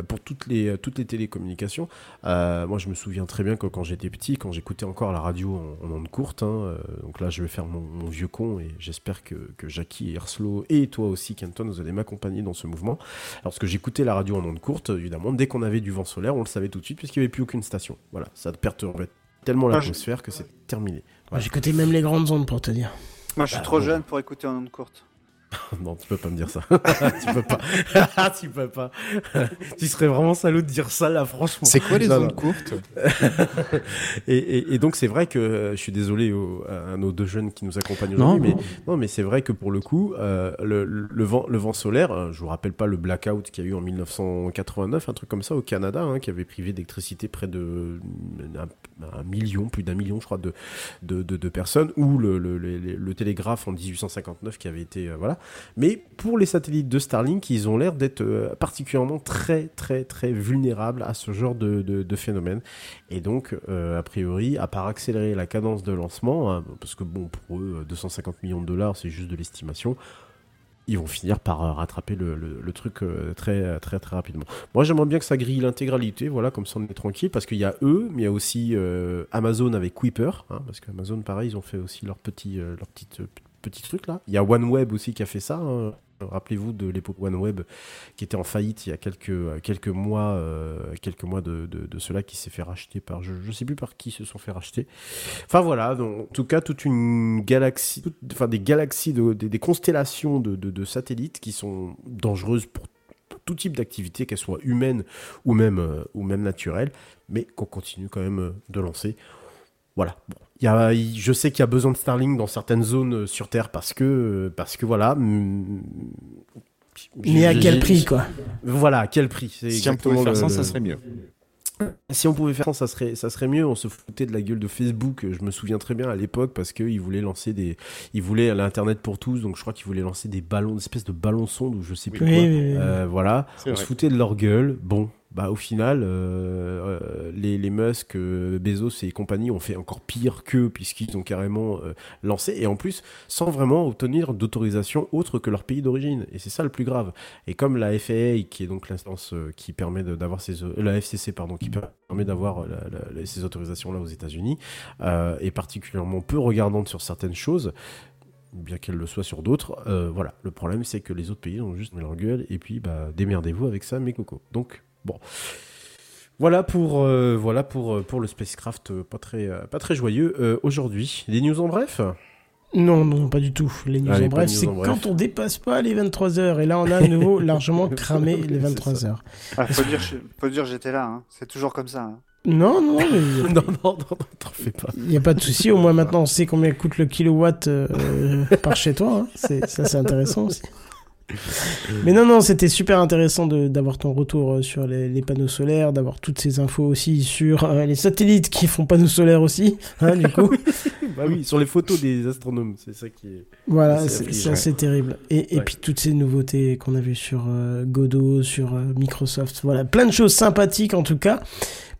pour toutes les, toutes les télécommunications. Moi, je me souviens très bien que quand j'étais petit, quand j'écoutais encore la radio en, en ondes courtes, hein, donc là, je vais faire mon, vieux con et j'espère que, que Jackie et Erslo et toi aussi, Kenton, vous allez m'accompagner dans ce mouvement. Lorsque j'écoutais la radio en ondes courtes, évidemment, dès qu'on avait du vent solaire, on le savait tout de suite puisqu'il n'y avait plus aucune station. Voilà, ça perturbait tellement l'atmosphère que c'est terminé. Moi, J'écoutais même les grandes ondes pour te dire. Moi, je suis Bah, trop bon. jeune pour écouter en ondes courtes. *laughs* Non, tu peux pas me dire ça. *laughs* tu peux pas. *laughs* tu peux pas. tu serais vraiment salaud de dire ça là, franchement. C'est quoi les Non, non. courtes? Et, et- et donc c'est vrai que euh, je suis désolé à nos deux jeunes qui nous accompagnent aujourd'hui, mais non. mais c'est vrai que pour le coup, euh, le, le vent, le vent solaire, euh, je vous rappelle pas le blackout qu'il y a eu en 1989, un truc comme ça au Canada, hein, qui avait privé d'électricité près de un, un million, plus d'un million, je crois, de de, de, de personnes, ou le, le, le, le télégraphe en 1859 qui avait été euh, voilà. Mais pour les satellites de Starlink, ils ont l'air d'être euh, particulièrement très très très vulnérables à ce genre de, phénomène. Et donc, euh, a priori, à part accélérer la cadence de lancement, hein, parce que bon, pour eux, euh, 250 millions de dollars, c'est juste de l'estimation, ils vont finir par euh, rattraper le, truc euh, très très très rapidement. Moi, j'aimerais bien que ça grille l'intégralité, voilà, comme ça on est tranquille, parce qu'il y a eux, mais il y a aussi euh, Amazon avec Kuiper, hein, parce qu'Amazon, pareil, ils ont fait aussi leur petit, euh, leur petite, euh, petit truc là. Il y a OneWeb aussi qui a fait ça. hein. Rappelez-vous de l'époque OneWeb qui était en faillite il y a quelques, euh, quelques mois, euh, quelques mois de, de, cela qui s'est fait racheter par, je, je sais plus par qui se sont fait racheter. Enfin voilà, donc, en tout cas toute une galaxie, toute- enfin des galaxies, de, des, constellations de, satellites qui sont dangereuses pour tout type d'activité, qu'elles soient humaines ou même, euh, ou même naturelles, mais qu'on continue quand même de lancer. Voilà. Bon. Il y a, je sais qu'il y a besoin de Starlink dans certaines zones euh, sur Terre parce que, euh, parce que voilà. mm, Mais à quel prix, quoi Voilà, à quel prix c'est Si on pouvait faire le- ça, ça serait mieux. si on pouvait faire ça, ça serait, ça serait mieux. On se foutait de la gueule de Facebook. Je me souviens très bien à l'époque parce qu'ils voulaient lancer des, ils voulaient l'internet pour tous. Donc je crois qu'ils voulaient lancer des ballons, des espèces de ballons sondes ou je sais plus Oui, quoi. oui, oui, oui. Euh, voilà. On vrai. se foutait de leur gueule. Bon, bah au final, euh, euh, les, les Musk, euh, Bezos et compagnie ont fait encore pire qu'eux puisqu'ils ont carrément lancé et en plus sans vraiment obtenir d'autorisation autre que leur pays d'origine. Et c'est ça le plus grave. Et comme la FAA, qui est donc l'instance qui permet d'avoir ces, la FCC pardon, qui permet d'avoir ces autorisations là aux États-Unis, est particulièrement peu regardante sur certaines choses. bien qu'elle le soit sur d'autres. Voilà, le problème c'est que les autres pays ont juste mis leur gueule et puis bah démerdez-vous avec ça, mes cocos. Donc bon. Voilà pour euh, voilà pour euh, pour le spacecraft euh, pas très euh, pas très joyeux euh, aujourd'hui. Des news en bref? Non, non, pas du tout. Les news en bref, c'est quand on dépasse pas les 23h. Et là, on a à nouveau *laughs* largement cramé les 23h. Ah, faut dire, faut dire j'étais là. hein. C'est toujours comme ça. hein. Non, non, mais *laughs* non, non, non, non, t'en fais pas. il n'y a pas de souci. Au moins, maintenant, on sait combien coûte le kilowatt euh, *laughs* par chez toi. hein. C'est, ça, c'est intéressant aussi. *laughs* Mais non, non, c'était super intéressant d'avoir ton retour euh, sur les, les panneaux solaires, d'avoir toutes ces infos aussi sur euh, les satellites qui font panneaux solaires aussi, hein, du coup. *laughs* bah oui, sur les photos des astronomes, c'est ça qui est. Voilà, c'est terrible. Et, et Ouais. puis toutes ces nouveautés qu'on a vues sur euh, Godot, sur euh, Microsoft, voilà, plein de choses sympathiques en tout cas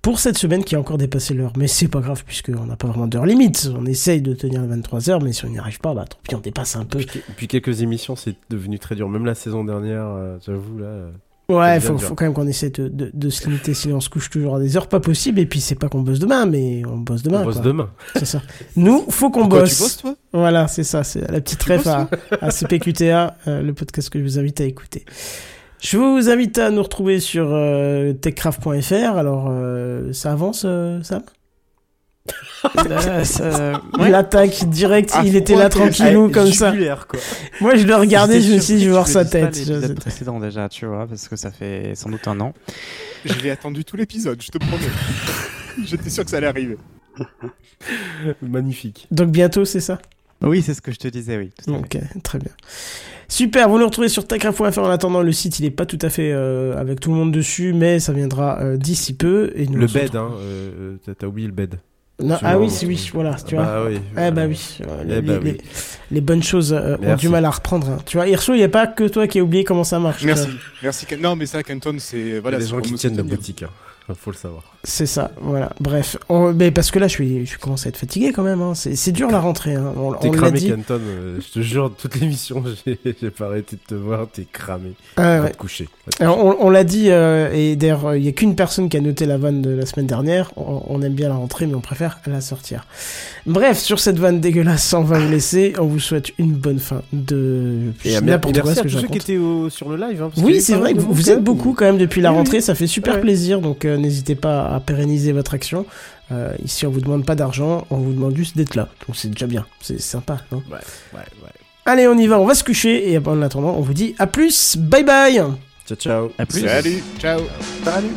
pour cette semaine qui a encore dépassé l'heure. Mais c'est pas grave puisqu'on n'a pas vraiment d'heure limite. On essaye de tenir les 23 heures, mais si on n'y arrive pas, bah tant pis, on dépasse un peu. Depuis, depuis quelques émissions, c'est devenu très dur. Même la saison dernière, euh, j'avoue là. euh, Ouais, faut, quand même qu'on essaie de, de, de se limiter, sinon on se couche toujours à des heures pas possibles. Et puis c'est pas qu'on bosse demain, mais on bosse demain. On bosse quoi. demain. C'est ça. Nous, faut qu'on bosse. tu bosses, toi? Voilà, c'est ça, c'est la petite ref à, à CPQTA, euh, le podcast que je vous invite à écouter. Je vous invite à nous retrouver sur euh, techcraft.fr. Alors, euh, ça avance, euh, Sam? *laughs* Euh, ouais. L'attaque direct, Ah, il était là tranquillou comme ça. quoi. Moi, je le regardais, je me suis dit, je vais voir sa tête. l'épisode précédent déjà, tu vois, parce que ça fait sans doute un an. Je l'ai attendu tout l'épisode, je te promets. *laughs* J'étais sûr que ça allait arriver. Magnifique. Donc bientôt, c'est ça? Oui, c'est ce que je te disais, oui. tout. Ok, très bien. Super, vous le retrouvez sur techcraft.fr. En attendant, le site, il est pas tout à fait euh, avec tout le monde dessus, mais ça viendra euh, d'ici peu. Et nous, Le bed, hein. euh, t'as- oublié le bed. Non, ah oui, c'est oui, voilà, tu vois. Bah oui. Eh bah oui, euh, Eh les, bah les- oui. les bonnes choses euh, ont du mal à reprendre. hein. Tu vois, Hirso, il n'y a pas que toi qui as oublié comment ça marche. Merci, merci. Non, mais ça, Kenton, c'est voilà. Il y a des c'est gens qui tiennent la boutique, hein. faut le savoir. C'est ça, voilà. Bref, on- mais parce que là, je suis, je commence à être fatigué quand même. Hein. C'est dur la rentrée. Hein. On, T'es cramé, dit. Euh, je te jure, toute l'émission, *laughs* j'ai pas arrêté de te voir. T'es cramé. Ah, ouais. te coucher. Va te Alors, coucher. on on l'a dit, euh, et d'ailleurs, il n'y a qu'une personne qui a noté la vanne de la semaine dernière. On, on aime bien la rentrée, mais on préfère la sortir. Bref, sur cette vanne dégueulasse, on va vous laisser. On vous souhaite une bonne fin de Et à- n'importe quoi merci à tous ceux qui étaient au- sur le live. hein, parce Oui, c'est vrai vous, vous êtes beaucoup quand même depuis la rentrée, ça fait super plaisir, donc euh, n'hésitez pas à pérenniser votre action. Euh, ici, on vous demande pas d'argent, on vous demande juste d'être là, donc c'est déjà bien, c'est sympa, non? Ouais, ouais, ouais. Allez, on y va, on va se coucher, et en attendant, on vous dit à plus, bye bye Ciao, ciao. À plus. Salut, ciao. Salut